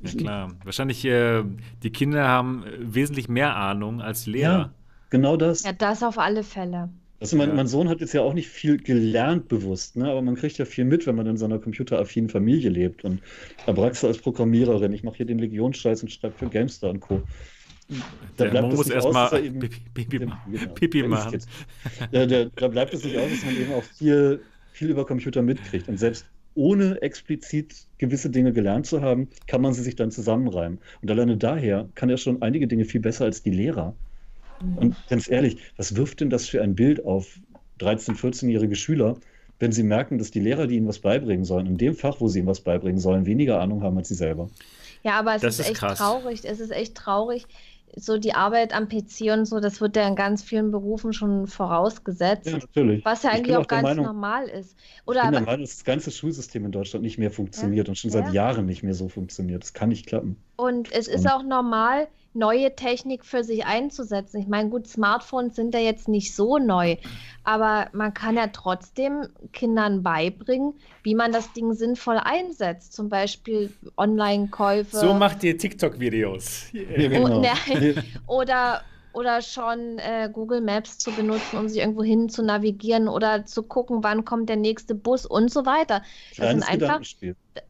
Ja, klar. Wahrscheinlich, äh, die Kinder haben äh, wesentlich mehr Ahnung als Lehrer. Ja, genau das. Ja, das auf alle Fälle. Also mein, Ja. mein Sohn hat jetzt ja auch nicht viel gelernt bewusst, ne? aber man kriegt ja viel mit, wenn man in so einer computeraffinen Familie lebt. Und Abraxa als Programmiererin, ich mache hier den Legionsscheiß und schreibe für GameStar und Co. Da Der bleibt Mo es muss nicht erst aus, mal dass er eben- Pipi, Pipi, Genau, Pipi machen. jetzt- Ja, der, da bleibt es nicht aus, dass man eben auch viel, viel über Computer mitkriegt. Und selbst ohne explizit gewisse Dinge gelernt zu haben, kann man sie sich dann zusammenreimen. Und alleine daher kann er schon einige Dinge viel besser als die Lehrer. Und ganz ehrlich, was wirft denn das für ein Bild auf 13-, 14-jährige Schüler, wenn sie merken, dass die Lehrer, die ihnen was beibringen sollen, in dem Fach, wo sie ihnen was beibringen sollen, weniger Ahnung haben als sie selber? Ja, aber es Das ist ist echt krass. traurig. Es ist echt traurig. So die Arbeit am PC und so, das wird ja in ganz vielen Berufen schon vorausgesetzt. Ja, natürlich. Was ja Ich eigentlich auch auch ganz Meinung- normal ist. Ich Oder bin der aber, Meinung, dass das ganze Schulsystem in Deutschland nicht mehr funktioniert und schon Ja. seit Jahren nicht mehr so funktioniert. Das kann nicht klappen. und es ist auch normal, neue Technik für sich einzusetzen. Ich meine, gut, Smartphones sind ja jetzt nicht so neu, aber man kann ja trotzdem Kindern beibringen, wie man das Ding sinnvoll einsetzt. Zum Beispiel Online-Käufe. So macht ihr TikTok-Videos. Ja, genau. Oh, ne. Oder, oder schon äh, Google Maps zu benutzen, um sich irgendwo hin zu navigieren oder zu gucken, wann kommt der nächste Bus und so weiter. Das sind einfach,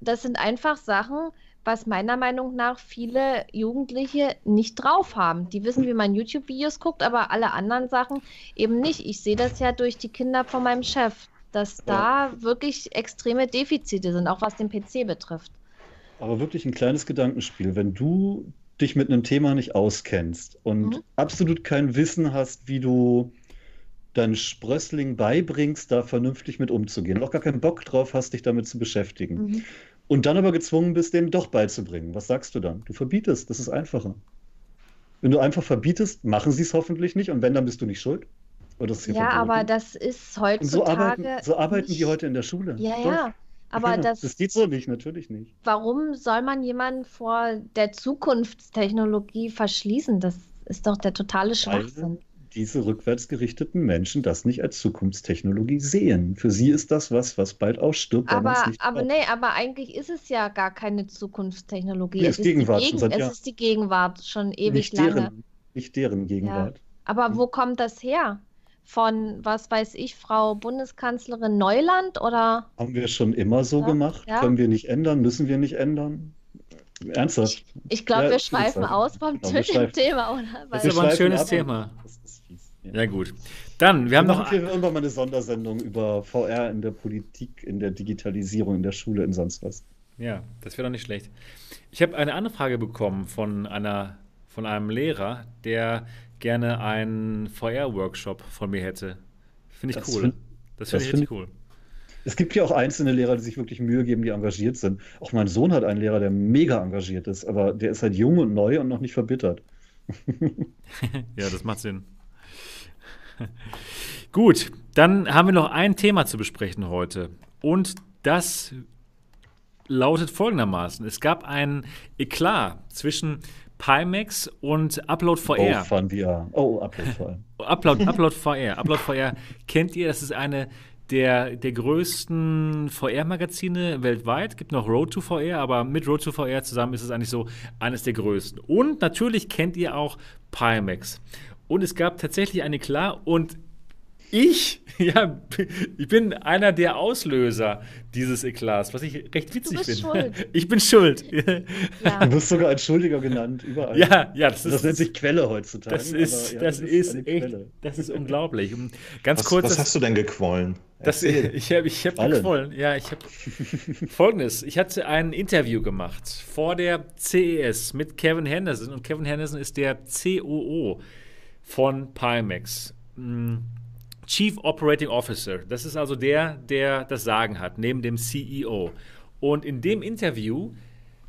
das sind einfach Sachen, was meiner Meinung nach viele Jugendliche nicht drauf haben. Die wissen, wie man YouTube-Videos guckt, aber alle anderen Sachen eben nicht. Ich sehe das ja durch die Kinder von meinem Chef, dass da wirklich extreme Defizite sind, auch was den PC betrifft. Aber wirklich ein kleines Gedankenspiel. Wenn du dich mit einem Thema nicht auskennst und Mhm. absolut kein Wissen hast, wie du deinen Sprössling beibringst, da vernünftig mit umzugehen, auch gar keinen Bock drauf hast, dich damit zu beschäftigen, Mhm. Und dann aber gezwungen bist, dem doch beizubringen, was sagst du dann? Du verbietest, das ist einfacher. Wenn du einfach verbietest, machen sie es hoffentlich nicht und wenn, dann bist du nicht schuld. Ja, aber das ist Und so arbeiten, heutzutage so arbeiten die heute in der Schule. Ja, Doch. ja. Aber Ja, das, das geht so nicht, natürlich nicht. warum soll man jemanden vor der Zukunftstechnologie verschließen? Das ist doch der totale Schwachsinn. Diese rückwärtsgerichteten Menschen das nicht als Zukunftstechnologie sehen. Für sie ist das was, was bald ausstirbt, es Aber, nicht aber nee, aber eigentlich ist es ja gar keine Zukunftstechnologie. Nee, es ist Gegenwart die schon seit es Jahren. ist die Gegenwart schon ewig nicht lange. deren, nicht deren Gegenwart. Aber wo kommt das her? Von, was weiß ich, Frau Bundeskanzlerin Neuland oder? Haben wir schon immer so Ja, gemacht? ja. Können wir nicht ändern? Müssen wir nicht ändern? Ernsthaft? Ich glaube, Ja, wir ich schweifen aus vom genau. Thema, oder? Das ist aber ein schönes ab. Thema. Ja. Gut. Dann, wir haben Wir noch. hier irgendwann mal eine Sondersendung über VR in der Politik, in der Digitalisierung, in der Schule, in sonst was. Ja, das wäre doch nicht schlecht. Ich habe eine andere Frage bekommen von einer, von einem Lehrer, der gerne einen VR-Workshop von mir hätte. Finde ich Das cool. find- das finde ich find richtig cool. Es gibt ja auch einzelne Lehrer, die sich wirklich Mühe geben, die engagiert sind. Auch mein Sohn hat einen Lehrer, der mega engagiert ist, aber der ist halt jung und neu und noch nicht verbittert. Ja, das macht Sinn. Gut, dann haben wir noch ein Thema zu besprechen heute. Und das lautet folgendermaßen: Es gab ein Eklat zwischen Pimax und Upload Oh, VR. Fun VR. Oh, Upload allem. Upload, Upload VR. Upload VR kennt ihr, das ist eine der, der größten VR-Magazine weltweit. Gibt noch Road to VR, aber mit Road to VR zusammen ist es eigentlich so eines der größten. Und natürlich kennt ihr auch Pimax. Und es gab tatsächlich eine klar und ich, ja, ich bin einer der Auslöser dieses Eklats, was ich recht witzig finde. Schuld. Ich bin schuld. Ja. Du wirst sogar als Schuldiger genannt, überall. Ja, ja, das, ist, das nennt sich Quelle heutzutage. Das ist, ja, das, das ist, ist echt, das ist unglaublich. Ganz was, kurz. Was hast du denn gequollen? Das, ich habe ich hab gequollen. Ja, ich habe folgendes. Ich hatte ein Interview gemacht vor der CES mit Kevin Henderson und Kevin Henderson ist der COO von Pimax. Hm, Chief Operating Officer. Das ist also der, der das Sagen hat, neben dem CEO. Und in dem Interview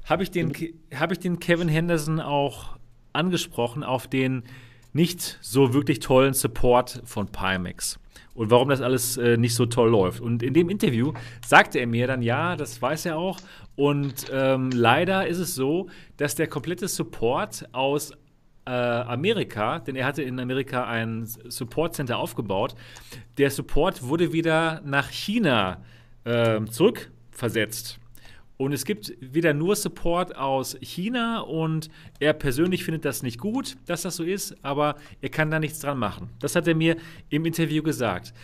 habe ich, den, hab ich den Kevin Henderson auch angesprochen auf den nicht so wirklich tollen Support von Pimax und warum das alles äh, nicht so toll läuft. Und in dem Interview sagte er mir dann, ja, das weiß er auch. Und ähm, leider ist es so, dass der komplette Support aus äh, Amerika, denn er hatte in Amerika ein Support Center aufgebaut. Der Support wurde wieder nach China äh, zurückversetzt. Und es gibt wieder nur Support aus China und er persönlich findet das nicht gut, dass das so ist, aber er kann da nichts dran machen. Das hat er mir im Interview gesagt.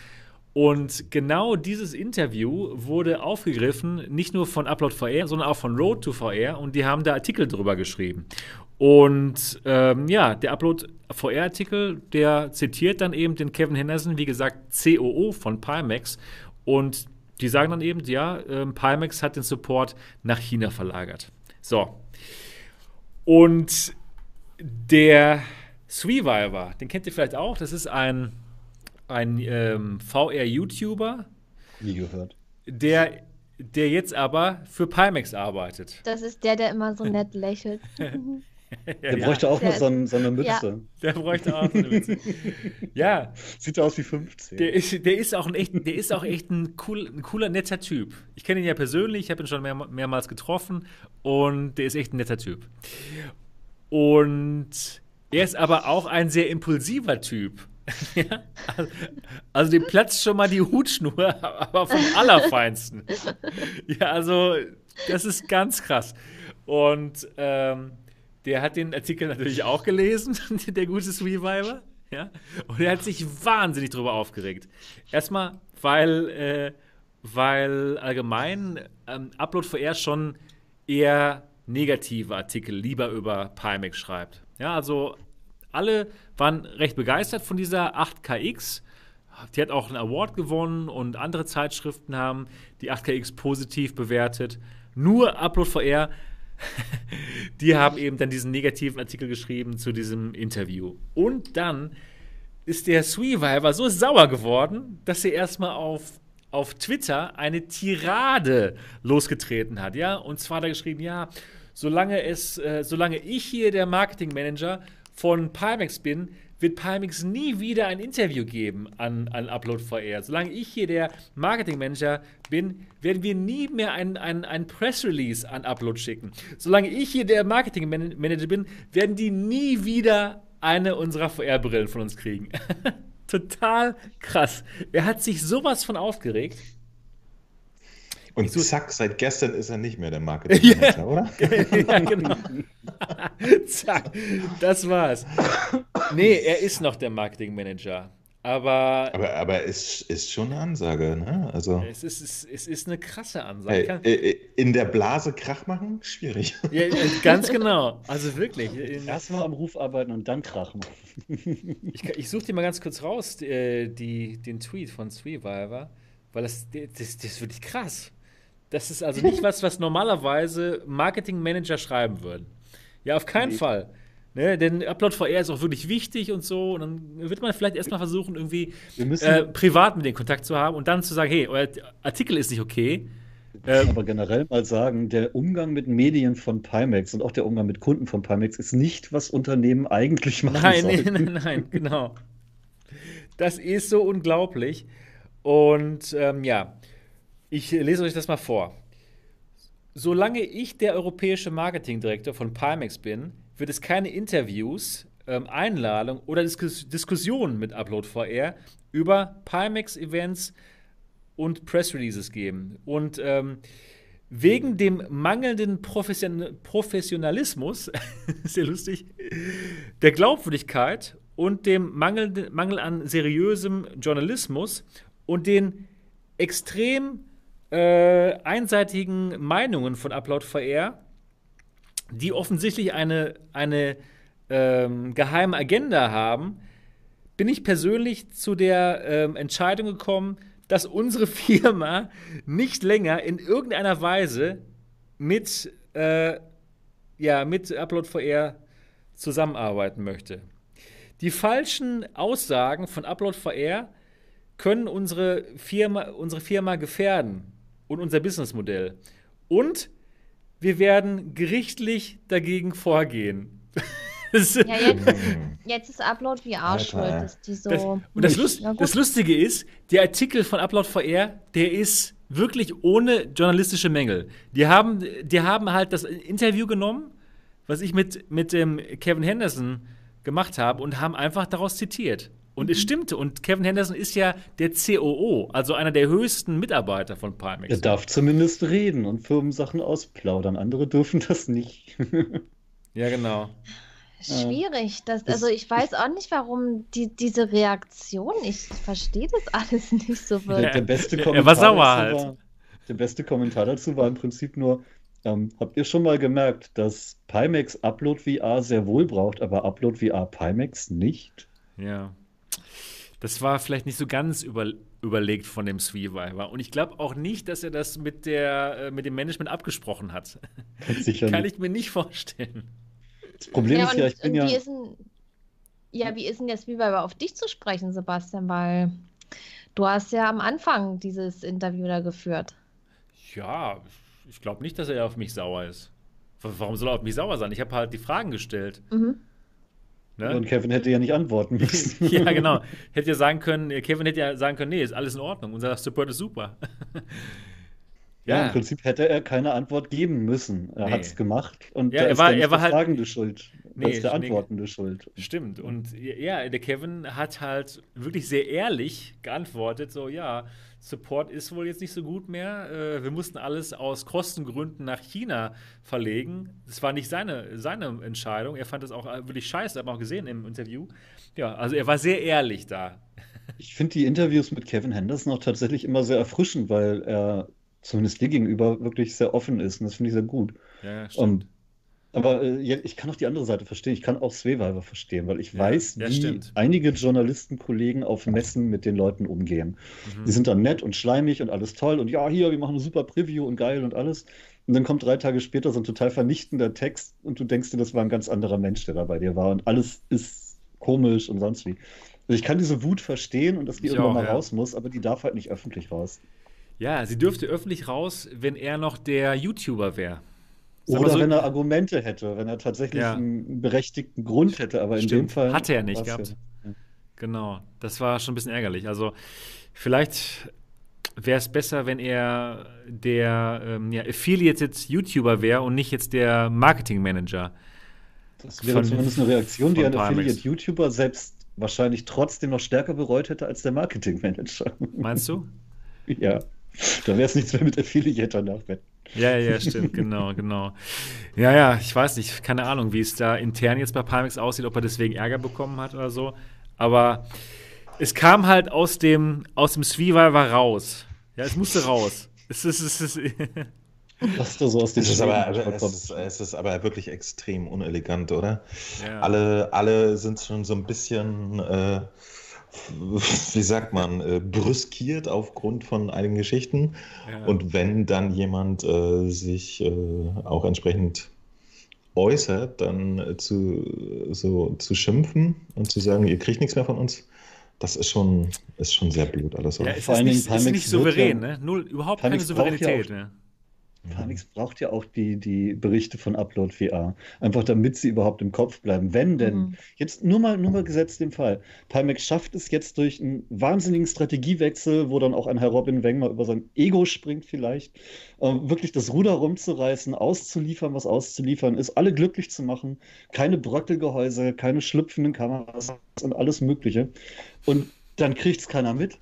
Und genau dieses Interview wurde aufgegriffen, nicht nur von Upload VR, sondern auch von Road to VR und die haben da Artikel drüber geschrieben. Und ähm, ja, der Upload VR-Artikel, der zitiert dann eben den Kevin Henderson, wie gesagt, COO von Pimax. Und die sagen dann eben, ja, ähm, Pimax hat den Support nach China verlagert. So. Und der Sweeviver, den kennt ihr vielleicht auch, das ist ein, ein ähm, VR-YouTuber. Nie gehört. Der der jetzt aber für Pimax arbeitet. Das ist der, der immer so nett lächelt. Der ja, bräuchte auch der, mal so, so, eine Mütze. Ja. Der bräuchte auch so eine Mütze. ja. Sieht aus wie 15. Der ist, der ist auch, ein echt, der ist auch echt ein, cool, ein cooler, netter Typ. Ich kenne ihn ja persönlich, ich habe ihn schon mehr, mehrmals getroffen und der ist echt ein netter Typ. Und er ist aber auch ein sehr impulsiver Typ. ja? Also dem platzt schon mal die Hutschnur, aber vom Allerfeinsten. ja, also das ist ganz krass. Und ähm, der hat den Artikel natürlich auch gelesen, der gute Reviver. Ja? Und er hat sich wahnsinnig darüber aufgeregt. Erstmal, weil, äh, weil allgemein ähm, Upload VR schon eher negative Artikel lieber über Pimax schreibt. Ja, also alle waren recht begeistert von dieser 8KX. Die hat auch einen Award gewonnen und andere Zeitschriften haben die 8KX positiv bewertet. Nur Upload VR die haben eben dann diesen negativen Artikel geschrieben zu diesem Interview. Und dann ist der Sweeviver so sauer geworden, dass er erstmal auf, auf Twitter eine Tirade losgetreten hat. Ja? Und zwar er geschrieben, ja, solange, es, äh, solange ich hier der Marketingmanager von Pimax bin, wird Palmix nie wieder ein Interview geben an, an Upload VR. Solange ich hier der Marketingmanager bin, werden wir nie mehr ein, ein, ein Press Release an Upload schicken. Solange ich hier der Marketingmanager bin, werden die nie wieder eine unserer VR-Brillen von uns kriegen. Total krass. Er hat sich sowas von aufgeregt. Und so, zack, seit gestern ist er nicht mehr der Marketingmanager, ja. oder? ja, genau. zack, das war's. Nee, er ist noch der Marketingmanager. Aber, aber, aber es ist schon eine Ansage, ne? Also, es, ist, es, es ist eine krasse Ansage. Äh, äh, in der Blase Krach machen? Schwierig. Ja, ganz genau. Also wirklich. Erstmal am Ruf arbeiten und dann Krach machen. ich, ich suche dir mal ganz kurz raus, die, die, den Tweet von Sweeviver, weil das, das, das ist wirklich krass. Das ist also nicht was, was normalerweise Marketingmanager schreiben würden. Ja, auf keinen nee. Fall. Ne, denn Upload VR ist auch wirklich wichtig und so. Und dann wird man vielleicht erstmal versuchen, irgendwie äh, privat mit denen Kontakt zu haben und dann zu sagen, hey, euer Artikel ist nicht okay. Ähm, aber generell mal sagen, der Umgang mit Medien von Pimax und auch der Umgang mit Kunden von Pimax ist nicht, was Unternehmen eigentlich machen Nein, sollten. nein, nein, nein, genau. Das ist so unglaublich. Und ähm, ja, ich lese euch das mal vor. Solange ich der europäische Marketingdirektor von Pimax bin, wird es keine Interviews, ähm, Einladungen oder Diskus Diskussionen mit Upload VR über Pimax-Events und Press-Releases geben. Und ähm, wegen dem mangelnden Profession Professionalismus, sehr lustig, der Glaubwürdigkeit und dem Mangel, Mangel an seriösem Journalismus und den extrem äh, einseitigen Meinungen von Upload VR, die offensichtlich eine, eine ähm, geheime Agenda haben, bin ich persönlich zu der ähm, Entscheidung gekommen, dass unsere Firma nicht länger in irgendeiner Weise mit, äh, ja, mit Upload VR zusammenarbeiten möchte. Die falschen Aussagen von Upload VR können unsere Firma, unsere Firma gefährden und unser Businessmodell. Und wir werden gerichtlich dagegen vorgehen. ja, jetzt, jetzt, ist Upload VR schuld, dass die so. Das, und das, Lust, das, Lustige ist, der Artikel von Upload VR, der ist wirklich ohne journalistische Mängel. Die haben, die haben halt das Interview genommen, was ich mit, mit dem Kevin Henderson gemacht habe, und haben einfach daraus zitiert. Und es mhm. stimmte. Und Kevin Henderson ist ja der COO, also einer der höchsten Mitarbeiter von Pimax. Er darf zumindest reden und Firmensachen ausplaudern. Andere dürfen das nicht. ja, genau. Schwierig. Das, also ich weiß auch nicht, warum die, diese Reaktion, ich verstehe das alles nicht so wirklich. Der, der beste Kommentar er war sauer halt. War, der beste Kommentar dazu war im Prinzip nur, ähm, habt ihr schon mal gemerkt, dass Pimax Upload VR sehr wohl braucht, aber Upload VR Pimax nicht? Ja das war vielleicht nicht so ganz über, überlegt von dem Survivor. Und ich glaube auch nicht, dass er das mit, der, äh, mit dem Management abgesprochen hat. Sicher Kann nicht. ich mir nicht vorstellen. Das Problem ja, ist ja, ich bin ja. Wie ist denn, ja, wie ist denn der Survivor auf dich zu sprechen, Sebastian? Weil du hast ja am Anfang dieses Interview da geführt. Ja, ich glaube nicht, dass er auf mich sauer ist. Warum soll er auf mich sauer sein? Ich habe halt die Fragen gestellt. Mhm. Ne? Und Kevin hätte ja nicht antworten müssen. ja, genau. Hätte ja sagen können, Kevin hätte ja sagen können, nee, ist alles in Ordnung. Unser Support ist super. ja. ja. im Prinzip hätte er keine Antwort geben müssen. Er nee. hat es gemacht und ja, er war, er war der halt, Fragende schuld. Nee, ist der Antwortende nee, schuld. Stimmt. Und ja, der Kevin hat halt wirklich sehr ehrlich geantwortet, so, ja, Support ist wohl jetzt nicht so gut mehr. Äh, wir mussten alles aus Kostengründen nach China verlegen. Das war nicht seine, seine Entscheidung. Er fand das auch äh, wirklich scheiße, hat man auch gesehen im Interview. Ja, also er war sehr ehrlich da. Ich finde die Interviews mit Kevin Henderson auch tatsächlich immer sehr erfrischend, weil er zumindest dir gegenüber wirklich sehr offen ist. Und das finde ich sehr gut. Ja, stimmt. Und aber äh, ich kann auch die andere Seite verstehen. Ich kann auch Sweviver verstehen, weil ich ja, weiß, wie stimmt. einige Journalistenkollegen auf Messen mit den Leuten umgehen. Mhm. Die sind dann nett und schleimig und alles toll und ja, hier, wir machen eine super Preview und geil und alles. Und dann kommt drei Tage später so ein total vernichtender Text und du denkst dir, das war ein ganz anderer Mensch, der da bei dir war und alles ist komisch und sonst wie. Also ich kann diese Wut verstehen und dass die ich irgendwann auch, mal ja. raus muss, aber die darf halt nicht öffentlich raus. Ja, sie dürfte öffentlich raus, wenn er noch der YouTuber wäre. Oder so, wenn er Argumente hätte, wenn er tatsächlich ja. einen berechtigten Grund hätte, aber Stimmt. in dem Fall. Hatte er nicht gehabt. Ja. Genau, das war schon ein bisschen ärgerlich. Also, vielleicht wäre es besser, wenn er der ähm, ja, Affiliated-YouTuber wäre und nicht jetzt der Marketing-Manager. Das wäre von, zumindest eine Reaktion, die ein Affiliate-YouTuber selbst wahrscheinlich trotzdem noch stärker bereut hätte als der Marketing-Manager. Meinst du? ja. Da wäre es nichts mehr mit Affiliate danach. Ja, ja, stimmt, genau, genau. Ja, ja, ich weiß nicht, keine Ahnung, wie es da intern jetzt bei Pimax aussieht, ob er deswegen Ärger bekommen hat oder so. Aber es kam halt aus dem, aus dem Survivor raus. Ja, es musste raus. Es ist, es ist, Was da so aus es ist, aber, es, ist, es ist aber wirklich extrem unelegant, oder? Ja. Alle, alle sind schon so ein bisschen äh, wie sagt man, äh, brüskiert aufgrund von einigen Geschichten. Ja. Und wenn dann jemand äh, sich äh, auch entsprechend äußert, dann äh, zu, so, zu schimpfen und zu sagen, ihr kriegt nichts mehr von uns, das ist schon, ist schon sehr blöd alles. Ja, es Vor ist, nicht, ist nicht souverän, ne? Null, überhaupt Timex keine Souveränität. Ja ne? Panix braucht ja auch die, die Berichte von Upload VR. Einfach damit sie überhaupt im Kopf bleiben. Wenn denn, mhm. jetzt nur mal, nur mal gesetzt den Fall. Pimax schafft es jetzt durch einen wahnsinnigen Strategiewechsel, wo dann auch ein Herr Robin Wenger über sein Ego springt vielleicht, äh, wirklich das Ruder rumzureißen, auszuliefern, was auszuliefern ist, alle glücklich zu machen, keine Bröckelgehäuse, keine schlüpfenden Kameras und alles Mögliche. Und dann kriegt es keiner mit.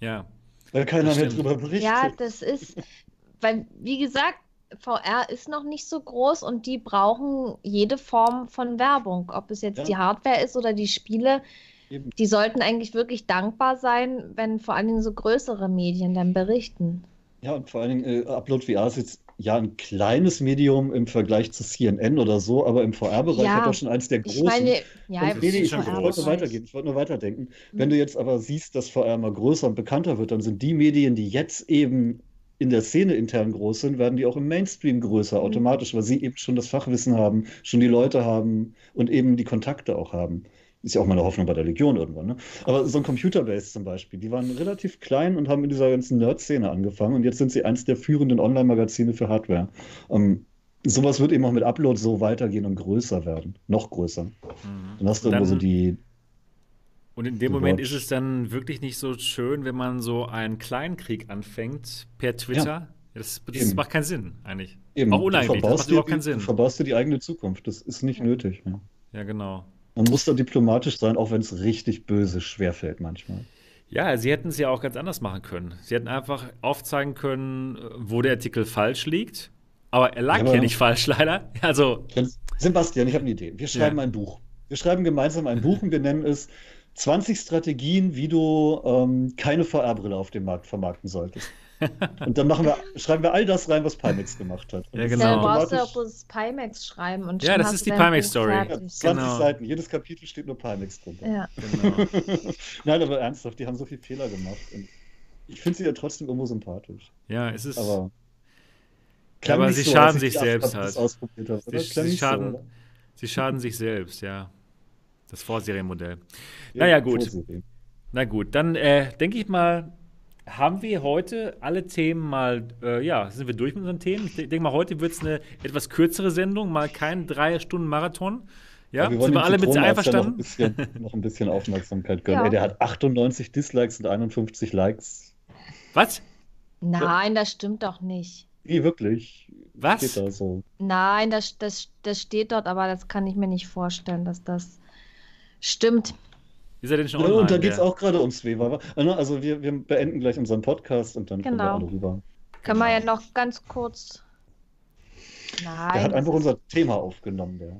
Ja. Weil keiner mehr drüber berichtet. Ja, das ist, weil, wie gesagt, VR ist noch nicht so groß und die brauchen jede Form von Werbung. Ob es jetzt Ja. die Hardware ist oder die Spiele, Eben. die sollten eigentlich wirklich dankbar sein, wenn vor allen Dingen so größere Medien dann berichten. Ja, und vor allen Dingen, äh, Upload VR ist jetzt ja ein kleines Medium im Vergleich zu CNN oder so, aber im VR-Bereich Ja, hat er schon eins der Ich großen. meine, ja, Und nee, ich schon wollte groß. weitergehen. Ich wollte nur weiterdenken. Wenn Mhm. du jetzt aber siehst, dass VR immer größer und bekannter wird, dann sind die Medien, die jetzt eben in der Szene intern groß sind, werden die auch im Mainstream größer Mhm. automatisch, weil sie eben schon das Fachwissen haben, schon die Leute haben und eben die Kontakte auch haben. Ist ja auch meine Hoffnung bei der Legion irgendwann. Ne? Aber so ein Computerbase zum Beispiel, die waren relativ klein und haben in dieser ganzen Nerd-Szene angefangen und jetzt sind sie eins der führenden Online-Magazine für Hardware. Ähm, sowas wird eben auch mit Upload so weitergehen und größer werden. Noch größer. Mhm. Dann hast du immer so die Und in dem The Moment Watch. ist es dann wirklich nicht so schön, wenn man so einen Kleinkrieg anfängt per Twitter. Das, das Eben. macht keinen Sinn, eigentlich. Eben, Auch du uneigenlich, das macht überhaupt keinen Sinn. Du verbaust dir die eigene Zukunft. Das ist nicht nötig. Ja. Ja, genau. Man muss da diplomatisch sein, auch wenn es richtig böse schwerfällt manchmal. Ja, sie hätten es ja auch ganz anders machen können. Sie hätten einfach aufzeigen können, äh, wo der Artikel falsch liegt. Aber er lag Ja, ja, nicht falsch, leider. Also, Sebastian, ich habe eine Idee. Wir schreiben Ja. ein Buch. Wir schreiben gemeinsam ein Buch und wir nennen es 20 Strategien, wie du ähm, keine VR-Brille auf dem Markt vermarkten solltest. Und dann machen wir, schreiben wir all das rein, was Pimax gemacht hat. Und Ja, das ist genau. Dann brauchst du auch bloß Pimax schreiben und Ja, schon das hast ist die Pimax-Story. Ja, fertig. 20 Genau. Seiten, jedes Kapitel steht nur Pimax drunter. Ja. genau. Nein, aber ernsthaft, die haben so viele Fehler gemacht. Und ich finde sie ja trotzdem irgendwo sympathisch. ja, es ist. Aber, Ja, aber sie so, schaden sich selbst halt. habe? Sie- sie so, schaden-? Sie schaden sich selbst, ja. Das Vorserienmodell. Ja, Naja, gut. Vorserie. Na gut, dann äh, denke ich mal, haben wir heute alle Themen mal, äh, ja, sind wir durch mit unseren Themen. Ich denke mal, heute wird es eine etwas kürzere Sendung, mal kein drei Stunden Marathon. Ja, wir sind wir alle mit ja noch ein einverstanden? bisschen, noch ein bisschen Aufmerksamkeit gönnen. Ja. Ey, der hat 98 Dislikes und 51 Likes. Was? Nein, das stimmt doch nicht. Wie wirklich? Was? Steht da so. Nein, das, das, das steht dort, aber das kann ich mir nicht vorstellen, dass das stimmt. Ist er denn schon Ja, online? und da geht es auch gerade ums Weber. Also wir, wir beenden gleich unseren Podcast und dann kommen wir Genau. alle rüber. Können wir ja noch ganz kurz. Der Nein. hat einfach unser Thema aufgenommen, der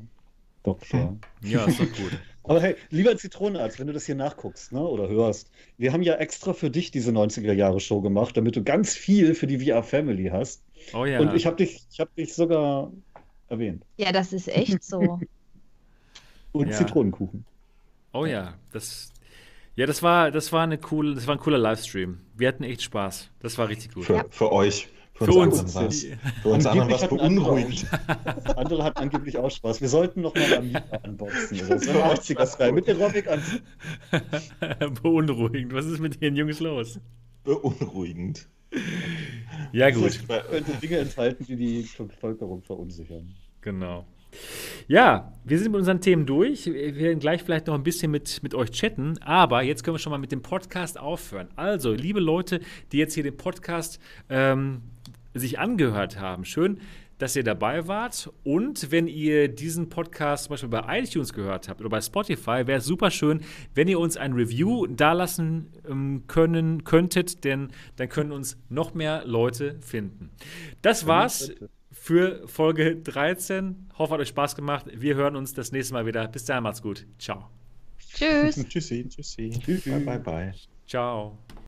Doktor. Ja, ist doch gut. Aber hey, lieber Zitronenarzt, wenn du das hier nachguckst ne, oder hörst, wir haben ja extra für dich diese 90er-Jahre-Show gemacht, damit du ganz viel für die VR-Family hast. Oh ja. Und ich habe dich, ich hab dich sogar erwähnt. Ja, das ist echt so. Und Ja. Zitronenkuchen. Oh ja, das. Ja, das war, das war eine coole, das war ein cooler Livestream. Wir hatten echt Spaß. Das war richtig gut. Für, für euch. Für, Für uns, uns. anderen war's- Für uns anderen war es andere beunruhigend. auch- Andere hatten angeblich auch Spaß. Wir sollten noch mal Amiga unboxen. Oder so. 80er-Style mit Aerobic an. Beunruhigend. Was ist mit den Jungs los? Beunruhigend. Ja, gut. Das könnte Dinge enthalten, die die Bevölkerung verunsichern. Genau. Ja, wir sind mit unseren Themen durch. Wir werden gleich vielleicht noch ein bisschen mit, mit euch chatten, aber jetzt können wir schon mal mit dem Podcast aufhören. Also, liebe Leute, die jetzt hier den Podcast ähm, sich angehört haben, schön, dass ihr dabei wart. Und wenn ihr diesen Podcast zum Beispiel bei iTunes gehört habt oder bei Spotify, wäre es super schön, wenn ihr uns ein Review dalassen ähm, können könntet, denn dann können uns noch mehr Leute finden. Das war's für Folge 13. Hoffe, hat euch Spaß gemacht. Wir hören uns das nächste Mal wieder. Bis dahin, macht's gut. Ciao. Tschüss. Tschüssi, tschüssi. Tschüss. Bye, bye, bye. Ciao.